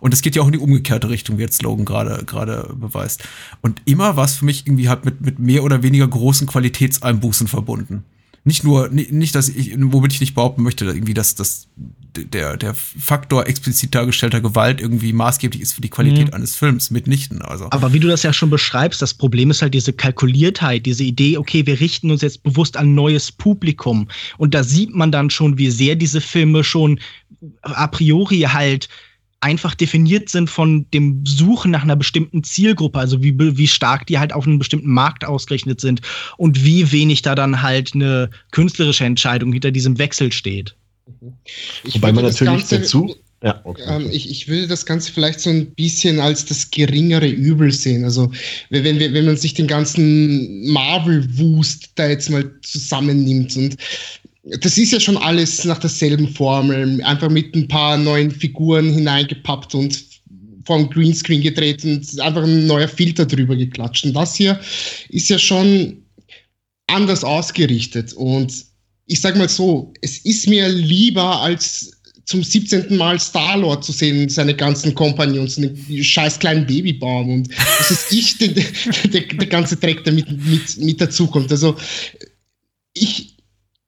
Und es geht ja auch in die umgekehrte Richtung, wie jetzt Logan gerade, gerade beweist. Und immer was für mich irgendwie halt mit, mit mehr oder weniger großen Qualitätseinbußen verbunden nicht nur, nicht, dass ich, womit ich nicht behaupten möchte, irgendwie, dass, dass der, der Faktor explizit dargestellter Gewalt irgendwie maßgeblich ist für die Qualität mhm. eines Films, mitnichten. Also. Aber wie du das ja schon beschreibst, das Problem ist halt diese Kalkuliertheit, diese Idee, okay, wir richten uns jetzt bewusst an neues Publikum. Und da sieht man dann schon, wie sehr diese Filme schon a priori halt einfach definiert sind von dem Suchen nach einer bestimmten Zielgruppe, also wie, wie stark die halt auf einen bestimmten Markt ausgerechnet sind und wie wenig da dann halt eine künstlerische Entscheidung hinter diesem Wechsel steht. Ich Wobei man natürlich Ganze, dazu. Ja, okay. ähm, ich, ich würde das Ganze vielleicht so ein bisschen als das geringere Übel sehen. Also, wenn, wenn, wenn man sich den ganzen Marvel-Wust da jetzt mal zusammennimmt und das ist ja schon alles nach derselben Formel, einfach mit ein paar neuen Figuren hineingepappt und vom Greenscreen gedreht und einfach ein neuer Filter drüber geklatscht. Und das hier ist ja schon anders ausgerichtet. Und ich sag mal so, es ist mir lieber als zum 17. Mal Star-Lord zu sehen, seine ganzen Kompagnons, einen scheiß kleinen Babybaum und das ist ich, der, der, der ganze Dreck, der mit, mit, mit dazukommt. Also ich,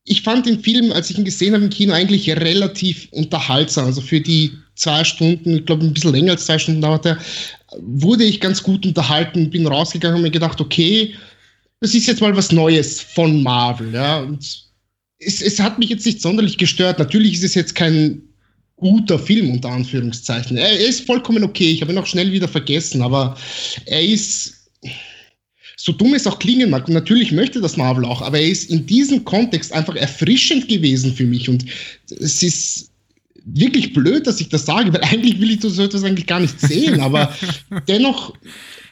ich fand den Film, als ich ihn gesehen habe im Kino, eigentlich relativ unterhaltsam. Also für die zwei Stunden, ich glaube ein bisschen länger als zwei Stunden dauert er, wurde ich ganz gut unterhalten, bin rausgegangen und mir gedacht, okay, das ist jetzt mal was Neues von Marvel. Ja? Und es, es hat mich jetzt nicht sonderlich gestört. Natürlich ist es jetzt kein guter Film unter Anführungszeichen. Er, er ist vollkommen okay. Ich habe ihn auch schnell wieder vergessen, aber er ist so dumm es auch klingen mag, und natürlich möchte das Marvel auch, aber er ist in diesem Kontext einfach erfrischend gewesen für mich. Und es ist wirklich blöd, dass ich das sage, weil eigentlich will ich so etwas eigentlich gar nicht sehen, aber dennoch,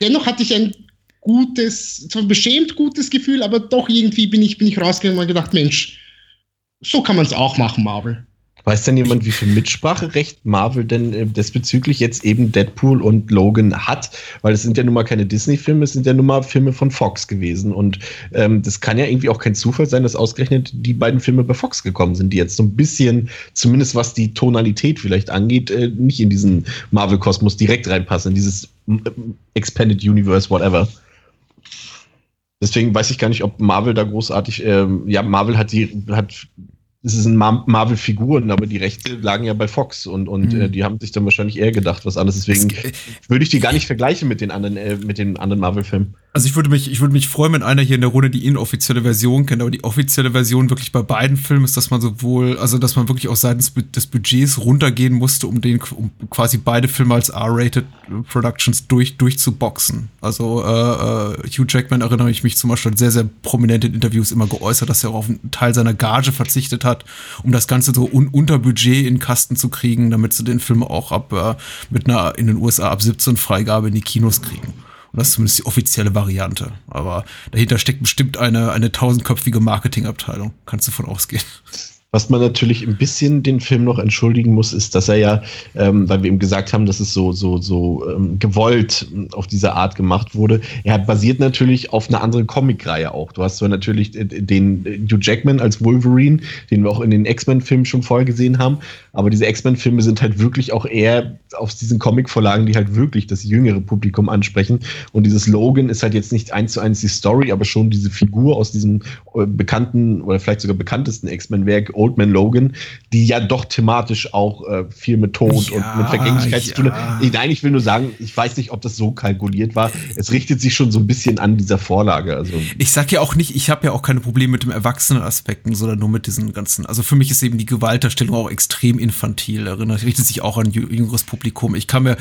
dennoch hatte ich ein gutes, zwar beschämt gutes Gefühl, aber doch irgendwie bin ich, bin ich rausgegangen und gedacht, Mensch, so kann man es auch machen, Marvel. Weiß denn jemand, wie viel Mitspracherecht Marvel denn äh, desbezüglich jetzt eben Deadpool und Logan hat? Weil es sind ja nun mal keine Disney-Filme, es sind ja nun mal Filme von Fox gewesen. Und ähm, das kann ja irgendwie auch kein Zufall sein, dass ausgerechnet die beiden Filme bei Fox gekommen sind, die jetzt so ein bisschen, zumindest was die Tonalität vielleicht angeht, äh, nicht in diesen Marvel-Kosmos direkt reinpassen, in dieses äh, Expanded Universe, whatever. Deswegen weiß ich gar nicht, ob Marvel da großartig, ähm, ja, Marvel hat die, hat es sind Marvel-Figuren, aber die Rechte lagen ja bei Fox und, und mhm. äh, die haben sich dann wahrscheinlich eher gedacht, was anderes. Deswegen würde ich die gar nicht vergleichen mit den anderen, äh, mit den anderen Marvel-Filmen. Also ich würde mich, ich würde mich freuen, wenn einer hier in der Runde die inoffizielle Version kennt, aber die offizielle Version wirklich bei beiden Filmen ist, dass man sowohl, also dass man wirklich auch seitens des Budgets runtergehen musste, um den, um quasi beide Filme als R-rated Productions durch, durchzuboxen. Also äh, Hugh Jackman erinnere ich mich zum Beispiel sehr, sehr prominent in Interviews immer geäußert, dass er auch auf einen Teil seiner Gage verzichtet hat, um das Ganze so un unter Budget in Kasten zu kriegen, damit sie den Film auch ab äh, mit einer in den USA ab 17 Freigabe in die Kinos kriegen. Und das ist zumindest die offizielle Variante. Aber dahinter steckt bestimmt eine, eine tausendköpfige Marketingabteilung. Kannst du von ausgehen. Was man natürlich ein bisschen den Film noch entschuldigen muss, ist, dass er ja, ähm, weil wir ihm gesagt haben, dass es so, so, so ähm, gewollt auf diese Art gemacht wurde, er basiert natürlich auf einer anderen Comicreihe auch. Du hast zwar natürlich den Hugh Jackman als Wolverine, den wir auch in den X-Men-Filmen schon vorher gesehen haben, aber diese X-Men-Filme sind halt wirklich auch eher aus diesen Comic-Vorlagen, die halt wirklich das jüngere Publikum ansprechen. Und dieses Logan ist halt jetzt nicht eins zu eins die Story, aber schon diese Figur aus diesem äh, bekannten oder vielleicht sogar bekanntesten X-Men-Werk Old Man Logan, die ja doch thematisch auch äh, viel mit Tod ja, und mit Vergänglichkeit ja. zu tun hat. Nein, ich will nur sagen, ich weiß nicht, ob das so kalkuliert war. Es richtet sich schon so ein bisschen an dieser Vorlage. Also ich sag ja auch nicht, ich habe ja auch keine Probleme mit dem Erwachsenen-Aspekten, sondern nur mit diesen ganzen. Also für mich ist eben die Gewaltdarstellung auch extrem infantil. Erinnert, richtet sich auch an jüngeres Publikum. Ich kann mir,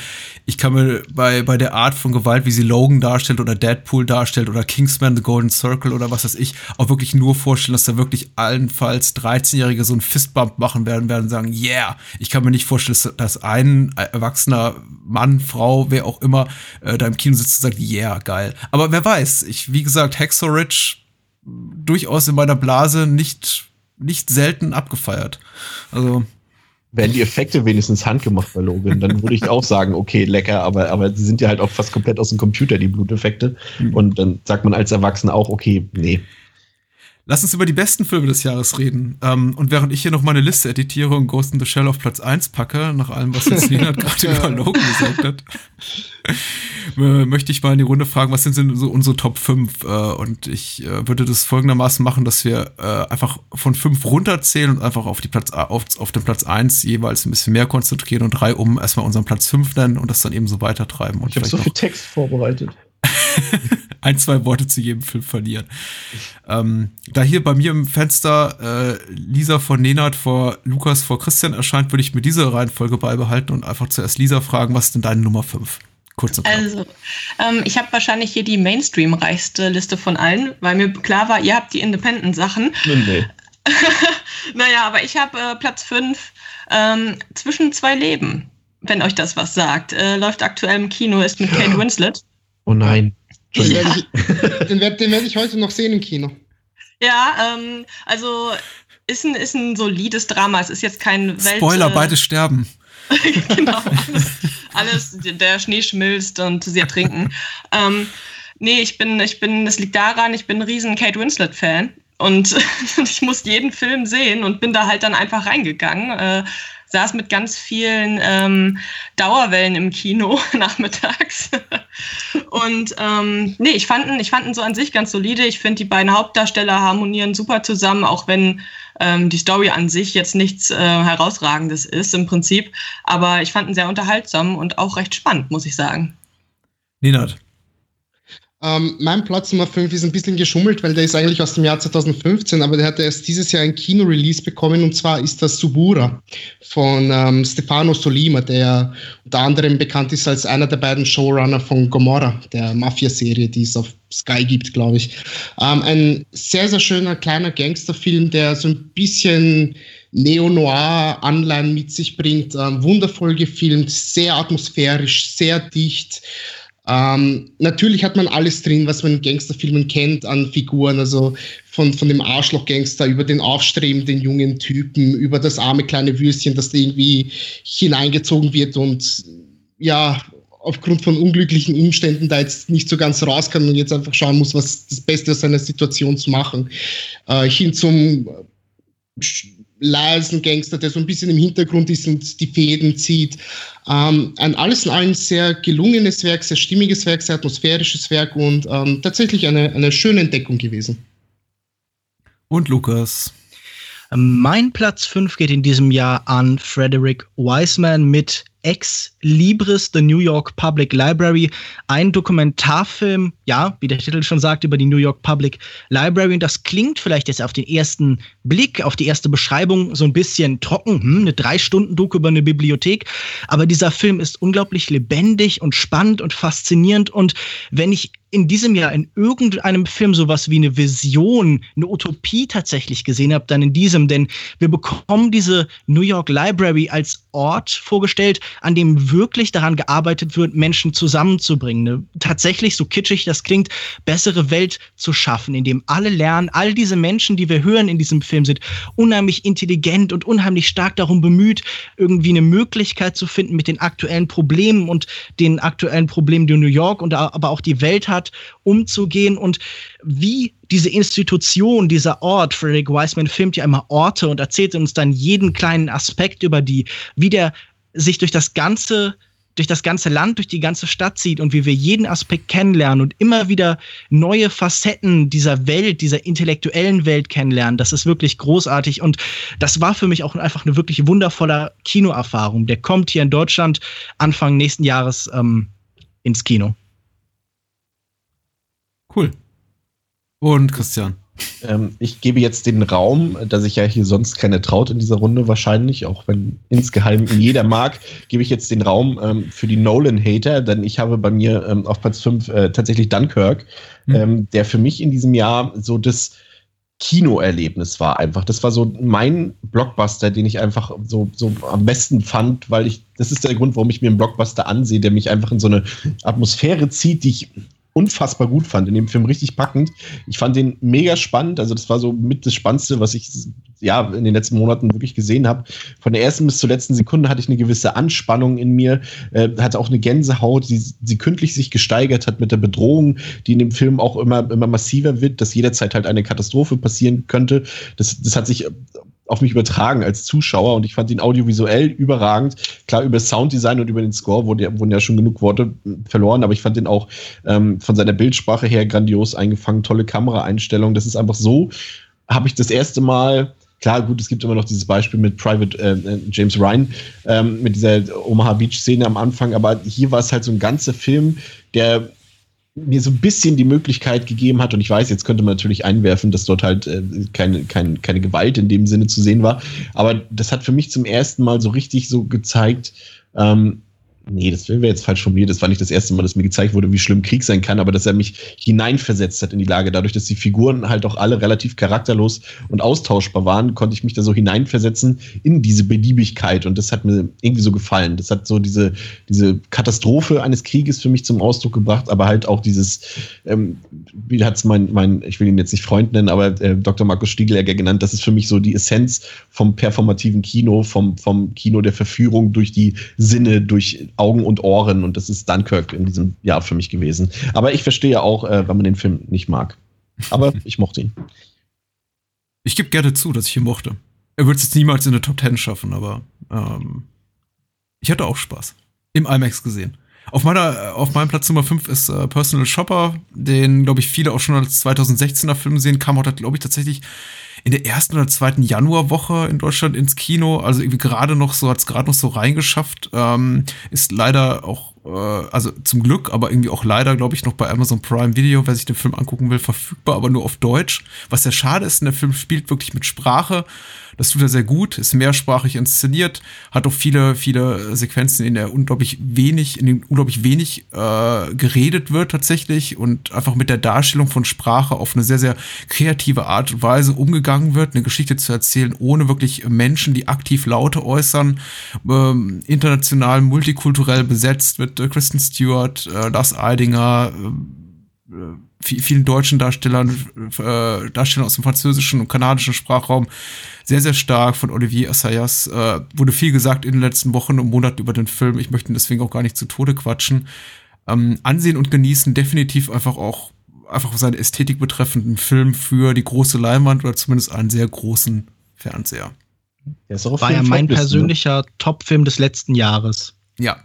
ich kann mir bei, bei der Art von Gewalt, wie sie Logan darstellt oder Deadpool darstellt oder Kingsman, The Golden Circle oder was weiß ich, auch wirklich nur vorstellen, dass da wirklich allenfalls 13-Jährige Jährige so einen Fistbump machen werden, werden sagen, yeah. Ich kann mir nicht vorstellen, dass ein erwachsener Mann, Frau, wer auch immer, äh, da im Kino sitzt und sagt, yeah, geil. Aber wer weiß, ich, wie gesagt, Ridge durchaus in meiner Blase nicht, nicht selten abgefeiert. Also. Wären die Effekte wenigstens handgemacht bei Logan, dann würde ich auch sagen, okay, lecker, aber, aber sie sind ja halt auch fast komplett aus dem Computer, die Bluteffekte. Mhm. Und dann sagt man als Erwachsener auch, okay, nee, Lass uns über die besten Filme des Jahres reden. Ähm, und während ich hier noch meine Liste editiere und Ghost in the Shell auf Platz 1 packe, nach allem, was jetzt Lena gerade über Logan gesagt hat, äh, möchte ich mal in die Runde fragen, was sind denn so unsere Top 5? Äh, und ich äh, würde das folgendermaßen machen, dass wir äh, einfach von 5 runterzählen und einfach auf, die Platz, auf, auf den Platz 1 jeweils ein bisschen mehr konzentrieren und drei um erstmal unseren Platz 5 nennen und das dann eben so weitertreiben. Und ich habe so viel Text vorbereitet. ein, zwei Worte zu jedem Film verlieren. Ähm, da hier bei mir im Fenster äh, Lisa vor Nenad vor Lukas vor Christian erscheint, würde ich mir diese Reihenfolge beibehalten und einfach zuerst Lisa fragen, was ist denn deine Nummer 5? Kurz und Also, ähm, ich habe wahrscheinlich hier die Mainstream-reichste Liste von allen, weil mir klar war, ihr habt die Independent-Sachen. Nee. naja, aber ich habe äh, Platz 5 ähm, zwischen zwei Leben, wenn euch das was sagt. Äh, läuft aktuell im Kino, ist mit Kate Winslet. Oh nein. Den werde ich, den werd, den werd ich heute noch sehen im Kino. Ja, ähm, also ist ein, ist ein solides Drama. Es ist jetzt kein Welt. Spoiler, äh, beide sterben. genau, alles, alles, der Schnee schmilzt und sie ertrinken. ähm, nee, ich bin, ich bin, es liegt daran, ich bin ein riesen Kate Winslet-Fan und ich muss jeden Film sehen und bin da halt dann einfach reingegangen. Äh, saß mit ganz vielen ähm, Dauerwellen im Kino nachmittags. und ähm, nee, ich fand, ich fand ihn so an sich ganz solide. Ich finde, die beiden Hauptdarsteller harmonieren super zusammen, auch wenn ähm, die Story an sich jetzt nichts äh, Herausragendes ist im Prinzip. Aber ich fand ihn sehr unterhaltsam und auch recht spannend, muss ich sagen. Ninat. Ähm, mein Platz Nummer 5 ist ein bisschen geschummelt, weil der ist eigentlich aus dem Jahr 2015, aber der hat erst dieses Jahr ein Kino-Release bekommen und zwar ist das Subura von ähm, Stefano Solima, der unter anderem bekannt ist als einer der beiden Showrunner von Gomorra, der Mafia-Serie, die es auf Sky gibt, glaube ich. Ähm, ein sehr, sehr schöner kleiner Gangsterfilm, der so ein bisschen Neo-Noir-Anleihen mit sich bringt, ähm, wundervoll gefilmt, sehr atmosphärisch, sehr dicht. Ähm, natürlich hat man alles drin, was man in Gangsterfilmen kennt an Figuren, also von, von dem Arschloch-Gangster über den aufstrebenden jungen Typen, über das arme kleine Würstchen, das da irgendwie hineingezogen wird und ja, aufgrund von unglücklichen Umständen da jetzt nicht so ganz raus kann und jetzt einfach schauen muss, was das Beste aus seiner Situation zu machen. Äh, hin zum leisen Gangster, der so ein bisschen im Hintergrund ist und die Fäden zieht. Ähm, ein alles in allem sehr gelungenes Werk, sehr stimmiges Werk, sehr atmosphärisches Werk und ähm, tatsächlich eine, eine schöne Entdeckung gewesen. Und Lukas. Mein Platz 5 geht in diesem Jahr an Frederick Wiseman mit Ex Libris, The New York Public Library, ein Dokumentarfilm, ja, wie der Titel schon sagt, über die New York Public Library. Und das klingt vielleicht jetzt auf den ersten Blick, auf die erste Beschreibung so ein bisschen trocken, hm, eine Drei-Stunden-Doku über eine Bibliothek. Aber dieser Film ist unglaublich lebendig und spannend und faszinierend. Und wenn ich in diesem Jahr in irgendeinem Film sowas wie eine Vision, eine Utopie tatsächlich gesehen habe, dann in diesem, denn wir bekommen diese New York Library als Ort vorgestellt, an dem wirklich daran gearbeitet wird, Menschen zusammenzubringen. Tatsächlich, so kitschig das klingt, bessere Welt zu schaffen, in dem alle lernen, all diese Menschen, die wir hören in diesem Film, sind unheimlich intelligent und unheimlich stark darum bemüht, irgendwie eine Möglichkeit zu finden mit den aktuellen Problemen und den aktuellen Problemen, die New York und aber auch die Welt hat, umzugehen. Und wie diese Institution, dieser Ort, Frederick Wiseman filmt ja immer Orte und erzählt uns dann jeden kleinen Aspekt über die, wie der sich durch das ganze durch das ganze Land, durch die ganze Stadt zieht und wie wir jeden Aspekt kennenlernen und immer wieder neue Facetten dieser Welt, dieser intellektuellen Welt kennenlernen. Das ist wirklich großartig und das war für mich auch einfach eine wirklich wundervolle Kinoerfahrung. Der kommt hier in Deutschland Anfang nächsten Jahres ähm, ins Kino. Cool. Und Christian. Ähm, ich gebe jetzt den Raum, dass ich ja hier sonst keine traut in dieser Runde wahrscheinlich, auch wenn insgeheim jeder mag, gebe ich jetzt den Raum ähm, für die Nolan-Hater, denn ich habe bei mir ähm, auf Platz 5 äh, tatsächlich Dunkirk, mhm. der für mich in diesem Jahr so das Kinoerlebnis war einfach. Das war so mein Blockbuster, den ich einfach so, so am besten fand, weil ich, das ist der Grund, warum ich mir einen Blockbuster ansehe, der mich einfach in so eine Atmosphäre zieht, die ich unfassbar gut fand. In dem Film richtig packend. Ich fand den mega spannend. Also, das war so mit das Spannendste, was ich ja in den letzten Monaten wirklich gesehen habe. Von der ersten bis zur letzten Sekunde hatte ich eine gewisse Anspannung in mir, äh, hatte auch eine Gänsehaut, die, die kündlich sich gesteigert hat mit der Bedrohung, die in dem Film auch immer, immer massiver wird, dass jederzeit halt eine Katastrophe passieren könnte. Das, das hat sich auf mich übertragen als Zuschauer und ich fand ihn audiovisuell überragend. Klar, über Sounddesign und über den Score wurden, wurden ja schon genug Worte verloren, aber ich fand ihn auch ähm, von seiner Bildsprache her grandios eingefangen, tolle Kameraeinstellung. Das ist einfach so, habe ich das erste Mal Klar, gut, es gibt immer noch dieses Beispiel mit Private äh, äh James Ryan, ähm, mit dieser Omaha Beach-Szene am Anfang, aber hier war es halt so ein ganzer Film, der mir so ein bisschen die Möglichkeit gegeben hat, und ich weiß, jetzt könnte man natürlich einwerfen, dass dort halt äh, keine, keine, keine Gewalt in dem Sinne zu sehen war, aber das hat für mich zum ersten Mal so richtig so gezeigt, ähm, Nee, das wäre jetzt falsch mir. Das war nicht das erste Mal, dass mir gezeigt wurde, wie schlimm Krieg sein kann, aber dass er mich hineinversetzt hat in die Lage. Dadurch, dass die Figuren halt auch alle relativ charakterlos und austauschbar waren, konnte ich mich da so hineinversetzen in diese Beliebigkeit und das hat mir irgendwie so gefallen. Das hat so diese, diese Katastrophe eines Krieges für mich zum Ausdruck gebracht, aber halt auch dieses, ähm, wie hat es mein, mein, ich will ihn jetzt nicht Freund nennen, aber äh, Dr. Markus Stiegelegger genannt, das ist für mich so die Essenz vom performativen Kino, vom, vom Kino der Verführung durch die Sinne, durch Augen und Ohren und das ist Dunkirk in diesem Jahr für mich gewesen. Aber ich verstehe auch, äh, wenn man den Film nicht mag. Aber ich mochte ihn. Ich gebe gerne zu, dass ich ihn mochte. Er wird es jetzt niemals in der Top 10 schaffen, aber ähm, ich hatte auch Spaß. Im IMAX gesehen. Auf, meiner, auf meinem Platz Nummer 5 ist äh, Personal Shopper, den, glaube ich, viele auch schon als 2016er Film sehen. Kam auch, glaube ich, tatsächlich in der ersten oder zweiten Januarwoche in Deutschland ins Kino. Also irgendwie gerade noch so, hat es gerade noch so reingeschafft. Ähm, ist leider auch, äh, also zum Glück, aber irgendwie auch leider, glaube ich, noch bei Amazon Prime Video, wer sich den Film angucken will, verfügbar, aber nur auf Deutsch. Was sehr schade ist, der Film spielt wirklich mit Sprache. Das tut er sehr gut, ist mehrsprachig inszeniert, hat auch viele, viele Sequenzen, in der unglaublich wenig, in denen unglaublich wenig äh, geredet wird tatsächlich und einfach mit der Darstellung von Sprache auf eine sehr, sehr kreative Art und Weise umgegangen wird, eine Geschichte zu erzählen, ohne wirklich Menschen, die aktiv Laute äußern, ähm, international, multikulturell besetzt mit äh, Kristen Stewart, äh, Lars Eidinger, äh, vielen deutschen Darstellern, äh, Darstellern aus dem französischen und kanadischen Sprachraum sehr, sehr stark von Olivier Assayas. Äh, wurde viel gesagt in den letzten Wochen und Monaten über den Film. Ich möchte ihn deswegen auch gar nicht zu Tode quatschen. Ähm, ansehen und genießen definitiv einfach auch einfach seine Ästhetik betreffenden Film für die große Leinwand oder zumindest einen sehr großen Fernseher. War ja mein ne? persönlicher Top-Film des letzten Jahres. Ja,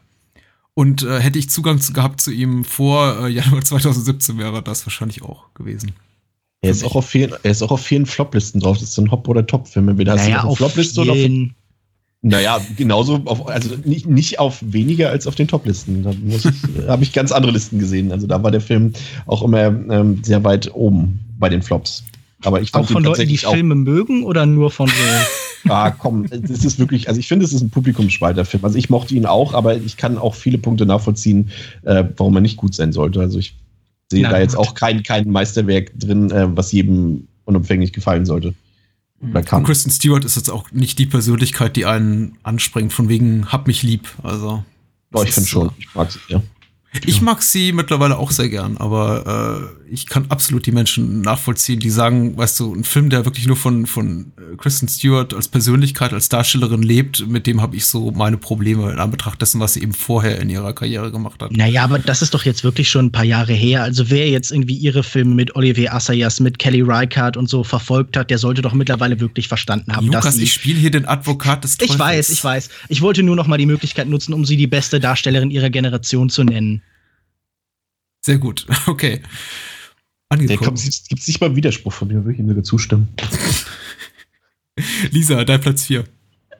und äh, hätte ich Zugang zu, gehabt zu ihm vor äh, Januar 2017, wäre das wahrscheinlich auch gewesen. Er ist, auch auf vielen, er ist auch auf vielen Floplisten drauf. Das ist so ein Hop- oder Top-Film. Entweder hast naja, du auf Flopliste oder auf. Naja, genauso, auf, also nicht, nicht auf weniger als auf den Top-Listen. Da habe ich ganz andere Listen gesehen. Also da war der Film auch immer ähm, sehr weit oben bei den Flops. Aber ich fand auch von Leuten, die Filme mögen oder nur von so? ah, komm, es ist wirklich, also ich finde, es ist ein publikumsspalter Film. Also ich mochte ihn auch, aber ich kann auch viele Punkte nachvollziehen, äh, warum er nicht gut sein sollte. Also ich sehe da jetzt auch kein, kein Meisterwerk drin, äh, was jedem unumfänglich gefallen sollte. Und Kristen Stewart ist jetzt auch nicht die Persönlichkeit, die einen anspringt, von wegen hab mich lieb. Also. Doch, ich finde schon. Ich mag sie, ja. Ich mag sie mittlerweile auch sehr gern, aber äh, ich kann absolut die Menschen nachvollziehen, die sagen, weißt du, ein Film, der wirklich nur von, von äh, Kristen Stewart als Persönlichkeit, als Darstellerin lebt, mit dem habe ich so meine Probleme in Anbetracht dessen, was sie eben vorher in ihrer Karriere gemacht hat. Naja, aber das ist doch jetzt wirklich schon ein paar Jahre her. Also wer jetzt irgendwie ihre Filme mit Olivier Assayas, mit Kelly Reichardt und so verfolgt hat, der sollte doch mittlerweile wirklich verstanden haben, Lukas, dass sie, ich spiele hier den Advokat des Teufels. Ich weiß, ich weiß. Ich wollte nur noch mal die Möglichkeit nutzen, um sie die beste Darstellerin ihrer Generation zu nennen. Sehr gut, okay. Angekommen. Ja, Gibt es nicht mal einen Widerspruch von mir, würde ich ihm sogar zustimmen. Lisa, dein Platz 4.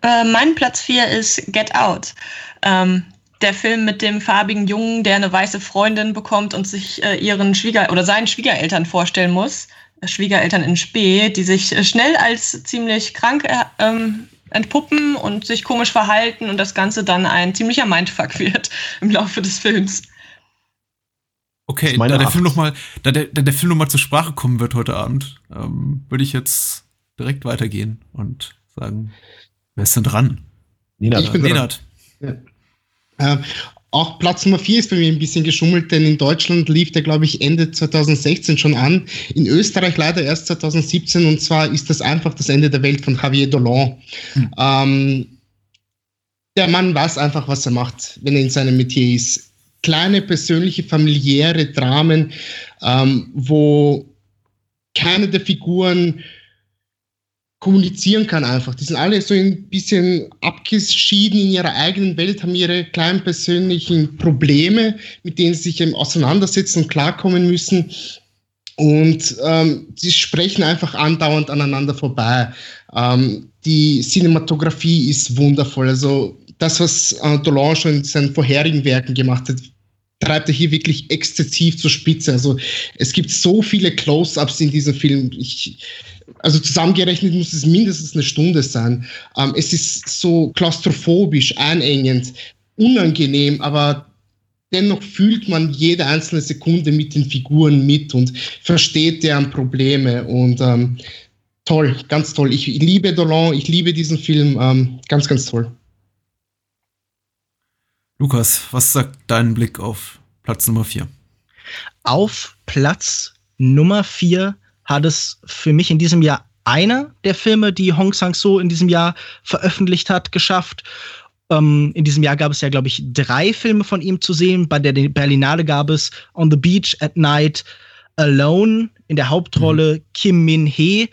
Äh, mein Platz 4 ist Get Out. Ähm, der Film mit dem farbigen Jungen, der eine weiße Freundin bekommt und sich äh, ihren Schwieger oder seinen Schwiegereltern vorstellen muss. Äh, Schwiegereltern in Spee, die sich äh, schnell als ziemlich krank äh, ähm, entpuppen und sich komisch verhalten und das Ganze dann ein ziemlicher Mindfuck wird im Laufe des Films. Okay, da der, Film noch mal, da, der, da der Film nochmal zur Sprache kommen wird heute Abend, ähm, würde ich jetzt direkt weitergehen und sagen, wer ist denn dran? Nenad. Ich bin Nenad. Ja. Äh, auch Platz Nummer 4 ist bei mir ein bisschen geschummelt, denn in Deutschland lief der, glaube ich, Ende 2016 schon an. In Österreich leider erst 2017 und zwar ist das einfach das Ende der Welt von Javier Dolan. Hm. Ähm, der Mann weiß einfach, was er macht, wenn er in seinem Metier ist kleine persönliche, familiäre Dramen, ähm, wo keine der Figuren kommunizieren kann einfach. Die sind alle so ein bisschen abgeschieden in ihrer eigenen Welt, haben ihre kleinen persönlichen Probleme, mit denen sie sich eben auseinandersetzen und klarkommen müssen. Und ähm, sie sprechen einfach andauernd aneinander vorbei. Ähm, die Cinematografie ist wundervoll. Also das, was äh, Dolan schon in seinen vorherigen Werken gemacht hat, treibt er hier wirklich exzessiv zur Spitze. Also es gibt so viele Close-ups in diesem Film. Ich, also zusammengerechnet muss es mindestens eine Stunde sein. Ähm, es ist so klaustrophobisch, einengend, unangenehm, aber dennoch fühlt man jede einzelne Sekunde mit den Figuren mit und versteht deren Probleme und ähm, toll, ganz toll. Ich liebe Dolan, ich liebe diesen Film, ähm, ganz, ganz toll. Lukas, was sagt dein Blick auf Platz Nummer 4? Auf Platz Nummer 4 hat es für mich in diesem Jahr einer der Filme, die Hong Sang-soo in diesem Jahr veröffentlicht hat, geschafft. Ähm, in diesem Jahr gab es ja, glaube ich, drei Filme von ihm zu sehen. Bei der Berlinale gab es On the Beach at Night, Alone, in der Hauptrolle mhm. Kim Min-hee,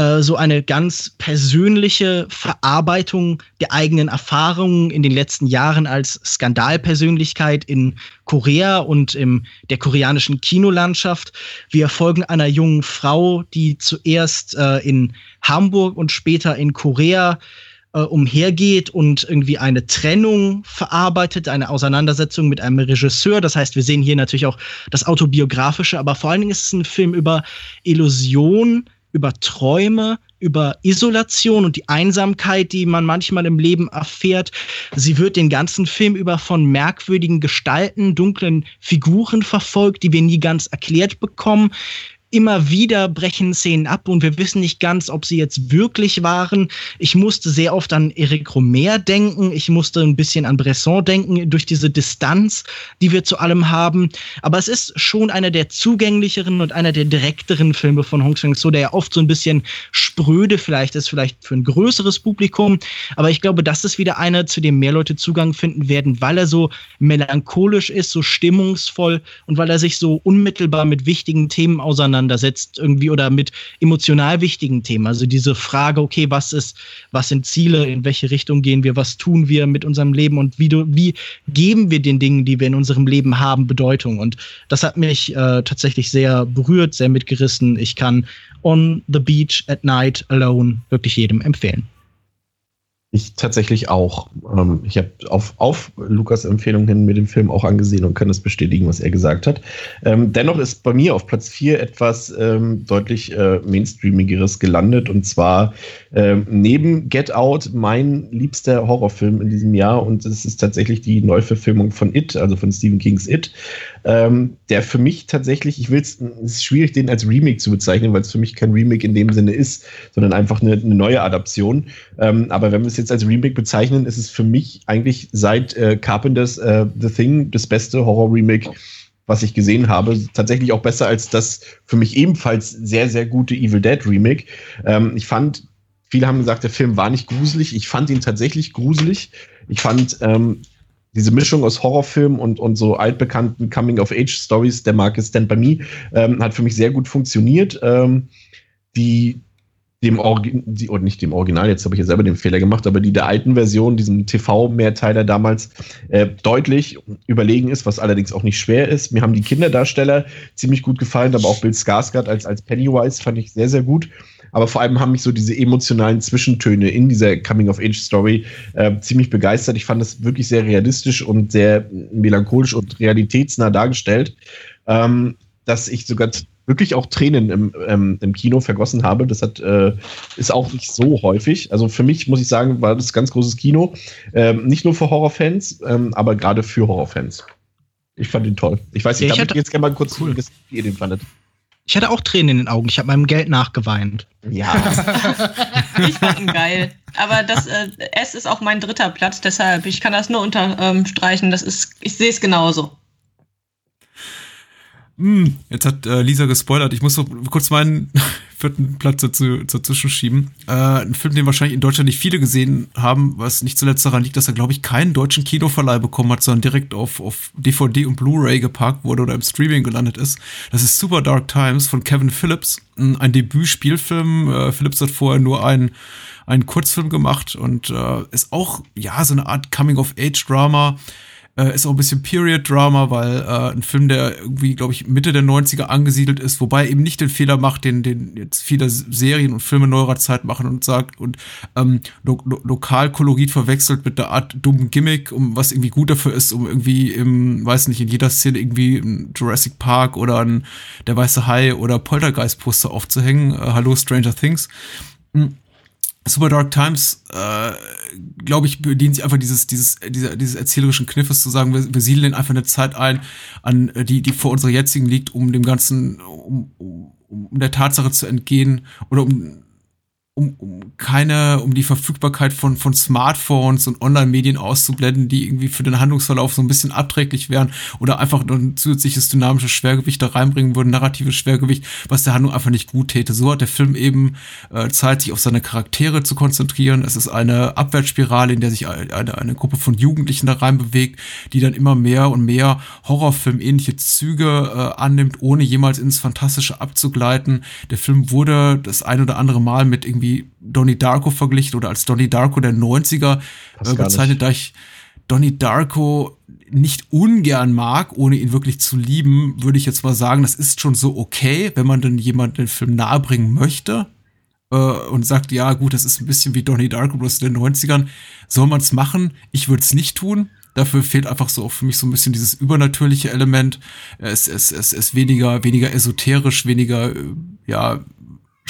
äh, so eine ganz persönliche Verarbeitung der eigenen Erfahrungen in den letzten Jahren als Skandalpersönlichkeit in Korea und in der koreanischen Kinolandschaft. Wir folgen einer jungen Frau, die zuerst äh, in Hamburg und später in Korea äh, umhergeht und irgendwie eine Trennung verarbeitet, eine Auseinandersetzung mit einem Regisseur. Das heißt, wir sehen hier natürlich auch das Autobiografische, aber vor allen Dingen ist es ein Film über Illusion, über Träume, über Isolation und die Einsamkeit, die man manchmal im Leben erfährt. Sie wird den ganzen Film über von merkwürdigen Gestalten, dunklen Figuren verfolgt, die wir nie ganz erklärt bekommen immer wieder brechen Szenen ab und wir wissen nicht ganz, ob sie jetzt wirklich waren. Ich musste sehr oft an Eric Romer denken. Ich musste ein bisschen an Bresson denken durch diese Distanz, die wir zu allem haben. Aber es ist schon einer der zugänglicheren und einer der direkteren Filme von Hong Sang-soo, der ja oft so ein bisschen spröde vielleicht ist, vielleicht für ein größeres Publikum. Aber ich glaube, das ist wieder einer, zu dem mehr Leute Zugang finden werden, weil er so melancholisch ist, so stimmungsvoll und weil er sich so unmittelbar mit wichtigen Themen auseinandersetzt auseinandersetzt irgendwie oder mit emotional wichtigen Themen. Also diese Frage, okay, was ist, was sind Ziele, in welche Richtung gehen wir, was tun wir mit unserem Leben und wie, wie geben wir den Dingen, die wir in unserem Leben haben, Bedeutung. Und das hat mich äh, tatsächlich sehr berührt, sehr mitgerissen. Ich kann On the Beach at Night Alone wirklich jedem empfehlen. Ich tatsächlich auch. Ähm, ich habe auf, auf Lukas Empfehlung hin mir den Film auch angesehen und kann das bestätigen, was er gesagt hat. Ähm, dennoch ist bei mir auf Platz 4 etwas ähm, deutlich äh, Mainstreamigeres gelandet und zwar ähm, neben Get Out mein liebster Horrorfilm in diesem Jahr und es ist tatsächlich die Neuverfilmung von It, also von Stephen Kings It, ähm, der für mich tatsächlich, ich will es, ist schwierig, den als Remake zu bezeichnen, weil es für mich kein Remake in dem Sinne ist, sondern einfach eine, eine neue Adaption. Ähm, aber wenn wir es jetzt als Remake bezeichnen, ist es für mich eigentlich seit äh, Carpenters äh, The Thing das beste Horror-Remake, was ich gesehen habe. Tatsächlich auch besser als das für mich ebenfalls sehr, sehr gute Evil Dead Remake. Ähm, ich fand, viele haben gesagt, der Film war nicht gruselig. Ich fand ihn tatsächlich gruselig. Ich fand ähm, diese Mischung aus Horrorfilm und, und so altbekannten Coming-of-Age-Stories der Marke Stand By Me ähm, hat für mich sehr gut funktioniert. Ähm, die dem Original, oder nicht dem Original, jetzt habe ich ja selber den Fehler gemacht, aber die der alten Version, diesem TV-Mehrteiler damals, äh, deutlich überlegen ist, was allerdings auch nicht schwer ist. Mir haben die Kinderdarsteller ziemlich gut gefallen, aber auch Bill Skarsgård als, als Pennywise fand ich sehr, sehr gut. Aber vor allem haben mich so diese emotionalen Zwischentöne in dieser Coming-of-Age-Story äh, ziemlich begeistert. Ich fand es wirklich sehr realistisch und sehr melancholisch und realitätsnah dargestellt, ähm, dass ich sogar wirklich auch Tränen im, ähm, im Kino vergossen habe. Das hat, äh, ist auch nicht so häufig. Also für mich, muss ich sagen, war das ganz großes Kino. Ähm, nicht nur für Horrorfans, ähm, aber gerade für Horrorfans. Ich fand ihn toll. Ich weiß nicht, ja, ich hatte, jetzt gerne mal kurz cool. wie ihr den fandet. Ich hatte auch Tränen in den Augen. Ich habe meinem Geld nachgeweint. Ja. ich fand ihn geil. Aber das äh, S ist auch mein dritter Platz, deshalb, ich kann das nur unterstreichen. Das ist, ich sehe es genauso. Hm, jetzt hat äh, Lisa gespoilert. Ich muss so kurz meinen vierten Platz dazu, dazwischen schieben. Äh, ein Film, den wahrscheinlich in Deutschland nicht viele gesehen haben, was nicht zuletzt daran liegt, dass er, glaube ich, keinen deutschen Kinoverleih bekommen hat, sondern direkt auf, auf DVD und Blu-ray geparkt wurde oder im Streaming gelandet ist. Das ist Super Dark Times von Kevin Phillips, ein Debüt-Spielfilm. Äh, Phillips hat vorher nur einen, einen Kurzfilm gemacht und äh, ist auch, ja, so eine Art Coming-of-Age-Drama. Äh, ist auch ein bisschen Period-Drama, weil äh, ein Film, der irgendwie, glaube ich, Mitte der 90er angesiedelt ist, wobei eben nicht den Fehler macht, den, den jetzt viele Serien und Filme neuerer Zeit machen und sagt und ähm, lo lo Lokalkolorit verwechselt mit einer Art dummen Gimmick, um was irgendwie gut dafür ist, um irgendwie im, weiß nicht, in jeder Szene irgendwie ein Jurassic Park oder ein Der Weiße Hai oder Poltergeist-Poster aufzuhängen. Äh, Hallo Stranger Things. Mhm Super Dark Times, äh, glaube ich, bedient sich einfach dieses, dieses, dieser, dieses erzählerischen Kniffes zu sagen, wir, wir siedeln einfach eine Zeit ein, an die, die vor unserer jetzigen liegt, um dem Ganzen, um, um, um der Tatsache zu entgehen oder um um, um keine, um die Verfügbarkeit von, von Smartphones und Online-Medien auszublenden, die irgendwie für den Handlungsverlauf so ein bisschen abträglich wären oder einfach ein zusätzliches dynamisches Schwergewicht da reinbringen würden, narratives Schwergewicht, was der Handlung einfach nicht gut täte. So hat der Film eben äh, Zeit, sich auf seine Charaktere zu konzentrieren. Es ist eine Abwärtsspirale, in der sich eine, eine Gruppe von Jugendlichen da rein bewegt, die dann immer mehr und mehr Horrorfilm-ähnliche Züge äh, annimmt, ohne jemals ins Fantastische abzugleiten. Der Film wurde das ein oder andere Mal mit irgendwie irgendwie Donnie Darko verglichen oder als Donnie Darko der 90er äh, bezeichnet, da ich Donnie Darko nicht ungern mag, ohne ihn wirklich zu lieben, würde ich jetzt mal sagen, das ist schon so okay, wenn man dann jemanden den Film nahebringen möchte äh, und sagt, ja gut, das ist ein bisschen wie Donnie Darko bloß in den 90ern, soll man es machen? Ich würde es nicht tun. Dafür fehlt einfach so für mich so ein bisschen dieses übernatürliche Element. Es ist es, es weniger, weniger esoterisch, weniger, äh, ja,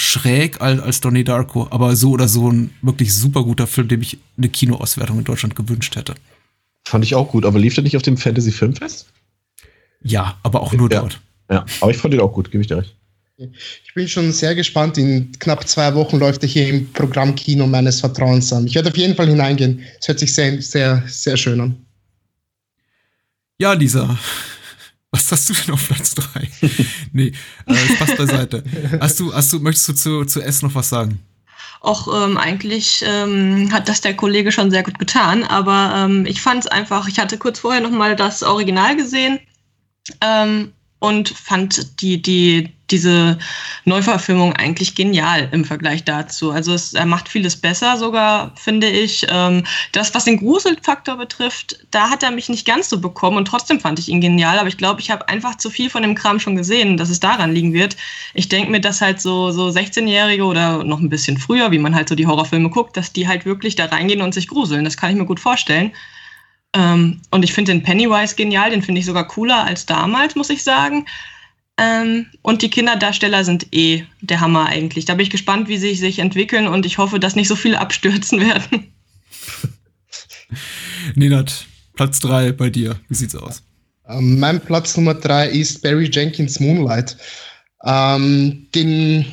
schräg als, als Donnie Darko, aber so oder so ein wirklich super guter Film, dem ich eine Kinoauswertung in Deutschland gewünscht hätte. Fand ich auch gut, aber lief der nicht auf dem Fantasy Filmfest? Ja, aber auch nur ja. dort. Ja, aber ich fand den auch gut, gebe ich dir recht. Ich bin schon sehr gespannt. In knapp zwei Wochen läuft er hier im Programmkino meines Vertrauens an. Ich werde auf jeden Fall hineingehen. Es hört sich sehr, sehr, sehr schön an. Ja, Lisa, was hast du denn auf Platz 3? nee, äh, Spaß beiseite. Hast du, hast du, möchtest du zu, zu S noch was sagen? Auch ähm, eigentlich ähm, hat das der Kollege schon sehr gut getan, aber ähm, ich fand es einfach, ich hatte kurz vorher noch mal das Original gesehen ähm, und fand die, die, diese Neuverfilmung eigentlich genial im Vergleich dazu. Also es, er macht vieles besser sogar, finde ich. Ähm, das, was den Gruselfaktor betrifft, da hat er mich nicht ganz so bekommen und trotzdem fand ich ihn genial. Aber ich glaube, ich habe einfach zu viel von dem Kram schon gesehen, dass es daran liegen wird. Ich denke mir, dass halt so, so 16-Jährige oder noch ein bisschen früher, wie man halt so die Horrorfilme guckt, dass die halt wirklich da reingehen und sich gruseln. Das kann ich mir gut vorstellen. Ähm, und ich finde den Pennywise genial, den finde ich sogar cooler als damals, muss ich sagen. Ähm, und die Kinderdarsteller sind eh der Hammer eigentlich. Da bin ich gespannt, wie sie sich entwickeln und ich hoffe, dass nicht so viele abstürzen werden. Nenad, Platz 3 bei dir. Wie sieht's aus? Ähm, mein Platz Nummer 3 ist Barry Jenkins Moonlight. Ähm, den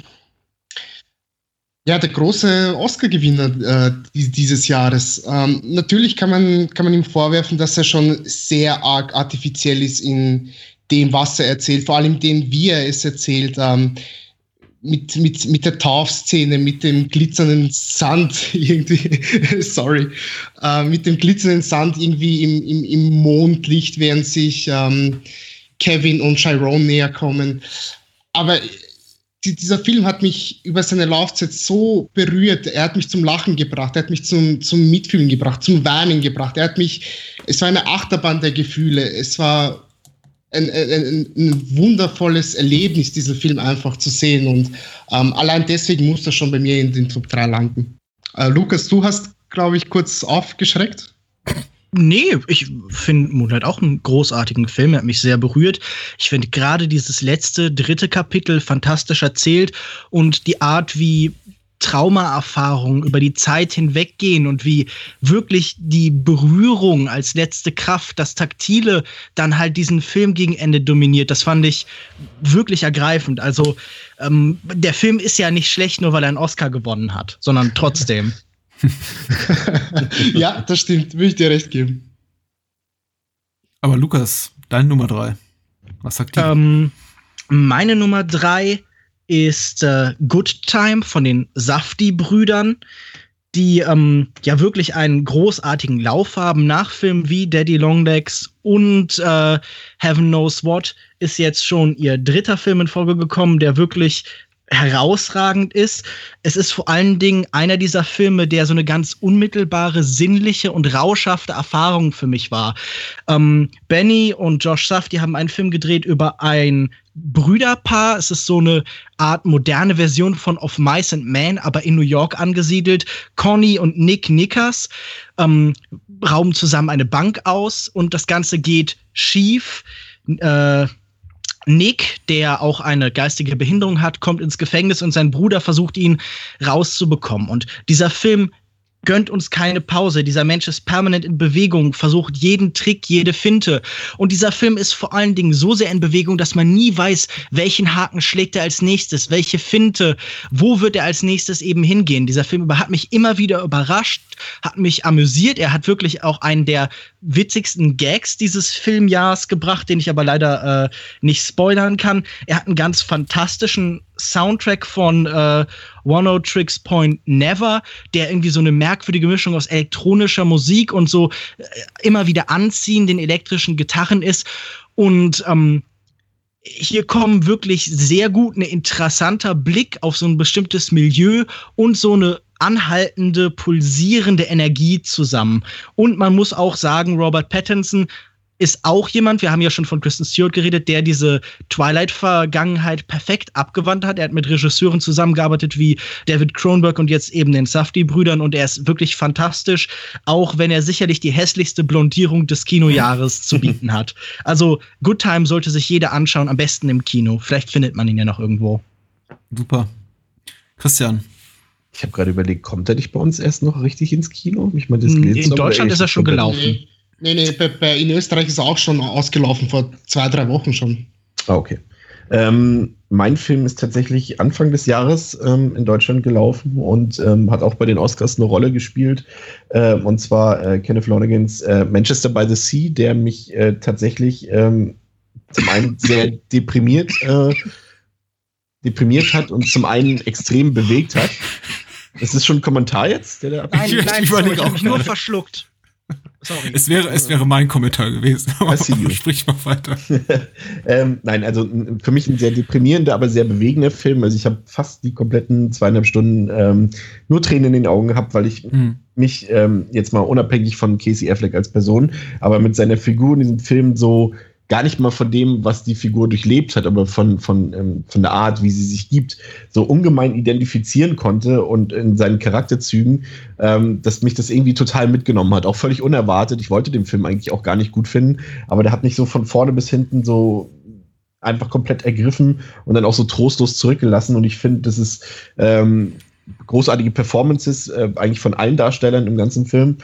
ja, der große Oscar-Gewinner äh, dieses Jahres. Ähm, natürlich kann man, kann man ihm vorwerfen, dass er schon sehr arg artifiziell ist in dem, was er erzählt, vor allem dem, wie er es erzählt. Ähm, mit, mit, mit der Taufszene, mit dem glitzernden Sand irgendwie, sorry, äh, mit dem glitzernden Sand irgendwie im, im, im Mondlicht, während sich ähm, Kevin und Chiron näher kommen. Aber dieser Film hat mich über seine Laufzeit so berührt. Er hat mich zum Lachen gebracht, er hat mich zum, zum Mitfühlen gebracht, zum Weinen gebracht. Er hat mich, es war eine Achterbahn der Gefühle. Es war ein, ein, ein wundervolles Erlebnis, diesen Film einfach zu sehen. Und ähm, allein deswegen muss er schon bei mir in den Top 3 landen. Äh, Lukas, du hast, glaube ich, kurz aufgeschreckt. Nee, ich finde Moonlight auch einen großartigen Film. Er hat mich sehr berührt. Ich finde gerade dieses letzte, dritte Kapitel fantastisch erzählt und die Art, wie Traumaerfahrungen über die Zeit hinweggehen und wie wirklich die Berührung als letzte Kraft, das Taktile dann halt diesen Film gegen Ende dominiert. Das fand ich wirklich ergreifend. Also ähm, der Film ist ja nicht schlecht, nur weil er einen Oscar gewonnen hat, sondern trotzdem. ja, das stimmt, will ich dir recht geben. Aber Lukas, deine Nummer drei. Was sagt die? Ähm, meine Nummer drei ist äh, Good Time von den Safti-Brüdern, die ähm, ja wirklich einen großartigen Lauf haben. Nachfilmen wie Daddy Longlegs und äh, Heaven Knows What ist jetzt schon ihr dritter Film in Folge gekommen, der wirklich herausragend ist. Es ist vor allen Dingen einer dieser Filme, der so eine ganz unmittelbare, sinnliche und rauschhafte Erfahrung für mich war. Ähm, Benny und Josh Safdie haben einen Film gedreht über ein Brüderpaar. Es ist so eine Art moderne Version von Of Mice and Men, aber in New York angesiedelt. Connie und Nick Nickers ähm, rauben zusammen eine Bank aus und das Ganze geht schief. Äh, Nick, der auch eine geistige Behinderung hat, kommt ins Gefängnis und sein Bruder versucht ihn rauszubekommen. Und dieser Film gönnt uns keine Pause. Dieser Mensch ist permanent in Bewegung, versucht jeden Trick, jede Finte. Und dieser Film ist vor allen Dingen so sehr in Bewegung, dass man nie weiß, welchen Haken schlägt er als nächstes, welche Finte, wo wird er als nächstes eben hingehen. Dieser Film hat mich immer wieder überrascht, hat mich amüsiert. Er hat wirklich auch einen der witzigsten Gags dieses Filmjahrs gebracht, den ich aber leider äh, nicht spoilern kann. Er hat einen ganz fantastischen Soundtrack von äh, One O Tricks Point Never, der irgendwie so eine merkwürdige Mischung aus elektronischer Musik und so äh, immer wieder anziehenden elektrischen Gitarren ist. Und ähm, hier kommen wirklich sehr gut ein interessanter Blick auf so ein bestimmtes Milieu und so eine anhaltende, pulsierende Energie zusammen. Und man muss auch sagen, Robert Pattinson ist auch jemand, wir haben ja schon von Kristen Stewart geredet, der diese Twilight-Vergangenheit perfekt abgewandt hat. Er hat mit Regisseuren zusammengearbeitet wie David Cronenberg und jetzt eben den Safdie-Brüdern und er ist wirklich fantastisch, auch wenn er sicherlich die hässlichste Blondierung des Kinojahres zu bieten hat. Also Good Time sollte sich jeder anschauen, am besten im Kino. Vielleicht findet man ihn ja noch irgendwo. Super. Christian. Ich habe gerade überlegt, kommt er nicht bei uns erst noch richtig ins Kino? Ich mein, das in Deutschland ist er schon gelaufen. Nee. Nee, bei, bei, in Österreich ist er auch schon ausgelaufen, vor zwei, drei Wochen schon. Ah, okay. Ähm, mein Film ist tatsächlich Anfang des Jahres ähm, in Deutschland gelaufen und ähm, hat auch bei den Oscars eine Rolle gespielt. Äh, und zwar äh, Kenneth Lonergans äh, Manchester by the Sea, der mich äh, tatsächlich ähm, zum einen sehr deprimiert, äh, deprimiert hat und zum einen extrem bewegt hat. Das ist schon ein Kommentar jetzt, der da Nein, nein, ich, ich, ich habe mich nur verschluckt. Sorry. Es wäre, es wäre mein Kommentar gewesen. Aber sprich mal weiter. ähm, nein, also für mich ein sehr deprimierender, aber sehr bewegender Film. Also ich habe fast die kompletten zweieinhalb Stunden ähm, nur Tränen in den Augen gehabt, weil ich mhm. mich ähm, jetzt mal unabhängig von Casey Affleck als Person, aber mit seiner Figur in diesem Film so gar nicht mal von dem, was die Figur durchlebt hat, aber von, von, ähm, von der Art, wie sie sich gibt, so ungemein identifizieren konnte und in seinen Charakterzügen, ähm, dass mich das irgendwie total mitgenommen hat. Auch völlig unerwartet. Ich wollte den Film eigentlich auch gar nicht gut finden, aber der hat mich so von vorne bis hinten so einfach komplett ergriffen und dann auch so trostlos zurückgelassen. Und ich finde, das ist ähm, großartige Performances äh, eigentlich von allen Darstellern im ganzen Film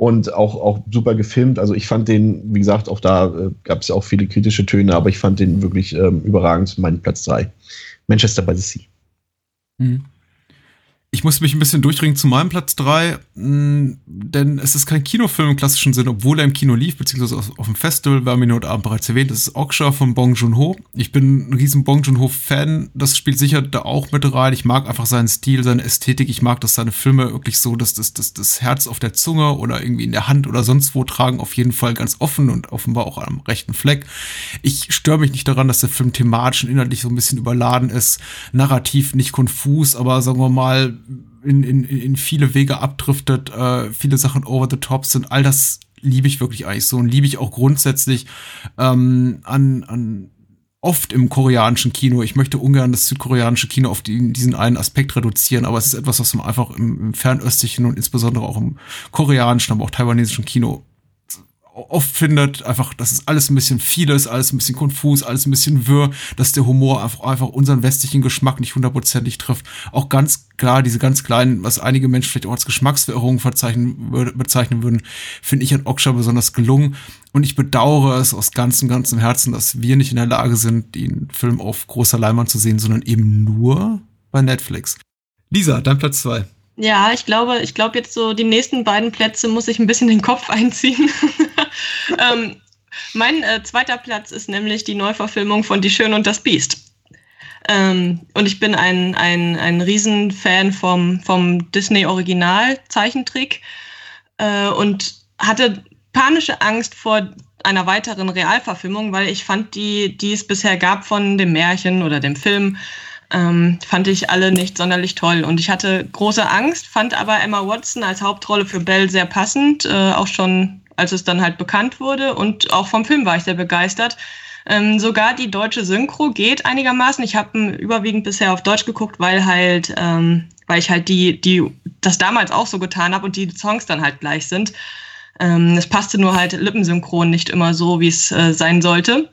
und auch, auch super gefilmt. Also ich fand den, wie gesagt, auch da äh, gab es ja auch viele kritische Töne, aber ich fand den wirklich ähm, überragend. Mein Platz 3. Manchester by the Sea. Mhm. Ich muss mich ein bisschen durchringen zu meinem Platz 3, mm, denn es ist kein Kinofilm im klassischen Sinn, obwohl er im Kino lief, beziehungsweise auf, dem Festival, wir haben ihn heute Abend bereits erwähnt, das ist Oksha von Bong Joon-ho. Ich bin ein riesen Bong Joon-ho-Fan, das spielt sicher da auch mit rein. Ich mag einfach seinen Stil, seine Ästhetik, ich mag, dass seine Filme wirklich so, dass das, das, das Herz auf der Zunge oder irgendwie in der Hand oder sonst wo tragen, auf jeden Fall ganz offen und offenbar auch am rechten Fleck. Ich störe mich nicht daran, dass der Film thematisch und inhaltlich so ein bisschen überladen ist, narrativ nicht konfus, aber sagen wir mal, in, in, in viele Wege abdriftet, äh, viele Sachen over the top sind, all das liebe ich wirklich eigentlich so und liebe ich auch grundsätzlich ähm, an, an oft im koreanischen Kino. Ich möchte ungern das südkoreanische Kino auf die, diesen einen Aspekt reduzieren, aber es ist etwas, was man einfach im, im fernöstlichen und insbesondere auch im koreanischen, aber auch taiwanesischen Kino oft findet, einfach, dass es alles ein bisschen viel ist, alles ein bisschen konfus, alles ein bisschen wirr, dass der Humor einfach, einfach unseren westlichen Geschmack nicht hundertprozentig trifft. Auch ganz klar, diese ganz kleinen, was einige Menschen vielleicht auch als Geschmacksverirrungen bezeichnen würden, finde ich an Oksha besonders gelungen. Und ich bedauere es aus ganzem, ganzem Herzen, dass wir nicht in der Lage sind, den Film auf großer Leinwand zu sehen, sondern eben nur bei Netflix. Lisa, dein Platz zwei. Ja, ich glaube, ich glaube jetzt so die nächsten beiden Plätze muss ich ein bisschen den Kopf einziehen. ähm, mein äh, zweiter Platz ist nämlich die Neuverfilmung von Die Schöne und das Biest. Ähm, und ich bin ein, ein, ein Riesenfan vom, vom Disney-Original-Zeichentrick äh, und hatte panische Angst vor einer weiteren Realverfilmung, weil ich fand die, die es bisher gab von dem Märchen oder dem Film, ähm, fand ich alle nicht sonderlich toll. Und ich hatte große Angst, fand aber Emma Watson als Hauptrolle für Belle sehr passend, äh, auch schon als es dann halt bekannt wurde. Und auch vom Film war ich sehr begeistert. Ähm, sogar die deutsche Synchro geht einigermaßen. Ich habe überwiegend bisher auf Deutsch geguckt, weil halt, ähm, weil ich halt die, die das damals auch so getan habe und die Songs dann halt gleich sind. Ähm, es passte nur halt lippensynchron nicht immer so, wie es äh, sein sollte.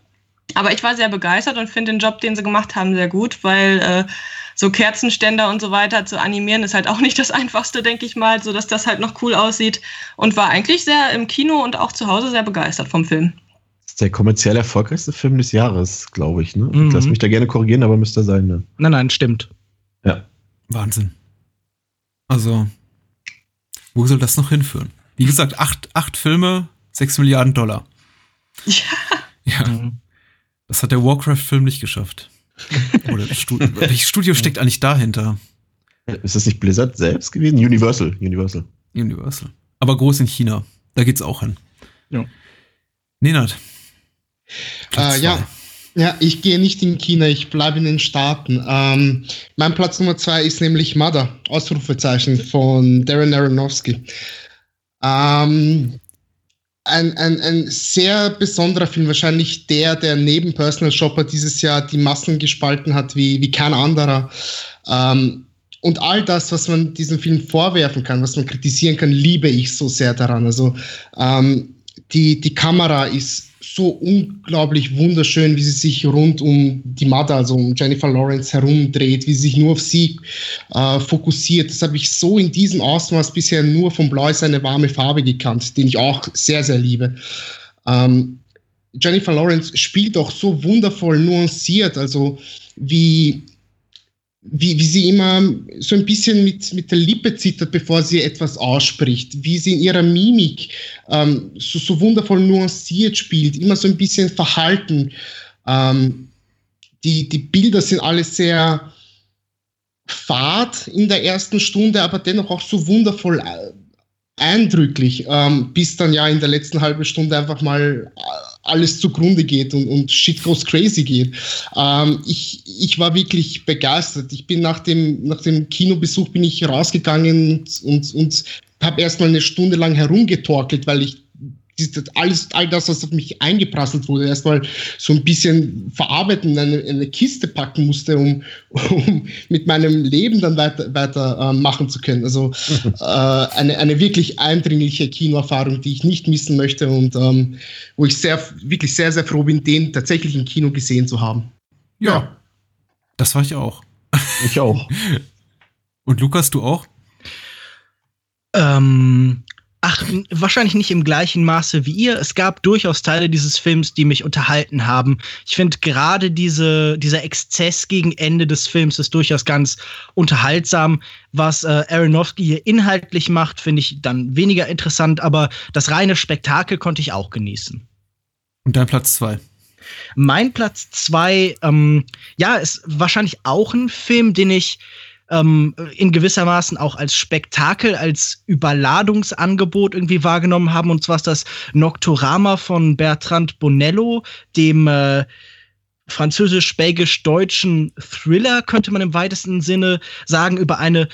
Aber ich war sehr begeistert und finde den Job, den sie gemacht haben, sehr gut, weil äh, so Kerzenständer und so weiter zu animieren ist halt auch nicht das Einfachste, denke ich mal, so dass das halt noch cool aussieht. Und war eigentlich sehr im Kino und auch zu Hause sehr begeistert vom Film. Das ist der kommerziell erfolgreichste Film des Jahres, glaube ich. Ne? Mhm. Ich lasse mich da gerne korrigieren, aber müsste sein. Ne? Nein, nein, stimmt. Ja. Wahnsinn. Also, wo soll das noch hinführen? Wie gesagt, acht, acht Filme, sechs Milliarden Dollar. Ja. Ja. Mhm. Das hat der Warcraft-Film nicht geschafft. Oder das Studio, welches Studio steckt eigentlich dahinter? Ist das nicht Blizzard selbst gewesen? Universal. Universal. Universal. Aber groß in China. Da geht's auch hin. Ja. Nenad. Äh, ja. Ja, ich gehe nicht in China, ich bleibe in den Staaten. Ähm, mein Platz Nummer zwei ist nämlich Mother, Ausrufezeichen von Darren Aronofsky. Ähm, ein, ein, ein sehr besonderer Film, wahrscheinlich der, der neben Personal Shopper dieses Jahr die Massen gespalten hat wie, wie kein anderer. Ähm, und all das, was man diesem Film vorwerfen kann, was man kritisieren kann, liebe ich so sehr daran. Also ähm, die, die Kamera ist so unglaublich wunderschön, wie sie sich rund um die Mother, also um Jennifer Lawrence herumdreht, wie sie sich nur auf sie äh, fokussiert. Das habe ich so in diesem Ausmaß bisher nur von Blau ist eine warme Farbe gekannt, den ich auch sehr, sehr liebe. Ähm, Jennifer Lawrence spielt auch so wundervoll nuanciert, also wie wie, wie sie immer so ein bisschen mit, mit der Lippe zittert, bevor sie etwas ausspricht, wie sie in ihrer Mimik ähm, so, so wundervoll nuanciert spielt, immer so ein bisschen verhalten. Ähm, die, die Bilder sind alle sehr fad in der ersten Stunde, aber dennoch auch so wundervoll äh, eindrücklich, ähm, bis dann ja in der letzten halben Stunde einfach mal äh, alles zugrunde geht und, und shit goes crazy geht. Ähm, ich, ich war wirklich begeistert. Ich bin nach dem, nach dem Kinobesuch bin ich rausgegangen und, und, und habe erstmal eine Stunde lang herumgetorkelt, weil ich alles, all das, was auf mich eingeprasselt wurde, erstmal so ein bisschen verarbeiten, in eine, eine Kiste packen musste, um, um mit meinem Leben dann weiter, weiter äh, machen zu können. Also äh, eine, eine wirklich eindringliche Kinoerfahrung, die ich nicht missen möchte und ähm, wo ich sehr, wirklich sehr, sehr froh bin, den tatsächlich im Kino gesehen zu haben. Ja, das war ich auch. Ich auch. Und Lukas, du auch? Ähm, Ach, wahrscheinlich nicht im gleichen Maße wie ihr. Es gab durchaus Teile dieses Films, die mich unterhalten haben. Ich finde gerade diese, dieser Exzess gegen Ende des Films ist durchaus ganz unterhaltsam. Was äh, Aronofsky hier inhaltlich macht, finde ich dann weniger interessant, aber das reine Spektakel konnte ich auch genießen. Und dein Platz zwei? Mein Platz zwei, ähm, ja, ist wahrscheinlich auch ein Film, den ich ähm, in gewissermaßen auch als Spektakel, als Überladungsangebot irgendwie wahrgenommen haben. Und zwar ist das Nocturama von Bertrand Bonello, dem äh, französisch-belgisch-deutschen Thriller, könnte man im weitesten Sinne sagen, über eine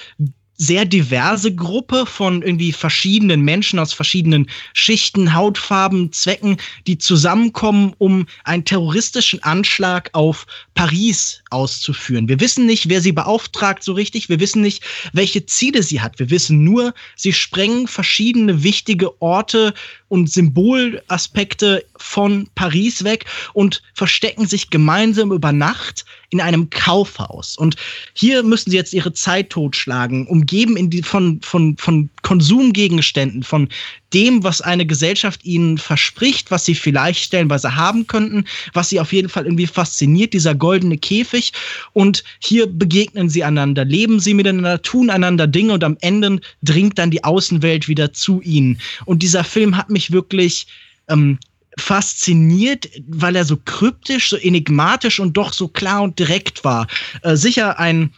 sehr diverse Gruppe von irgendwie verschiedenen Menschen aus verschiedenen Schichten, Hautfarben, Zwecken, die zusammenkommen, um einen terroristischen Anschlag auf Paris auszuführen. Wir wissen nicht, wer sie beauftragt so richtig. Wir wissen nicht, welche Ziele sie hat. Wir wissen nur, sie sprengen verschiedene wichtige Orte und Symbolaspekte von Paris weg und verstecken sich gemeinsam über Nacht in einem Kaufhaus. Und hier müssen sie jetzt ihre Zeit totschlagen, umgeben in die, von, von, von Konsumgegenständen, von dem, was eine Gesellschaft ihnen verspricht, was sie vielleicht stellenweise haben könnten, was sie auf jeden Fall irgendwie fasziniert, dieser goldene Käfig. Und hier begegnen sie einander, leben sie miteinander, tun einander Dinge und am Ende dringt dann die Außenwelt wieder zu ihnen. Und dieser Film hat mich wirklich ähm, fasziniert, weil er so kryptisch, so enigmatisch und doch so klar und direkt war. Äh, sicher ein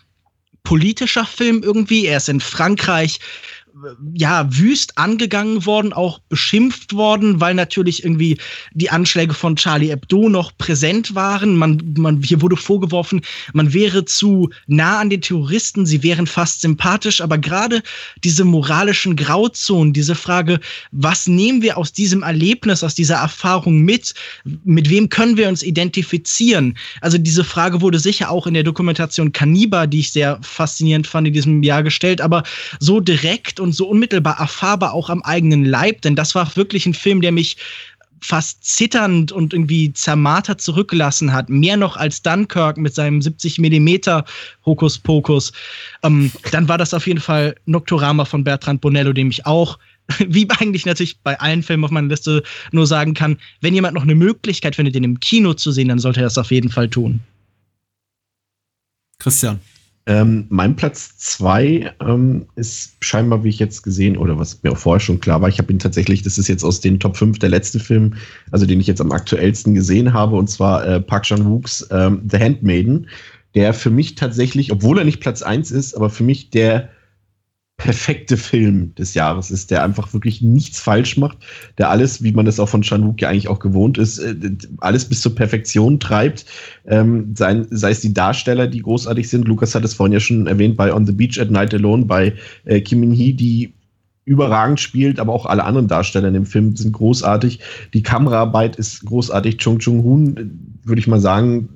politischer Film irgendwie. Er ist in Frankreich ja, wüst angegangen worden, auch beschimpft worden, weil natürlich irgendwie die Anschläge von Charlie Hebdo noch präsent waren. Man, man, hier wurde vorgeworfen, man wäre zu nah an den Terroristen, sie wären fast sympathisch, aber gerade diese moralischen Grauzonen, diese Frage, was nehmen wir aus diesem Erlebnis, aus dieser Erfahrung mit? Mit wem können wir uns identifizieren? Also diese Frage wurde sicher auch in der Dokumentation Cannibal, die ich sehr faszinierend fand in diesem Jahr gestellt, aber so direkt und so unmittelbar erfahrbar auch am eigenen Leib, denn das war wirklich ein Film, der mich fast zitternd und irgendwie zermartert zurückgelassen hat. Mehr noch als Dunkirk mit seinem 70 Millimeter Hokuspokus. Ähm, dann war das auf jeden Fall Nocturama von Bertrand Bonello, dem ich auch wie eigentlich natürlich bei allen Filmen auf meiner Liste nur sagen kann, wenn jemand noch eine Möglichkeit findet, den im Kino zu sehen, dann sollte er das auf jeden Fall tun. Christian. Ähm, mein Platz zwei ähm, ist scheinbar, wie ich jetzt gesehen, oder was mir auch vorher schon klar war, ich habe ihn tatsächlich, das ist jetzt aus den Top 5 der letzte Film, also den ich jetzt am aktuellsten gesehen habe, und zwar äh, Park Chan-wooks ähm, The Handmaiden, der für mich tatsächlich, obwohl er nicht Platz 1 ist, aber für mich der perfekte Film des Jahres ist, der einfach wirklich nichts falsch macht, der alles, wie man es auch von Chanuk ja eigentlich auch gewohnt ist, äh, alles bis zur Perfektion treibt. Ähm, sei, sei es die Darsteller, die großartig sind. Lukas hat es vorhin ja schon erwähnt bei On the Beach at Night Alone, bei äh, Kim Min Hee, die überragend spielt, aber auch alle anderen Darsteller in dem Film sind großartig. Die Kameraarbeit ist großartig. Chung Chung Hoon, äh, würde ich mal sagen,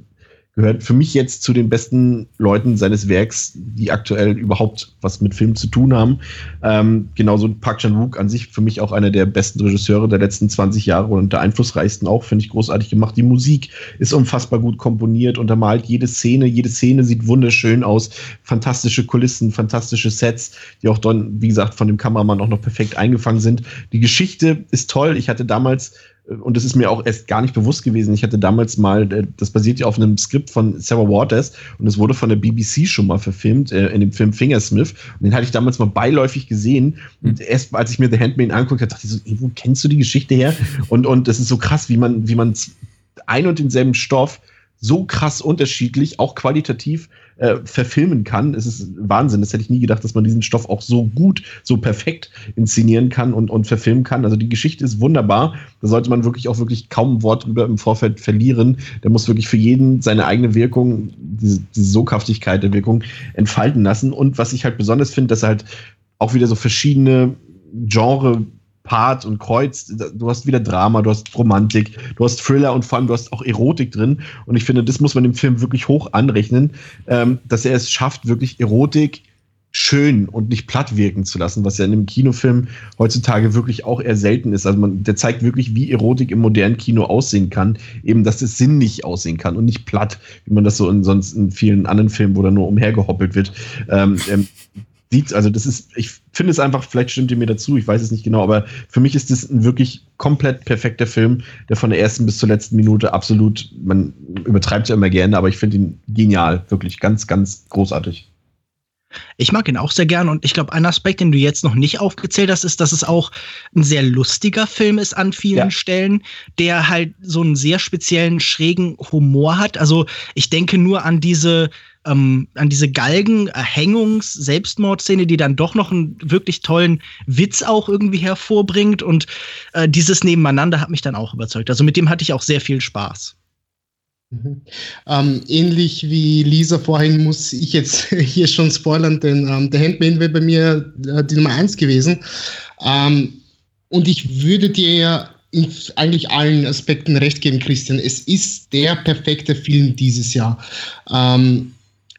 gehört für mich jetzt zu den besten Leuten seines Werks, die aktuell überhaupt was mit Film zu tun haben. Ähm, genauso Park Chan-wook an sich für mich auch einer der besten Regisseure der letzten 20 Jahre und der einflussreichsten auch, finde ich großartig gemacht. Die Musik ist unfassbar gut komponiert, untermalt jede Szene, jede Szene sieht wunderschön aus, fantastische Kulissen, fantastische Sets, die auch dann, wie gesagt, von dem Kameramann auch noch perfekt eingefangen sind. Die Geschichte ist toll. Ich hatte damals und das ist mir auch erst gar nicht bewusst gewesen. Ich hatte damals mal, äh, das basiert ja auf einem Skript von Sarah Waters und es wurde von der BBC schon mal verfilmt, äh, in dem Film Fingersmith. Und den hatte ich damals mal beiläufig gesehen. Und erst als ich mir The Handmaid anguckt habe, dachte ich so, wo kennst du die Geschichte her? Und, und das ist so krass, wie man, wie man ein und denselben Stoff so krass unterschiedlich, auch qualitativ äh, verfilmen kann. Es ist Wahnsinn. Das hätte ich nie gedacht, dass man diesen Stoff auch so gut, so perfekt inszenieren kann und, und verfilmen kann. Also die Geschichte ist wunderbar. Da sollte man wirklich auch wirklich kaum ein Wort drüber im Vorfeld verlieren. Der muss wirklich für jeden seine eigene Wirkung, diese, diese Soghaftigkeit der Wirkung entfalten lassen. Und was ich halt besonders finde, dass er halt auch wieder so verschiedene Genre Part und Kreuz. Du hast wieder Drama, du hast Romantik, du hast Thriller und vor allem du hast auch Erotik drin. Und ich finde, das muss man dem Film wirklich hoch anrechnen, ähm, dass er es schafft, wirklich Erotik schön und nicht platt wirken zu lassen, was ja in einem Kinofilm heutzutage wirklich auch eher selten ist. Also man, der zeigt wirklich, wie Erotik im modernen Kino aussehen kann, eben, dass es sinnlich aussehen kann und nicht platt, wie man das so in sonst in vielen anderen Filmen, wo da nur umhergehoppelt wird. Ähm, ähm, sieht, also das ist, ich finde es einfach, vielleicht stimmt ihr mir dazu, ich weiß es nicht genau, aber für mich ist das ein wirklich komplett perfekter Film, der von der ersten bis zur letzten Minute absolut, man übertreibt ja immer gerne, aber ich finde ihn genial, wirklich ganz, ganz großartig. Ich mag ihn auch sehr gern und ich glaube, ein Aspekt, den du jetzt noch nicht aufgezählt hast, ist, dass es auch ein sehr lustiger Film ist an vielen ja. Stellen, der halt so einen sehr speziellen, schrägen Humor hat. Also ich denke nur an diese ähm, an diese Galgen-Erhängungs-, Selbstmordszene, die dann doch noch einen wirklich tollen Witz auch irgendwie hervorbringt. Und äh, dieses Nebeneinander hat mich dann auch überzeugt. Also mit dem hatte ich auch sehr viel Spaß. Mhm. Ähm, ähnlich wie Lisa vorhin muss ich jetzt hier schon spoilern, denn ähm, der Handmaid wäre bei mir äh, die Nummer eins gewesen. Ähm, und ich würde dir in eigentlich allen Aspekten recht geben, Christian. Es ist der perfekte Film dieses Jahr. Ähm,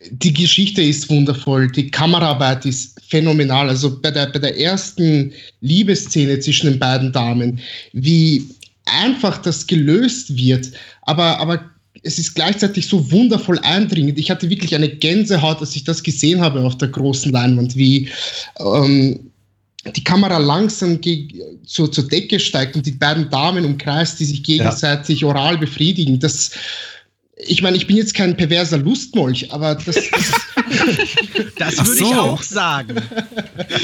die Geschichte ist wundervoll, die Kameraarbeit ist phänomenal. Also bei der, bei der ersten Liebesszene zwischen den beiden Damen, wie einfach das gelöst wird, aber, aber es ist gleichzeitig so wundervoll eindringend. Ich hatte wirklich eine Gänsehaut, als ich das gesehen habe auf der großen Leinwand, wie ähm, die Kamera langsam zur, zur Decke steigt und die beiden Damen umkreist, die sich gegenseitig ja. oral befriedigen. Das, ich meine, ich bin jetzt kein perverser Lustmolch, aber das. Das, das würde so. ich auch sagen.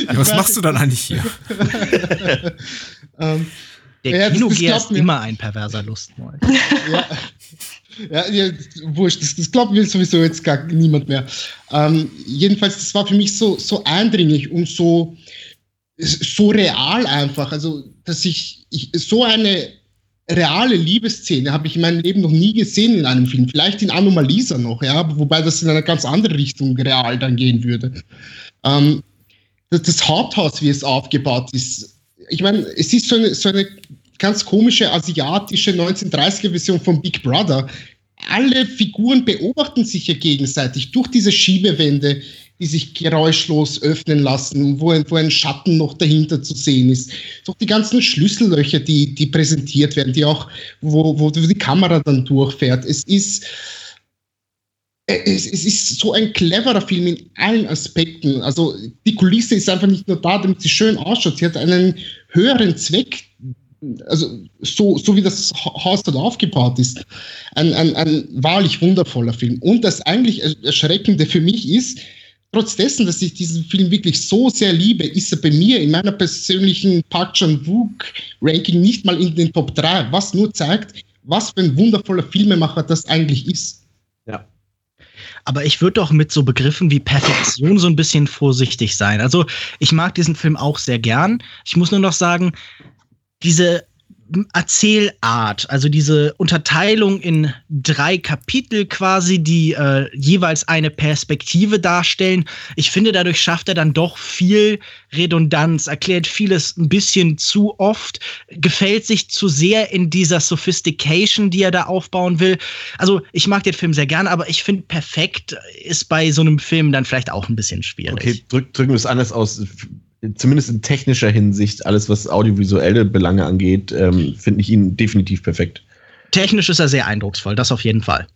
Ja, was machst du dann eigentlich hier? ähm, Der ja, Kinogeher ist immer ein perverser Lustmolch. ja. Ja, ja, wurscht, das, das glaubt mir sowieso jetzt gar niemand mehr. Ähm, jedenfalls, das war für mich so, so eindringlich und so, so real einfach. Also, dass ich, ich so eine reale Liebesszene habe ich in meinem Leben noch nie gesehen in einem Film. Vielleicht in Anomalisa noch, ja, wobei das in eine ganz andere Richtung real dann gehen würde. Ähm, das, das, Haupthaus, wie es aufgebaut ist, ich meine, es ist so eine, so eine ganz komische asiatische 1930er-Version von Big Brother. Alle Figuren beobachten sich ja gegenseitig durch diese Schiebewände die sich geräuschlos öffnen lassen, wo ein, wo ein Schatten noch dahinter zu sehen ist. Doch die ganzen Schlüssellöcher, die, die präsentiert werden, die auch, wo, wo die Kamera dann durchfährt. Es ist, es, es, ist so ein cleverer Film in allen Aspekten. Also die Kulisse ist einfach nicht nur da, damit sie schön ausschaut. Sie hat einen höheren Zweck. Also so, so wie das Haus dort aufgebaut ist. Ein, ein, ein wahrlich wundervoller Film. Und das eigentlich Erschreckende für mich ist, trotz dessen, dass ich diesen Film wirklich so sehr liebe, ist er bei mir in meiner persönlichen Park Chan-wook-Ranking nicht mal in den Top 3, was nur zeigt, was für ein wundervoller Filmemacher das eigentlich ist. Ja. Aber ich würde doch mit so Begriffen wie Perfektion so ein bisschen vorsichtig sein. Also ich mag diesen Film auch sehr gern. Ich muss nur noch sagen, diese Erzählart, also diese Unterteilung in drei Kapitel quasi, die äh, jeweils eine Perspektive darstellen. Ich finde, dadurch schafft er dann doch viel Redundanz, erklärt vieles ein bisschen zu oft, gefällt sich zu sehr in dieser Sophistication, die er da aufbauen will. Also ich mag den Film sehr gern, aber ich finde, perfekt ist bei so einem Film dann vielleicht auch ein bisschen schwierig. Okay, drück, drücken wir es anders aus zumindest in technischer Hinsicht, alles was audiovisuelle Belange angeht, ähm, finde ich ihn definitiv perfekt. Technisch ist er sehr eindrucksvoll, das auf jeden Fall.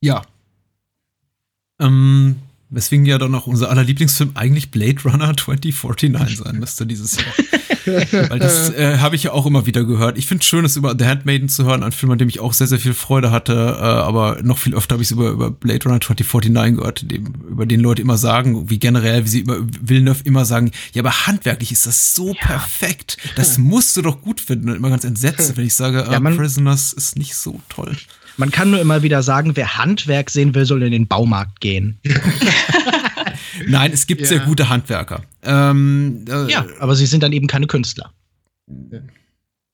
Ja. Ähm, weswegen ja dann auch unser aller Lieblingsfilm eigentlich Blade Runner 2049 sein müsste dieses Jahr. Weil das äh, habe ich ja auch immer wieder gehört. Ich finde es schön, es über The Handmaiden zu hören, ein Film, an dem ich auch sehr, sehr viel Freude hatte. Äh, aber noch viel öfter habe ich es über, über Blade Runner 2049 gehört, dem, über den Leute immer sagen, wie generell, wie sie über Villeneuve immer sagen, ja, aber handwerklich ist das so ja. perfekt. Das musst du doch gut finden. Und immer ganz entsetzt, wenn ich sage, äh, ja, Prisoners ist nicht so toll. Man kann nur immer wieder sagen, wer Handwerk sehen will, soll in den Baumarkt gehen. Nein, es gibt Ja. sehr gute Handwerker. Ähm, äh, Ja, aber sie sind dann eben keine Künstler.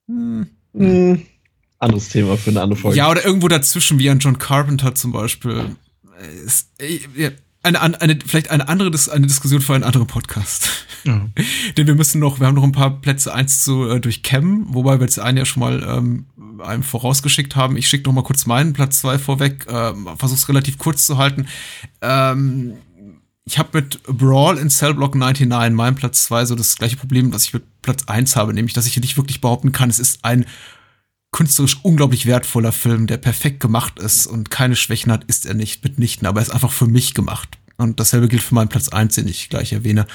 Hm, anderes Thema für eine andere Folge. Ja, oder irgendwo dazwischen, wie ein John Carpenter zum Beispiel. Ist, äh, ja, eine, eine, eine, vielleicht eine andere Dis eine Diskussion für einen anderen Podcast. Mhm. Denn wir müssen noch, wir haben noch ein paar Plätze eins zu äh, durchkämmen, wobei wir jetzt einen ja schon mal ähm, einem vorausgeschickt haben. Ich schicke noch mal kurz meinen Platz zwei vorweg, ähm, versuche es relativ kurz zu halten. Ähm, ich habe mit Brawl in Cellblock 99, meinem Platz zwei so das gleiche Problem, was ich mit Platz eins habe, nämlich, dass ich hier nicht wirklich behaupten kann, es ist ein künstlerisch unglaublich wertvoller Film, der perfekt gemacht ist und keine Schwächen hat, ist er nicht mitnichten, aber er ist einfach für mich gemacht. Und dasselbe gilt für meinen Platz eins, den ich gleich erwähne.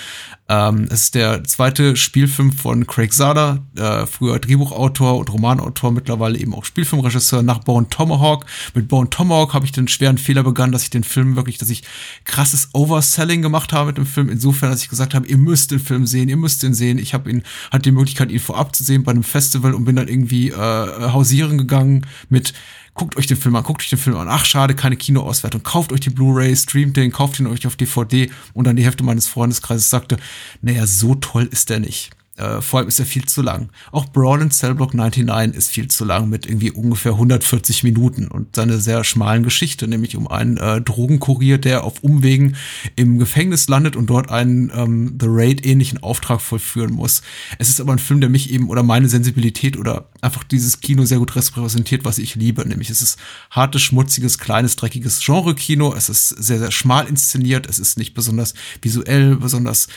Ähm, es ist der zweite Spielfilm von Craig Sada, äh, früher Drehbuchautor und Romanautor, mittlerweile eben auch Spielfilmregisseur nach Bone Tomahawk. Mit Bone Tomahawk habe ich den schweren Fehler begangen, dass ich den Film wirklich, dass ich krasses Overselling gemacht habe mit dem Film. Insofern, dass ich gesagt habe, ihr müsst den Film sehen, ihr müsst ihn sehen. Ich habe ihn, hatte die Möglichkeit, ihn vorab zu sehen bei einem Festival und bin dann irgendwie äh, hausieren gegangen mit guckt euch den Film an, guckt euch den Film an. Ach, schade, keine Kinoauswertung. Kauft euch die Blu-ray, streamt den, kauft ihn euch auf DVD. Und dann die Hälfte meines Freundeskreises sagte, naja, so toll ist der nicht. Äh, vor allem ist er viel zu lang. Auch Brawl in Cellblock 99 ist viel zu lang mit irgendwie ungefähr 140 Minuten und seine sehr schmalen Geschichte, nämlich um einen äh, Drogenkurier, der auf Umwegen im Gefängnis landet und dort einen ähm, The Raid ähnlichen Auftrag vollführen muss. Es ist aber ein Film, der mich eben oder meine Sensibilität oder einfach dieses Kino sehr gut repräsentiert, was ich liebe, nämlich es ist hartes, schmutziges, kleines, dreckiges Genre-Kino. Es ist sehr, sehr schmal inszeniert. Es ist nicht besonders visuell, besonders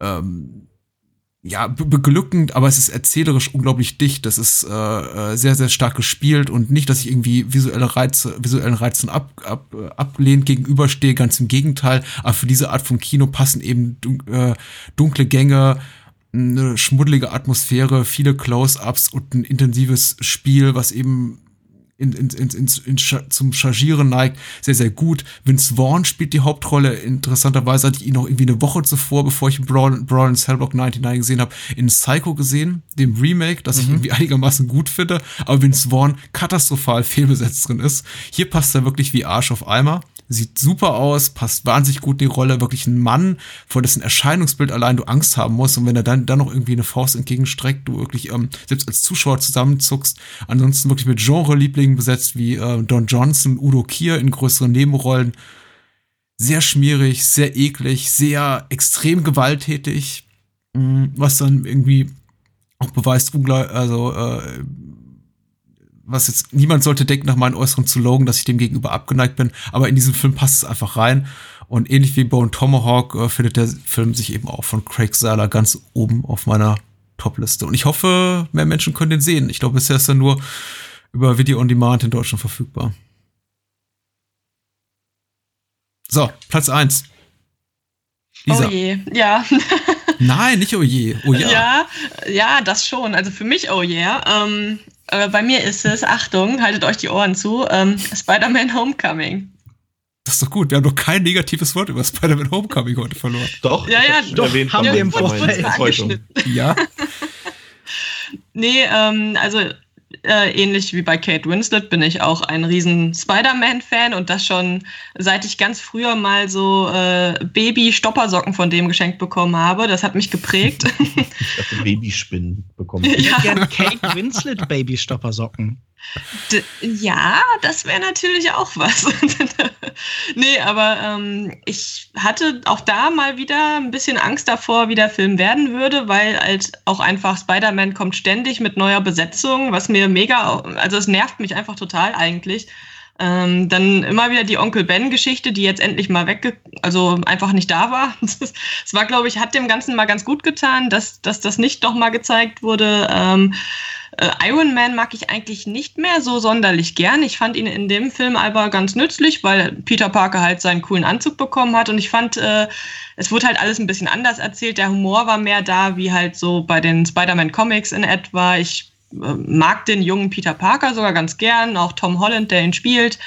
ähm, ja, be- beglückend, aber es ist erzählerisch unglaublich dicht. Das ist äh, äh, sehr, sehr stark gespielt und nicht, dass ich irgendwie visuelle Reize, visuellen Reizen ab, ab, äh, ablehnt gegenüberstehe, ganz im Gegenteil. Aber für diese Art von Kino passen eben dun äh, dunkle Gänge, eine schmuddelige Atmosphäre, viele Close-ups und ein intensives Spiel, was eben in, in, in, in, in, zum Chargieren neigt, sehr, sehr gut. Vince Vaughn spielt die Hauptrolle. Interessanterweise hatte ich ihn noch irgendwie eine Woche zuvor, bevor ich Brawl, Brawl in Cellblock 99 gesehen habe, in Psycho gesehen, dem Remake, das ich irgendwie einigermaßen gut finde, aber Vince Vaughn katastrophal fehlbesetzt drin ist. Hier passt er wirklich wie Arsch auf Eimer. Sieht super aus, passt wahnsinnig gut in die Rolle. Wirklich ein Mann, vor dessen Erscheinungsbild allein du Angst haben musst. Und wenn er dann, dann noch irgendwie eine Faust entgegenstreckt, du wirklich ähm, selbst als Zuschauer zusammenzuckst. Ansonsten wirklich mit Genre-Lieblingen besetzt wie äh, Don Johnson, Udo Kier in größeren Nebenrollen. Sehr schmierig, sehr eklig, sehr extrem gewalttätig. Mm, Was dann irgendwie auch beweist, also äh, was jetzt niemand sollte denken nach meinen Äußeren zu logen, dass ich dem gegenüber abgeneigt bin, aber in diesem Film passt es einfach rein und ähnlich wie Bone Tomahawk äh, findet der Film sich eben auch von Craig Sala ganz oben auf meiner Topliste und ich hoffe, mehr Menschen können den sehen. Ich glaube, bisher ist er nur über Video on Demand in Deutschland verfügbar. So, Platz eins. Lisa. Oh je, ja. Nein, nicht oh je. Oh ja. ja. Ja, das schon. Also für mich, oh yeah. Ähm, äh, bei mir ist es, Achtung, haltet euch die Ohren zu, ähm, Spider-Man Homecoming. Das ist doch gut. Wir haben doch kein negatives Wort über Spider-Man Homecoming heute verloren. Doch, Ja, ja, doch, erwähnt haben wir im Vorfeld. Ja. Nee, ähm, also äh, ähnlich wie bei Kate Winslet bin ich auch ein riesen Spider-Man-Fan und das schon seit ich ganz früher mal so äh, Baby-Stoppersocken von dem geschenkt bekommen habe. Das hat mich geprägt. Ich habe Babyspinnen bekommen. ja, Gern Kate Winslet Babystoppersocken. D ja, das wäre natürlich auch was. nee, aber ähm, ich hatte auch da mal wieder ein bisschen Angst davor, wie der Film werden würde, weil halt auch einfach Spider-Man kommt ständig mit neuer Besetzung, was mir mega, also es nervt mich einfach total eigentlich. Ähm, dann immer wieder die Onkel Ben-Geschichte, die jetzt endlich mal wegge, also einfach nicht da war. Es war, glaube ich, hat dem Ganzen mal ganz gut getan, dass, dass das nicht noch mal gezeigt wurde. Ähm, äh, Iron Man mag ich eigentlich nicht mehr so sonderlich gern. Ich fand ihn in dem Film aber ganz nützlich, weil Peter Parker halt seinen coolen Anzug bekommen hat und ich fand, äh, es wurde halt alles ein bisschen anders erzählt. Der Humor war mehr da, wie halt so bei den Spider-Man Comics in etwa. Ich äh, mag den jungen Peter Parker sogar ganz gern, auch Tom Holland, der ihn spielt.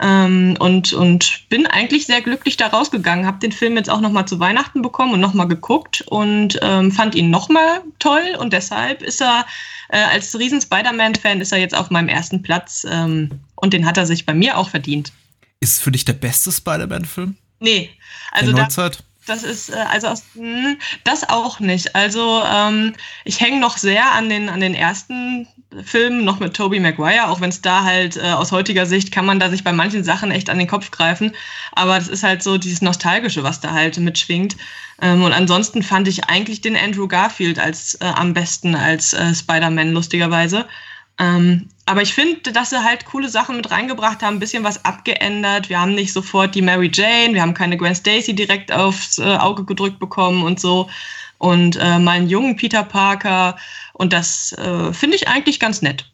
Ähm, und, und bin eigentlich sehr glücklich da rausgegangen. Habe den Film jetzt auch nochmal zu Weihnachten bekommen und nochmal geguckt und ähm, fand ihn nochmal toll. Und deshalb ist er äh, als riesen Spider-Man-Fan ist er jetzt auf meinem ersten Platz. Ähm, und den hat er sich bei mir auch verdient. Ist für dich der beste Spider-Man-Film? Nee. Also der da, das ist, äh, also aus, hm, das auch nicht. Also ähm, ich hänge noch sehr an den, an den ersten Filmen, noch mit Tobey Maguire, auch wenn es da halt äh, aus heutiger Sicht kann man da sich bei manchen Sachen echt an den Kopf greifen. Aber das ist halt so dieses Nostalgische, was da halt mitschwingt. Ähm, und ansonsten fand ich eigentlich den Andrew Garfield als äh, am besten als äh, Spider-Man, lustigerweise. Ähm, aber ich finde, dass sie halt coole Sachen mit reingebracht haben, ein bisschen was abgeändert. Wir haben nicht sofort die Mary Jane, wir haben keine Gwen Stacy direkt aufs äh, Auge gedrückt bekommen und so. Und äh, mal einen jungen Peter Parker. Und das äh, finde ich eigentlich ganz nett.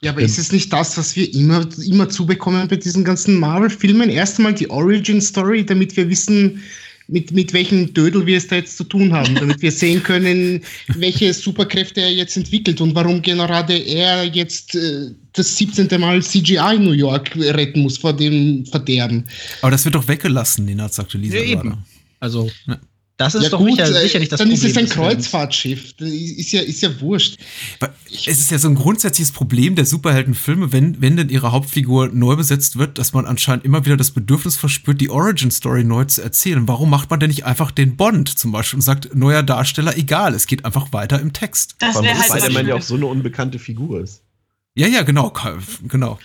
Ja, aber ist es nicht das, was wir immer, immer zubekommen bei diesen ganzen Marvel-Filmen? Erst einmal die Origin-Story, damit wir wissen, mit, mit welchem Dödel wir es da jetzt zu tun haben, damit wir sehen können, welche Superkräfte er jetzt entwickelt und warum gerade er jetzt äh, das 17. Mal CGI New York retten muss vor dem Verderben. Aber das wird doch weggelassen, sagte Lisa. Ja, eben. Also. Ja. Das ist ja, doch gut, sicher, sicherlich das dann Problem. Dann ist es ein Kreuzfahrtschiff. Ist ja, ist ja wurscht. Es ist ja so ein grundsätzliches Problem der Superheldenfilme, wenn, wenn denn ihre Hauptfigur neu besetzt wird, dass man anscheinend immer wieder das Bedürfnis verspürt, die Origin-Story neu zu erzählen. Warum macht man denn nicht einfach den Bond zum Beispiel und sagt, neuer Darsteller, egal, es geht einfach weiter im Text. Das wäre halt Weil der ja auch so eine unbekannte Figur ist. Ja, ja, genau, genau.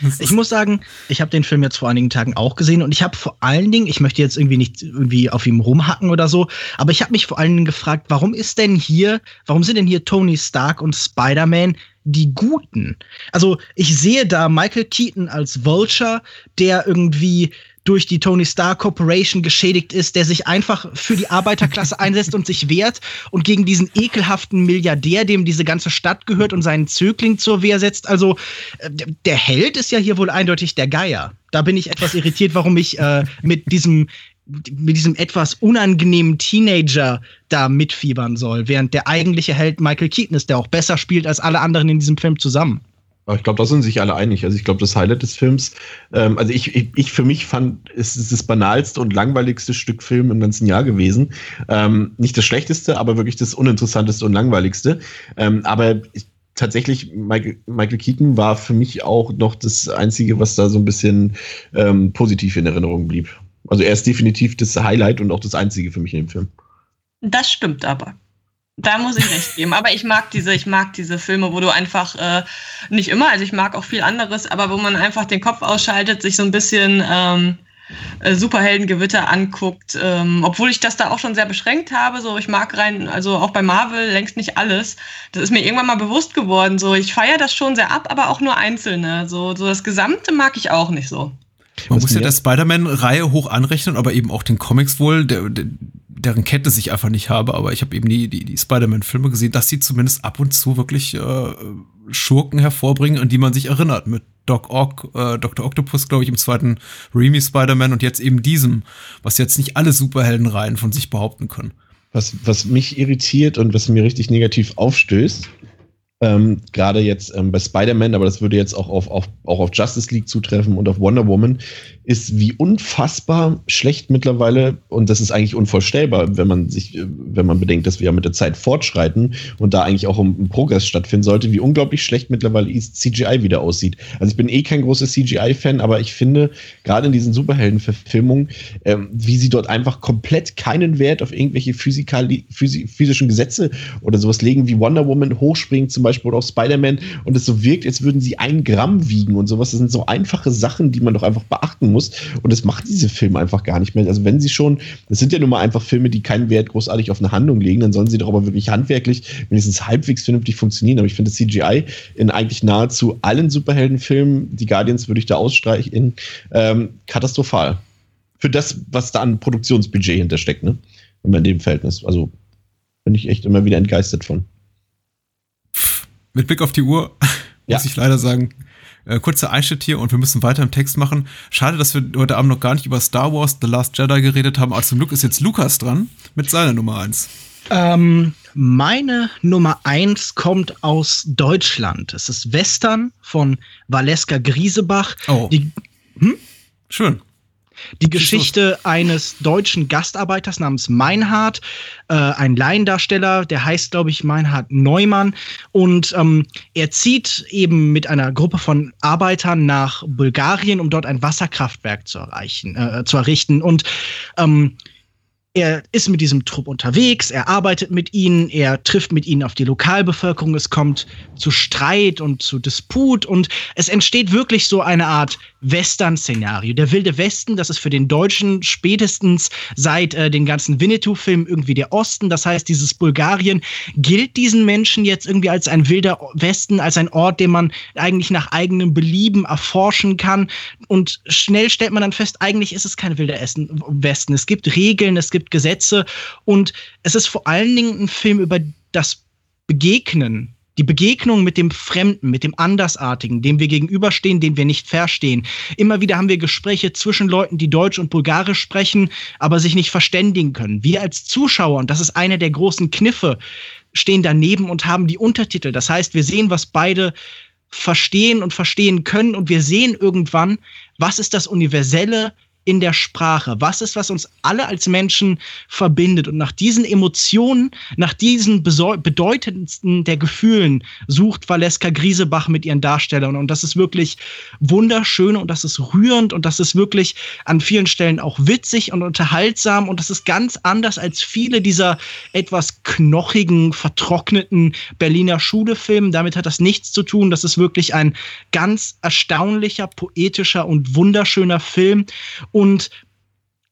Ich muss sagen, ich habe den Film jetzt vor einigen Tagen auch gesehen und ich habe vor allen Dingen, ich möchte jetzt irgendwie nicht irgendwie auf ihm rumhacken oder so, aber ich habe mich vor allen Dingen gefragt, warum ist denn hier, warum sind denn hier Tony Stark und Spider-Man die Guten? Also ich sehe da Michael Keaton als Vulture, der irgendwie durch die Tony Stark Corporation geschädigt ist, der sich einfach für die Arbeiterklasse einsetzt und sich wehrt und gegen diesen ekelhaften Milliardär, dem diese ganze Stadt gehört und seinen Zögling zur Wehr setzt. Also äh, der Held ist ja hier wohl eindeutig der Geier. Da bin ich etwas irritiert, warum ich äh, mit diesem mit diesem etwas unangenehmen Teenager da mitfiebern soll, während der eigentliche Held Michael Keaton ist, der auch besser spielt als alle anderen in diesem Film zusammen. Ich glaube, da sind sich alle einig. Also ich glaube, das Highlight des Films, ähm, also ich, ich, ich für mich fand, es ist das banalste und langweiligste Stück Film im ganzen Jahr gewesen. Ähm, nicht das schlechteste, aber wirklich das uninteressanteste und langweiligste. Ähm, aber ich, tatsächlich, Michael, Michael Keaton war für mich auch noch das Einzige, was da so ein bisschen ähm, positiv in Erinnerung blieb. Also er ist definitiv das Highlight und auch das Einzige für mich in dem Film. Das stimmt aber. Da muss ich recht geben. Aber ich mag diese, ich mag diese Filme, wo du einfach äh, nicht immer, also ich mag auch viel anderes, aber wo man einfach den Kopf ausschaltet, sich so ein bisschen ähm, äh, Superheldengewitter anguckt, ähm, obwohl ich das da auch schon sehr beschränkt habe. So, ich mag rein, also auch bei Marvel längst nicht alles. Das ist mir irgendwann mal bewusst geworden. So, ich feiere das schon sehr ab, aber auch nur einzelne. So, so das Gesamte mag ich auch nicht so. Man muss ja der Spider-Man-Reihe hoch anrechnen, aber eben auch den Comics wohl, der, der, deren Kette ich einfach nicht habe, aber ich habe eben die, die, die Spider-Man-Filme gesehen, dass sie zumindest ab und zu wirklich äh, Schurken hervorbringen, an die man sich erinnert. Mit Doc Ock, äh, Dr. Octopus, glaube ich, im zweiten Remy Spider-Man und jetzt eben diesem, was jetzt nicht alle Superheldenreihen von sich behaupten können. Was, was mich irritiert und was mir richtig negativ aufstößt, ähm, Gerade jetzt ähm, bei Spider-Man, aber das würde jetzt auch auf, auf, auch auf Justice League zutreffen und auf Wonder Woman, ist wie unfassbar schlecht mittlerweile, und das ist eigentlich unvorstellbar, wenn man sich, äh, wenn man bedenkt, dass wir ja mit der Zeit fortschreiten und da eigentlich auch ein, ein Progress stattfinden sollte, wie unglaublich schlecht mittlerweile CGI wieder aussieht. Also ich bin eh kein großer CGI-Fan, aber ich finde, gerade in diesen Superhelden-Verfilmungen, ähm, wie sie dort einfach komplett keinen Wert auf irgendwelche physikali physischen Gesetze oder sowas legen, wie Wonder Woman hochspringen zum Beispiel oder auch Spider-Man und es so wirkt, als würden sie ein Gramm wiegen und sowas. Das sind so einfache Sachen, die man doch einfach beachten muss. Und das macht diese Filme einfach gar nicht mehr. Also wenn sie schon, das sind ja nun mal einfach Filme, die keinen Wert großartig auf eine Handlung legen, dann sollen sie doch aber wirklich handwerklich wenigstens halbwegs vernünftig funktionieren. Aber ich finde CGI in eigentlich nahezu allen Superheldenfilmen, die Guardians würde ich da ausstreichen, ähm, katastrophal. Für das, was da an Produktionsbudget hintersteckt, ne? Wenn man in dem Verhältnis. Also bin ich echt immer wieder entgeistert von. Mit Blick auf die Uhr ja. muss ich leider sagen, äh, kurzer Einschnitt hier und wir müssen weiter im Text machen. Schade, dass wir heute Abend noch gar nicht über Star Wars The Last Jedi geredet haben, aber zum Glück ist jetzt Lukas dran mit seiner Nummer 1. Ähm, meine Nummer eins kommt aus Deutschland. Es ist Western von Valeska Griesebach. Oh. Die, hm? Schön. Die Geschichte eines deutschen Gastarbeiters namens Meinhard, äh, ein Laiendarsteller, der heißt, glaube ich, Meinhard Neumann. Und ähm, er zieht eben mit einer Gruppe von Arbeitern nach Bulgarien, um dort ein Wasserkraftwerk zu erreichen, äh, zu errichten. Und ähm, er ist mit diesem Trupp unterwegs, er arbeitet mit ihnen, er trifft mit ihnen auf die Lokalbevölkerung, es kommt zu Streit und zu Disput und es entsteht wirklich so eine Art Western-Szenario. Der Wilde Westen, das ist für den Deutschen spätestens seit äh, den ganzen Winnetou-Filmen irgendwie der Osten. Das heißt, dieses Bulgarien gilt diesen Menschen jetzt irgendwie als ein wilder Westen, als ein Ort, den man eigentlich nach eigenem Belieben erforschen kann. Und schnell stellt man dann fest, eigentlich ist es kein wilder Westen. Es gibt Regeln, es gibt Gesetze und es ist vor allen Dingen ein Film über das Begegnen die Begegnung mit dem Fremden, mit dem Andersartigen, dem wir gegenüberstehen, den wir nicht verstehen. Immer wieder haben wir Gespräche zwischen Leuten, die Deutsch und Bulgarisch sprechen, aber sich nicht verständigen können. Wir als Zuschauer, und das ist einer der großen Kniffe, stehen daneben und haben die Untertitel. Das heißt, wir sehen, was beide verstehen und verstehen können und wir sehen irgendwann, was ist das Universelle in der Sprache? Was ist, was uns alle als Menschen verbindet? Und nach diesen Emotionen, nach diesen bedeutendsten der Gefühlen sucht Valeska Griesebach mit ihren Darstellern. Und das ist wirklich wunderschön und das ist rührend und das ist wirklich an vielen Stellen auch witzig und unterhaltsam. Und das ist ganz anders als viele dieser etwas knochigen, vertrockneten Berliner Schulefilme. Damit hat das nichts zu tun. Das ist wirklich ein ganz erstaunlicher, poetischer und wunderschöner Film. Und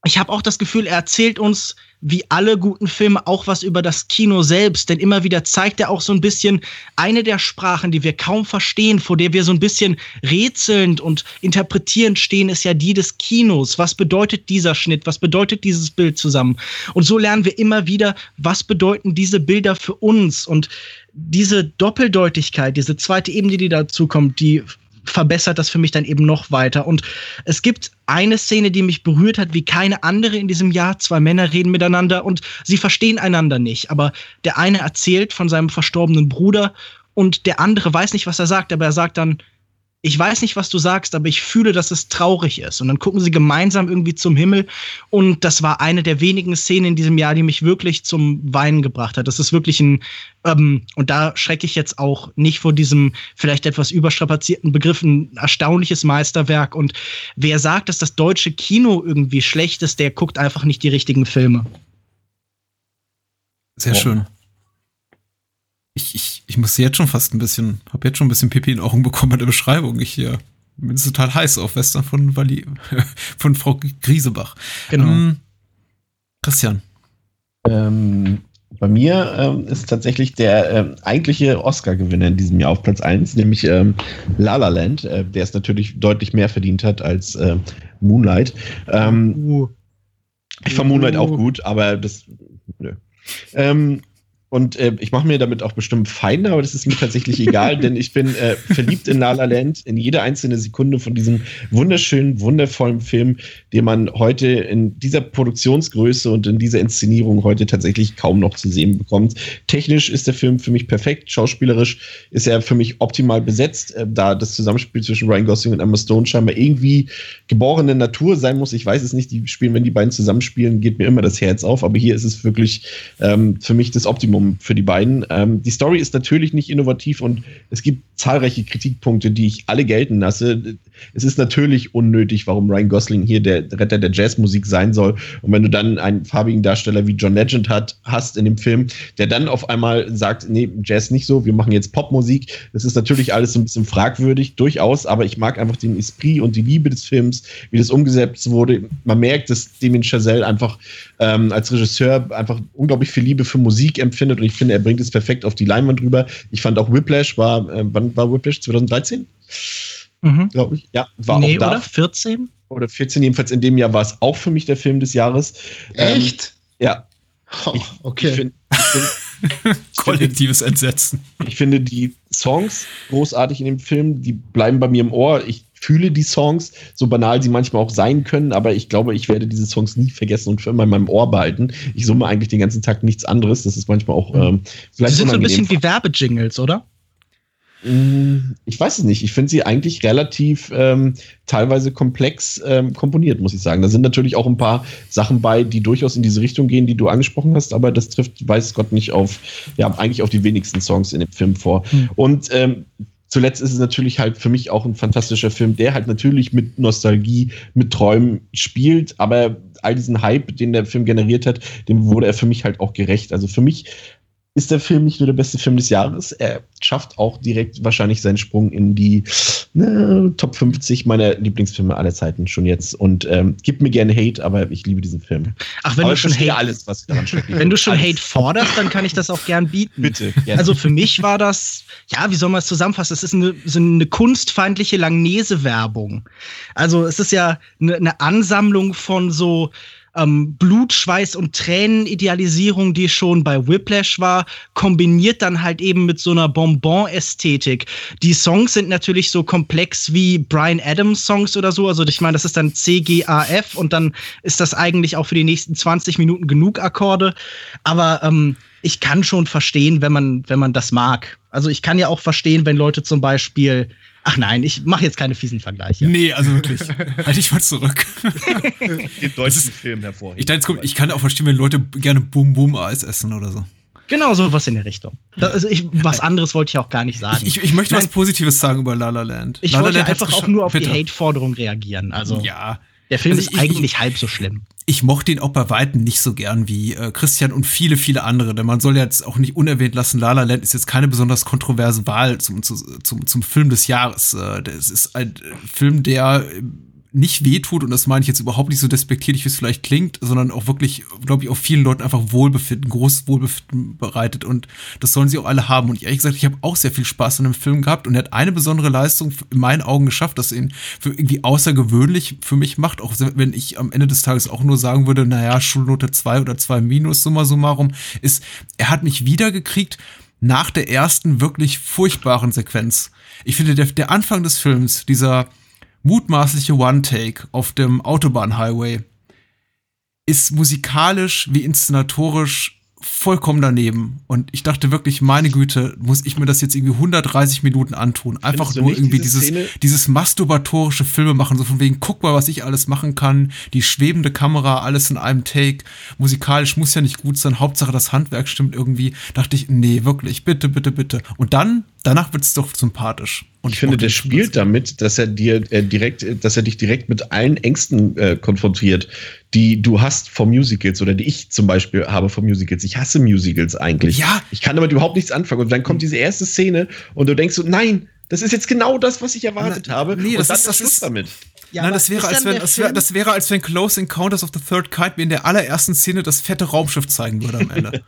ich habe auch das Gefühl, er erzählt uns, wie alle guten Filme, auch was über das Kino selbst. Denn immer wieder zeigt er auch so ein bisschen eine der Sprachen, die wir kaum verstehen, vor der wir so ein bisschen rätselnd und interpretierend stehen, ist ja die des Kinos. Was bedeutet dieser Schnitt? Was bedeutet dieses Bild zusammen? Und so lernen wir immer wieder, was bedeuten diese Bilder für uns? Und diese Doppeldeutigkeit, diese zweite Ebene, die dazu kommt, die verbessert das für mich dann eben noch weiter. Und es gibt eine Szene, die mich berührt hat, wie keine andere in diesem Jahr. Zwei Männer reden miteinander und sie verstehen einander nicht. Aber der eine erzählt von seinem verstorbenen Bruder und der andere weiß nicht, was er sagt, aber er sagt dann, ich weiß nicht, was du sagst, aber ich fühle, dass es traurig ist. Und dann gucken sie gemeinsam irgendwie zum Himmel. Und das war eine der wenigen Szenen in diesem Jahr, die mich wirklich zum Weinen gebracht hat. Das ist wirklich ein, ähm, und da schrecke ich jetzt auch nicht vor diesem vielleicht etwas überstrapazierten Begriff, ein erstaunliches Meisterwerk. Und wer sagt, dass das deutsche Kino irgendwie schlecht ist, der guckt einfach nicht die richtigen Filme. Sehr schön. Ich, ich, ich muss jetzt schon fast ein bisschen, habe jetzt schon ein bisschen Pipi in den Augen bekommen bei der Beschreibung. Ich hier bin total heiß auf Western von, Wally, von Frau Griesebach. Genau. Ähm, Christian. Ähm, bei mir ähm, ist tatsächlich der ähm, eigentliche Oscar-Gewinner in diesem Jahr auf Platz 1, nämlich ähm, La La Land, äh, der es natürlich deutlich mehr verdient hat als äh, Moonlight. Ähm, uh. Ich fand Moonlight auch gut, aber das. Nö. Ähm, und äh, ich mache mir damit auch bestimmt Feinde, aber das ist mir tatsächlich egal, denn ich bin äh, verliebt in La La Land, in jede einzelne Sekunde von diesem wunderschönen, wundervollen Film, den man heute in dieser Produktionsgröße und in dieser Inszenierung heute tatsächlich kaum noch zu sehen bekommt. Technisch ist der Film für mich perfekt, schauspielerisch ist er für mich optimal besetzt, äh, da das Zusammenspiel zwischen Ryan Gosling und Emma Stone scheinbar irgendwie geborene Natur sein muss. Ich weiß es nicht, die spielen, wenn die beiden zusammenspielen, geht mir immer das Herz auf, aber hier ist es wirklich ähm, für mich das Optimum Minimum für die beiden. Ähm, die Story ist natürlich nicht innovativ und es gibt zahlreiche Kritikpunkte, die ich alle gelten lasse. Es ist natürlich unnötig, warum Ryan Gosling hier der Retter der Jazzmusik sein soll. Und wenn du dann einen farbigen Darsteller wie John Legend hat, hast in dem Film, der dann auf einmal sagt, nee, Jazz nicht so, wir machen jetzt Popmusik. Das ist natürlich alles so ein bisschen fragwürdig, durchaus, aber ich mag einfach den Esprit und die Liebe des Films, wie das umgesetzt wurde. Man merkt, dass Damien Chazelle einfach ähm, als Regisseur einfach unglaublich viel Liebe für Musik empfindet findet und ich finde, er bringt es perfekt auf die Leinwand rüber. Ich fand auch Whiplash war, äh, wann war Whiplash? 2013? Mhm. Glaube ich. Ja, war nee, auch da. Oder 14? Oder 14, jedenfalls in dem Jahr war es auch für mich der Film des Jahres. Echt? Ähm, ja. Oh, okay. Ich find, ich find, Kollektives Entsetzen. Ich finde die Songs großartig in dem Film, die bleiben bei mir im Ohr. Ich fühle die Songs, so banal sie manchmal auch sein können, aber ich glaube, ich werde diese Songs nie vergessen und für immer in meinem Ohr behalten. Ich summe eigentlich den ganzen Tag nichts anderes. Das ist manchmal auch ähm, vielleicht. Sie sind so ein bisschen wie Werbejingles, oder? Mm, ich weiß es nicht. Ich finde sie eigentlich relativ ähm, teilweise komplex ähm, komponiert, muss ich sagen. Da sind natürlich auch ein paar Sachen bei, die durchaus in diese Richtung gehen, die du angesprochen hast, aber das trifft, weiß Gott, nicht auf, ja, eigentlich auf die wenigsten Songs in dem Film vor. Hm. Und ähm, zuletzt ist es natürlich halt für mich auch ein fantastischer Film, der halt natürlich mit Nostalgie, mit Träumen spielt, aber all diesen Hype, den der Film generiert hat, dem wurde er für mich halt auch gerecht. Also für mich ist der Film nicht nur der beste Film des Jahres, er schafft auch direkt wahrscheinlich seinen Sprung in die ne, Top 50 meiner Lieblingsfilme aller Zeiten schon jetzt. Und ähm, gibt mir gerne Hate, aber ich liebe diesen Film. Ach, wenn aber du schon Hate, alles, was daran steckt. Wenn du schon alles. Hate forderst, dann kann ich das auch gern bieten. Bitte. Gerne. Also für mich war das, ja, wie soll man es zusammenfassen? Es ist eine, so eine kunstfeindliche Langnese-Werbung. Also es ist ja eine, eine Ansammlung von so ähm, Blut, Schweiß und Tränen-Idealisierung, die schon bei Whiplash war, kombiniert dann halt eben mit so einer Bonbon-Ästhetik. Die Songs sind natürlich so komplex wie Brian Adams Songs oder so. Also ich meine, das ist dann C, G, A, F und dann ist das eigentlich auch für die nächsten 20 Minuten genug Akkorde. Aber ähm, ich kann schon verstehen, wenn man, wenn man das mag. Also ich kann ja auch verstehen, wenn Leute zum Beispiel Ach nein, ich mache jetzt keine fiesen Vergleiche. Nee, also wirklich. halt dich mal zurück. Den deutschen Film hervorheben. Ich, dachte, ich kann auch verstehen, wenn Leute gerne Boom Boom Eis essen oder so. Genau so was in der Richtung. Das, also ich, was anderes wollte ich auch gar nicht sagen. Ich, ich, ich möchte Nein. was Positives sagen über La La Land. Ich La La wollte Land einfach auch nur auf Bitte. die Hate-Forderung reagieren. Also ja. Der Film also ist eigentlich halb so schlimm ich mochte ihn auch bei Weitem nicht so gern wie äh, Christian und viele, viele andere. Denn man soll jetzt auch nicht unerwähnt lassen, La La Land ist jetzt keine besonders kontroverse Wahl zum, zum, zum, zum Film des Jahres. Äh, das ist ein Film, der nicht wehtut, und das meine ich jetzt überhaupt nicht so despektierlich, wie es vielleicht klingt, sondern auch wirklich, glaube ich, auch vielen Leuten einfach Wohlbefinden, großes Wohlbefinden bereitet. Und das sollen sie auch alle haben. Und ehrlich gesagt, ich habe auch sehr viel Spaß an dem Film gehabt und er hat eine besondere Leistung in meinen Augen geschafft, dass ihn für irgendwie außergewöhnlich für mich macht. Auch wenn ich am Ende des Tages auch nur sagen würde, naja, Schulnote 2 oder 2 minus, summa summarum, ist, er hat mich wiedergekriegt nach der ersten wirklich furchtbaren Sequenz. Ich finde, der, der Anfang des Films, dieser, mutmaßliche One-Take auf dem Autobahnhighway ist musikalisch wie inszenatorisch vollkommen daneben. Und ich dachte wirklich, meine Güte, muss ich mir das jetzt irgendwie 130 Minuten antun? Einfach nur irgendwie diese dieses, Szene? dieses masturbatorische Filme machen, so von wegen, guck mal, was ich alles machen kann, die schwebende Kamera, alles in einem Take. Musikalisch muss ja nicht gut sein, Hauptsache das Handwerk stimmt irgendwie. Dachte ich, nee, wirklich, bitte, bitte, bitte. Und dann, danach wird's doch sympathisch. Und ich, finde, der spielt damit, dass er dir äh, direkt, dass er dich direkt mit allen Ängsten äh, konfrontiert, die du hast vor Musicals oder die ich zum Beispiel habe vor Musicals. Ich hasse Musicals eigentlich. Ja. Ich kann damit überhaupt nichts anfangen. Und dann kommt diese erste Szene und du denkst so, nein, das ist jetzt genau das, was ich erwartet Na, habe. Nee, das ist, das ist damit. Ja, Nein, das wäre, als wenn, das, wäre, das wäre, als wenn Close Encounters of the Third Kind mir in der allerersten Szene das fette Raumschiff zeigen würde am Ende.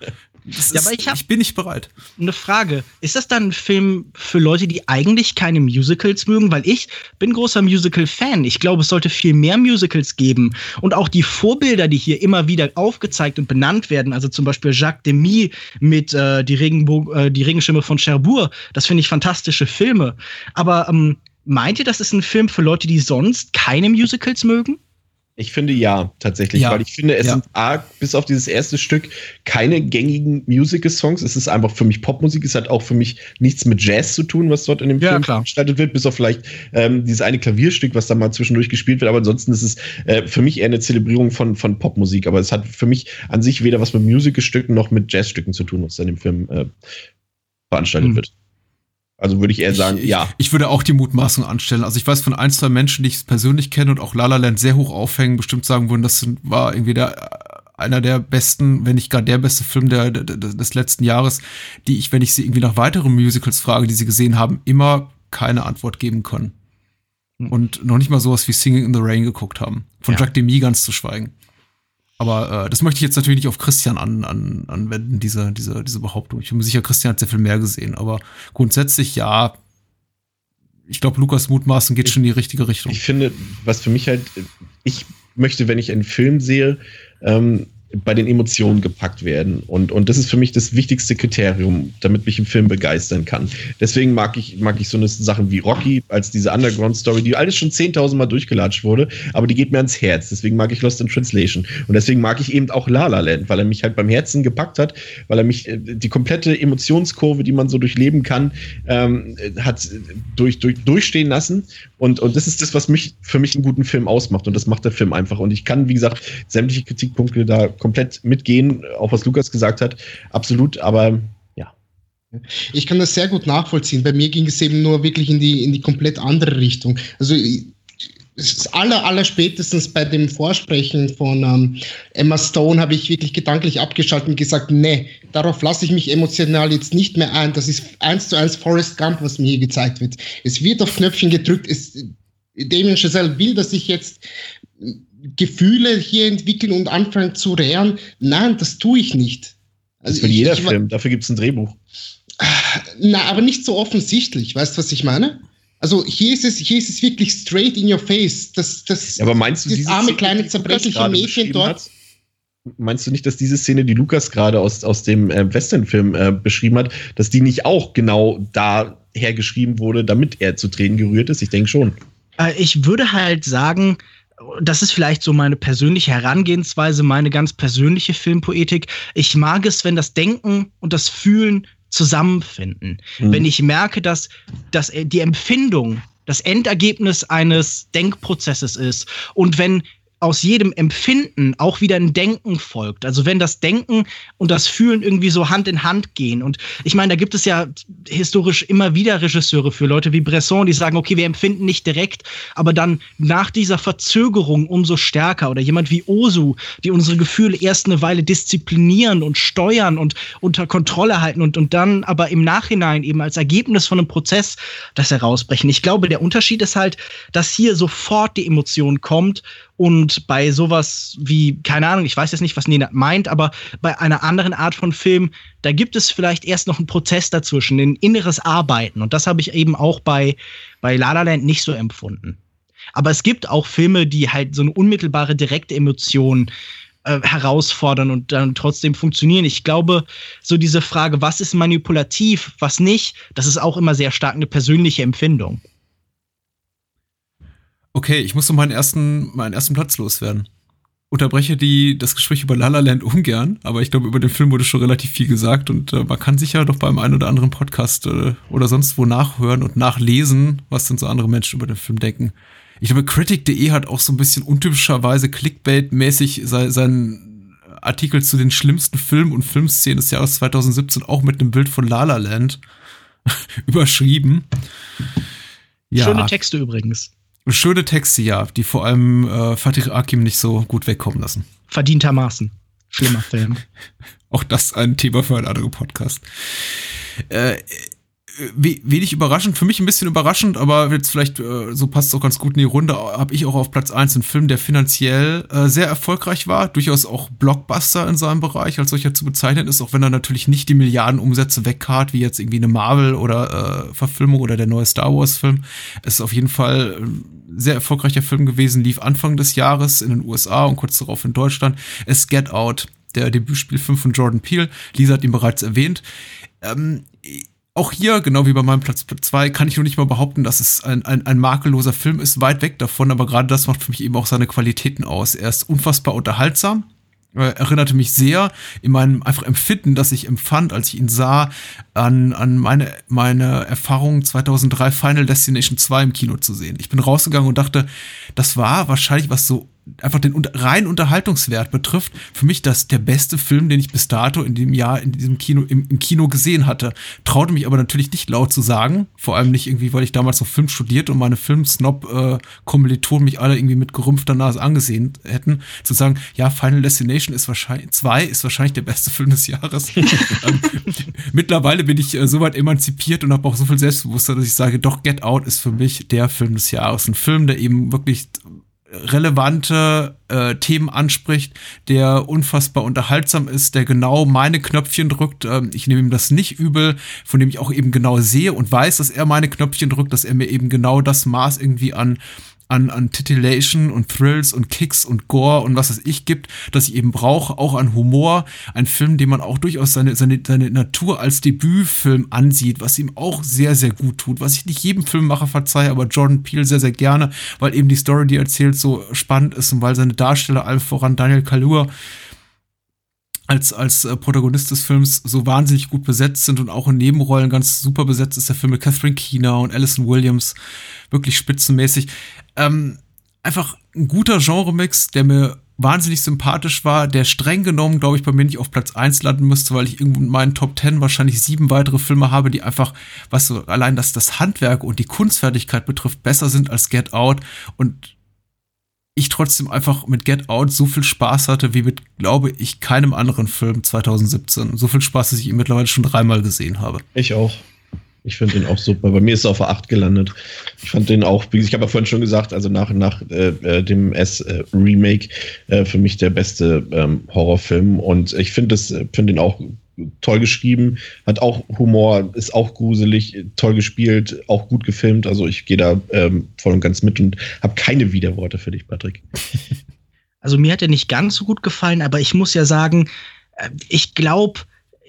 Ist, ja, aber ich, ich bin nicht bereit. Eine Frage. Ist das dann ein Film für Leute, die eigentlich keine Musicals mögen? Weil ich bin großer Musical-Fan. Ich glaube, es sollte viel mehr Musicals geben. Und auch die Vorbilder, die hier immer wieder aufgezeigt und benannt werden, also zum Beispiel Jacques Demy mit äh, die, Regenbo äh, die Regenschirme von Cherbourg, das finde ich fantastische Filme. Aber ähm, Meint ihr, das ist ein Film für Leute, die sonst keine Musicals mögen? Ich finde ja, tatsächlich, ja. weil ich finde, es ja. sind A, bis auf dieses erste Stück keine gängigen Musical-Songs. Es ist einfach für mich Popmusik. Es hat auch für mich nichts mit Jazz zu tun, was dort in dem ja, Film klar. gestaltet wird, bis auf vielleicht ähm, dieses eine Klavierstück, was da mal zwischendurch gespielt wird. Aber ansonsten ist es äh, für mich eher eine Zelebrierung von, von Popmusik. Aber es hat für mich an sich weder was mit Musical-Stücken noch mit Jazzstücken zu tun, was da in dem Film äh, veranstaltet hm. wird. Also würde ich eher sagen, ich, ja. Ich würde auch die Mutmaßung anstellen. Also ich weiß von ein, zwei Menschen, die ich persönlich kenne und auch La La Land sehr hoch aufhängen, bestimmt sagen würden, das war irgendwie der, einer der besten, wenn nicht gar der beste Film der, der, des letzten Jahres, die ich, wenn ich sie irgendwie nach weiteren Musicals frage, die sie gesehen haben, immer keine Antwort geben können. Hm. Und noch nicht mal sowas wie Singing in the Rain geguckt haben. Von ja. Jacques Demy ganz zu schweigen. Aber äh, das möchte ich jetzt natürlich nicht auf Christian an, an, anwenden, diese, diese, diese Behauptung. Ich bin mir sicher, Christian hat sehr viel mehr gesehen. Aber grundsätzlich ja. Ich glaube, Lukas Mutmaßen geht ich, schon in die richtige Richtung. Ich finde, was für mich halt, ich möchte, wenn ich einen Film sehe, ähm, bei den Emotionen gepackt werden. Und, und das ist für mich das wichtigste Kriterium, damit mich ein Film begeistern kann. Deswegen mag ich, mag ich so eine Sachen wie Rocky als diese Underground-Story, die alles schon 10.000 Mal durchgelatscht wurde, aber die geht mir ans Herz. Deswegen mag ich Lost in Translation. Und deswegen mag ich eben auch La La Land, weil er mich halt beim Herzen gepackt hat, weil er mich äh, die komplette Emotionskurve, die man so durchleben kann, ähm, hat durch, durch, durchstehen lassen. Und, und das ist das, was mich für mich einen guten Film ausmacht. Und das macht der Film einfach. Und ich kann, wie gesagt, sämtliche Kritikpunkte da komplett mitgehen, auch was Lukas gesagt hat. Absolut, aber ja. Ich kann das sehr gut nachvollziehen. Bei mir ging es eben nur wirklich in die, in die komplett andere Richtung. Also es ist aller, aller spätestens bei dem Vorsprechen von ähm, Emma Stone habe ich wirklich gedanklich abgeschaltet und gesagt, nee, darauf lasse ich mich emotional jetzt nicht mehr ein. Das ist eins zu eins Forrest Gump, was mir hier gezeigt wird. Es wird auf Knöpfchen gedrückt. Es, Damien Chazelle will, dass ich jetzt Gefühle hier entwickeln und anfangen zu rehren. Nein, das tue ich nicht. Also das will jeder ich, Film, dafür gibt es ein Drehbuch. Na, aber nicht so offensichtlich. Weißt du, was ich meine? Also hier ist es, hier ist es wirklich straight in your face. Das, das, ja, aber meinst du, das arme Szene, kleine zerbrechliche Mädchen dort. Hat? Meinst du nicht, dass diese Szene, die Lukas gerade aus, aus dem äh, Western-Film äh, beschrieben hat, dass die nicht auch genau daher geschrieben wurde, damit er zu Tränen gerührt ist? Ich denke schon. Äh, ich würde halt sagen, das ist vielleicht so meine persönliche Herangehensweise, meine ganz persönliche Filmpoetik. Ich mag es, wenn das Denken und das Fühlen zusammenfinden. Mhm. Wenn ich merke, dass, dass die Empfindung das Endergebnis eines Denkprozesses ist und wenn aus jedem Empfinden auch wieder ein Denken folgt. Also wenn das Denken und das Fühlen irgendwie so Hand in Hand gehen. Und ich meine, da gibt es ja historisch immer wieder Regisseure für Leute wie Bresson, die sagen, okay, wir empfinden nicht direkt, aber dann nach dieser Verzögerung umso stärker. Oder jemand wie Osu, die unsere Gefühle erst eine Weile disziplinieren und steuern und unter Kontrolle halten und, und dann aber im Nachhinein eben als Ergebnis von einem Prozess das herausbrechen. Ich glaube, der Unterschied ist halt, dass hier sofort die Emotion kommt und bei sowas wie, keine Ahnung, ich weiß jetzt nicht, was Nina meint, aber bei einer anderen Art von Film, da gibt es vielleicht erst noch einen Prozess dazwischen, ein inneres Arbeiten. Und das habe ich eben auch bei, bei La La Land nicht so empfunden. Aber es gibt auch Filme, die halt so eine unmittelbare, direkte Emotion äh, herausfordern und dann trotzdem funktionieren. Ich glaube, so diese Frage, was ist manipulativ, was nicht, das ist auch immer sehr stark eine persönliche Empfindung. Okay, ich muss noch meinen ersten, meinen ersten Platz loswerden. Unterbreche die, das Gespräch über La La Land ungern, aber ich glaube, über den Film wurde schon relativ viel gesagt und äh, man kann sicher doch beim einen oder anderen Podcast äh, oder sonst wo nachhören und nachlesen, was denn so andere Menschen über den Film denken. Ich glaube, Critic.de hat auch so ein bisschen untypischerweise Clickbait-mäßig sein, seinen Artikel zu den schlimmsten Filmen und Filmszenen des Jahres 2017 auch mit einem Bild von La La Land überschrieben. Ja. Schöne Texte übrigens. Schöne Texte, ja, die vor allem äh, Fatih Akim nicht so gut wegkommen lassen. Verdientermaßen. Schlimmer Film. Auch das ein Thema für einen anderen Podcast. Äh, wenig überraschend, für mich ein bisschen überraschend, aber jetzt vielleicht, äh, so passt es auch ganz gut in die Runde, habe ich auch auf Platz 1 einen Film, der finanziell äh, sehr erfolgreich war, durchaus auch Blockbuster in seinem Bereich als solcher zu bezeichnen ist, auch wenn er natürlich nicht die Milliarden Umsätze wegkart, wie jetzt irgendwie eine Marvel oder äh, Verfilmung oder der neue Star Wars Film. Es ist auf jeden Fall ein sehr erfolgreicher Film gewesen, lief Anfang des Jahres in den USA und kurz darauf in Deutschland. Es Get Out, der Debütspielfilm von Jordan Peele. Lisa hat ihn bereits erwähnt. Ähm, auch hier, genau wie bei meinem Platz 2, kann ich nur nicht mal behaupten, dass es ein, ein, ein makelloser Film ist, weit weg davon, aber gerade das macht für mich eben auch seine Qualitäten aus. Er ist unfassbar unterhaltsam, erinnerte mich sehr in meinem einfach Empfinden, das ich empfand, als ich ihn sah, an, an meine, meine Erfahrung 2003 Final Destination 2 im Kino zu sehen. Ich bin rausgegangen und dachte, das war wahrscheinlich was so einfach den reinen Unterhaltungswert betrifft, für mich das der beste Film, den ich bis dato in dem Jahr in diesem Kino im, im Kino gesehen hatte. Traute mich aber natürlich nicht laut zu sagen, vor allem nicht irgendwie, weil ich damals noch Film studiert und meine Filmsnob äh, Kommilitonen mich alle irgendwie mit gerümpfter Nase angesehen hätten, zu sagen, ja, Final Destination ist wahrscheinlich zwei ist wahrscheinlich der beste Film des Jahres. ähm, mittlerweile bin ich äh, soweit emanzipiert und habe auch so viel Selbstbewusstsein, dass ich sage, doch Get Out ist für mich der Film des Jahres, ein Film, der eben wirklich relevante äh, Themen anspricht, der unfassbar unterhaltsam ist, der genau meine Knöpfchen drückt. Ähm, ich nehme ihm das nicht übel, von dem ich auch eben genau sehe und weiß, dass er meine Knöpfchen drückt, dass er mir eben genau das Maß irgendwie an an, an Titillation und Thrills und Kicks und Gore und was es ich gibt, das ich eben brauche, auch an Humor. Ein Film, den man auch durchaus seine, seine, seine Natur als Debütfilm ansieht, was ihm auch sehr, sehr gut tut. Was ich nicht jedem Filmmacher verzeihe, aber Jordan Peele sehr, sehr gerne, weil eben die Story, die er erzählt, so spannend ist und weil seine Darsteller, allen voran Daniel Kaluuya, als, als äh, Protagonist des Films so wahnsinnig gut besetzt sind und auch in Nebenrollen ganz super besetzt ist der Film mit Catherine Keener und Alison Williams. Wirklich spitzenmäßig. Ähm, einfach ein guter Genremix, der mir wahnsinnig sympathisch war, der streng genommen, glaube ich, bei mir nicht auf Platz eins landen müsste, weil ich irgendwo in meinen Top Ten wahrscheinlich sieben weitere Filme habe, die einfach, was so allein das, das Handwerk und die Kunstfertigkeit betrifft, besser sind als Get Out. Und ich trotzdem einfach mit Get Out so viel Spaß hatte, wie mit, glaube ich, keinem anderen Film 2017. So viel Spaß, dass ich ihn mittlerweile schon dreimal gesehen habe. Ich auch. Ich finde den auch super. Bei mir ist er auf der 8 gelandet. Ich fand den auch, wie ich habe ja vorhin schon gesagt, also nach, nach äh, äh dem S-Remake äh, für mich der beste ähm, Horrorfilm. Und ich finde find den auch toll geschrieben, hat auch Humor, ist auch gruselig, toll gespielt, auch gut gefilmt. Also ich gehe da ähm, voll und ganz mit und habe keine Widerworte für dich, Patrick. Also mir hat er nicht ganz so gut gefallen, aber ich muss ja sagen, äh, ich glaube,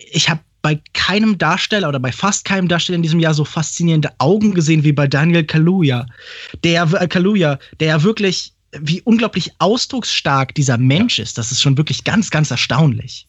ich habe bei keinem Darsteller oder bei fast keinem Darsteller in diesem Jahr so faszinierende Augen gesehen wie bei Daniel Kaluuya. Der, äh, Kaluuya, der ja wirklich, wie unglaublich ausdrucksstark dieser Mensch ist. Das ist schon wirklich ganz, ganz erstaunlich.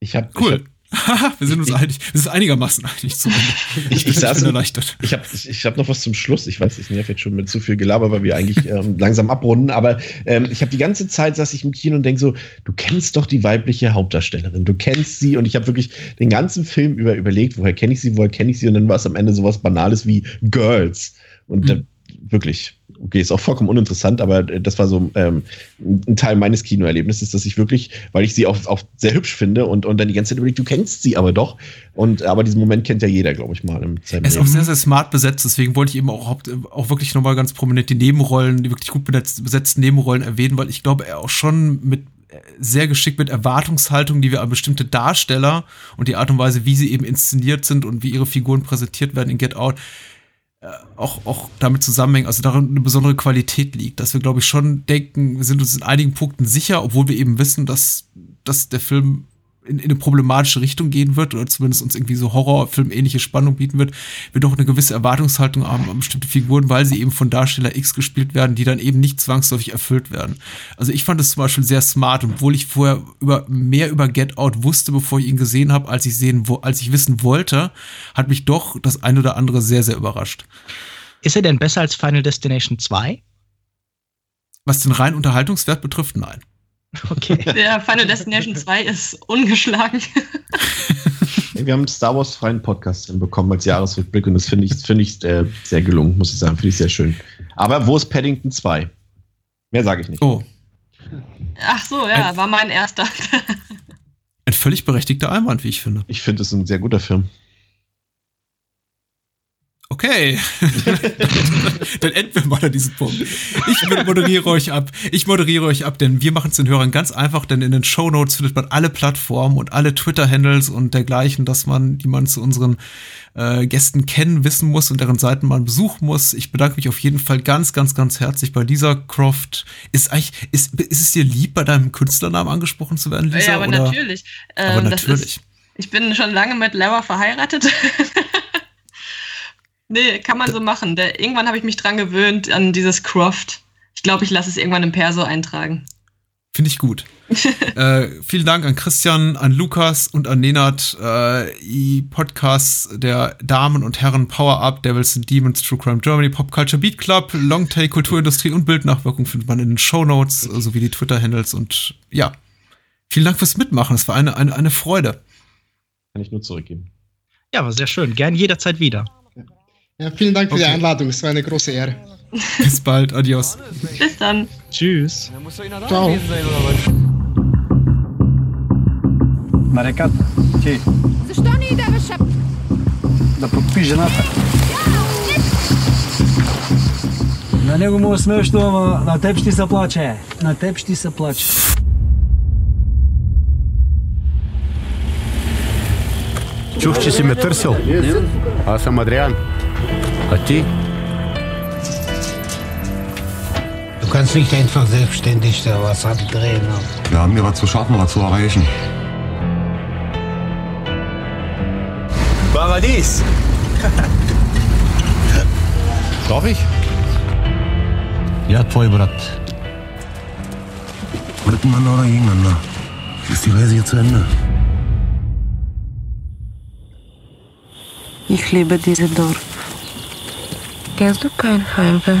Ich habe cool. Wir sind uns ich, einig, wir sind einigermaßen einig zu Ich, ich, saß erleichtert. Ich habe ich hab noch was zum Schluss. Ich weiß, ich nerv jetzt schon mit zu viel Gelaber, weil wir eigentlich ähm, langsam abrunden. Aber ähm, ich habe die ganze Zeit saß ich im Kino und denke so, du kennst doch die weibliche Hauptdarstellerin. Du kennst sie und ich habe wirklich den ganzen Film über überlegt, woher kenne ich sie, woher kenne ich sie und dann war es am Ende sowas Banales wie Girls. Und mhm. wirklich, okay, ist auch vollkommen uninteressant, aber das war so ähm, ein Teil meines Kinoerlebnisses, dass ich wirklich, weil ich sie auch, auch sehr hübsch finde und, und dann die ganze Zeit überlegt, du kennst sie aber doch. Und aber diesen Moment kennt ja jeder, glaube ich mal. Im er ist auch sehr, sehr smart besetzt, deswegen wollte ich eben auch, auch wirklich nochmal ganz prominent die Nebenrollen, die wirklich gut besetzten Nebenrollen erwähnen, weil ich glaube, er auch schon mit sehr geschickt mit Erwartungshaltung, die wir an bestimmte Darsteller und die Art und Weise, wie sie eben inszeniert sind und wie ihre Figuren präsentiert werden in Get Out, äh, auch, auch damit zusammenhängen, also darin eine besondere Qualität liegt, dass wir, glaube ich, schon denken, wir sind uns in einigen Punkten sicher, obwohl wir eben wissen, dass, dass der Film in, in eine problematische Richtung gehen wird oder zumindest uns irgendwie so Horrorfilm-ähnliche Spannung bieten wird, wir doch eine gewisse Erwartungshaltung haben an bestimmte Figuren, weil sie eben von Darsteller X gespielt werden, die dann eben nicht zwangsläufig erfüllt werden. Also ich fand es zum Beispiel sehr smart, obwohl ich vorher über, mehr über Get Out wusste, bevor ich ihn gesehen habe, als ich sehen, als ich wissen wollte, hat mich doch das eine oder andere sehr, sehr überrascht. Ist er denn besser als Final Destination 2? Was den reinen Unterhaltungswert betrifft, nein. Okay. Der Final Destination 2 ist ungeschlagen. Wir haben einen Star Wars freien Podcast bekommen als Jahresrückblick und das finde ich, find ich äh, sehr gelungen, muss ich sagen. Finde ich sehr schön. Aber wo ist Paddington 2? Mehr sage ich nicht. Oh. Ach so, ja, ein, war mein erster. ein völlig berechtigter Einwand, wie ich finde. Ich finde es ein sehr guter Film. Okay, dann enden wir mal an diesem Punkt. Ich moderiere euch ab. Ich moderiere euch ab, denn wir machen es den Hörern ganz einfach, denn in den Show Notes findet man alle Plattformen und alle Twitter-Handles und dergleichen, dass man, die man zu unseren äh, Gästen kennen, wissen muss und deren Seiten man besuchen muss. Ich bedanke mich auf jeden Fall ganz, ganz, ganz herzlich bei Lisa Croft. Ist eigentlich, ist, ist es dir lieb, bei deinem Künstlernamen angesprochen zu werden, Lisa? Ja, aber oder? natürlich. Ähm, aber natürlich. Ich bin schon lange mit Laura verheiratet. Nee, kann man so machen. Der, irgendwann habe ich mich dran gewöhnt an dieses Croft. Ich glaube, ich lasse es irgendwann im Perso eintragen. Finde ich gut. äh, vielen Dank an Christian, an Lukas und an Nenad. Äh, die Podcasts der Damen und Herren Power Up, Devils and Demons, True Crime Germany, Pop Culture Beat Club, Longtail Kulturindustrie und Bildnachwirkung findet man in den Show Notes sowie die Twitter-Handles. Und ja, vielen Dank fürs Mitmachen. Es war eine, eine, eine Freude. Kann ich nur zurückgeben. Ja, war sehr schön. Gern jederzeit wieder. Ja, vielen Dank für okay. die Einladung. Es war eine große Ehre. Bis bald. Adios. Bis dann. Tschüss. Ciao. Мареkat, ти. Защо не й даваш? Да подпи жената. На него му е смешно, ама на теб ще се плаче. На теб ще се плаче. Чух, че си ме търсил. Аз съм Адриан. Ati? Du kannst nicht einfach selbstständig da was abdrehen. Ne? Wir haben hier was zu schaffen, was zu erreichen. Paradies! Darf ich? Ja, toll, Brat. Miteinander oder gegeneinander? Ist die Reise hier zu Ende? Ich liebe diese Dorf. Kennst du kein Heimweh?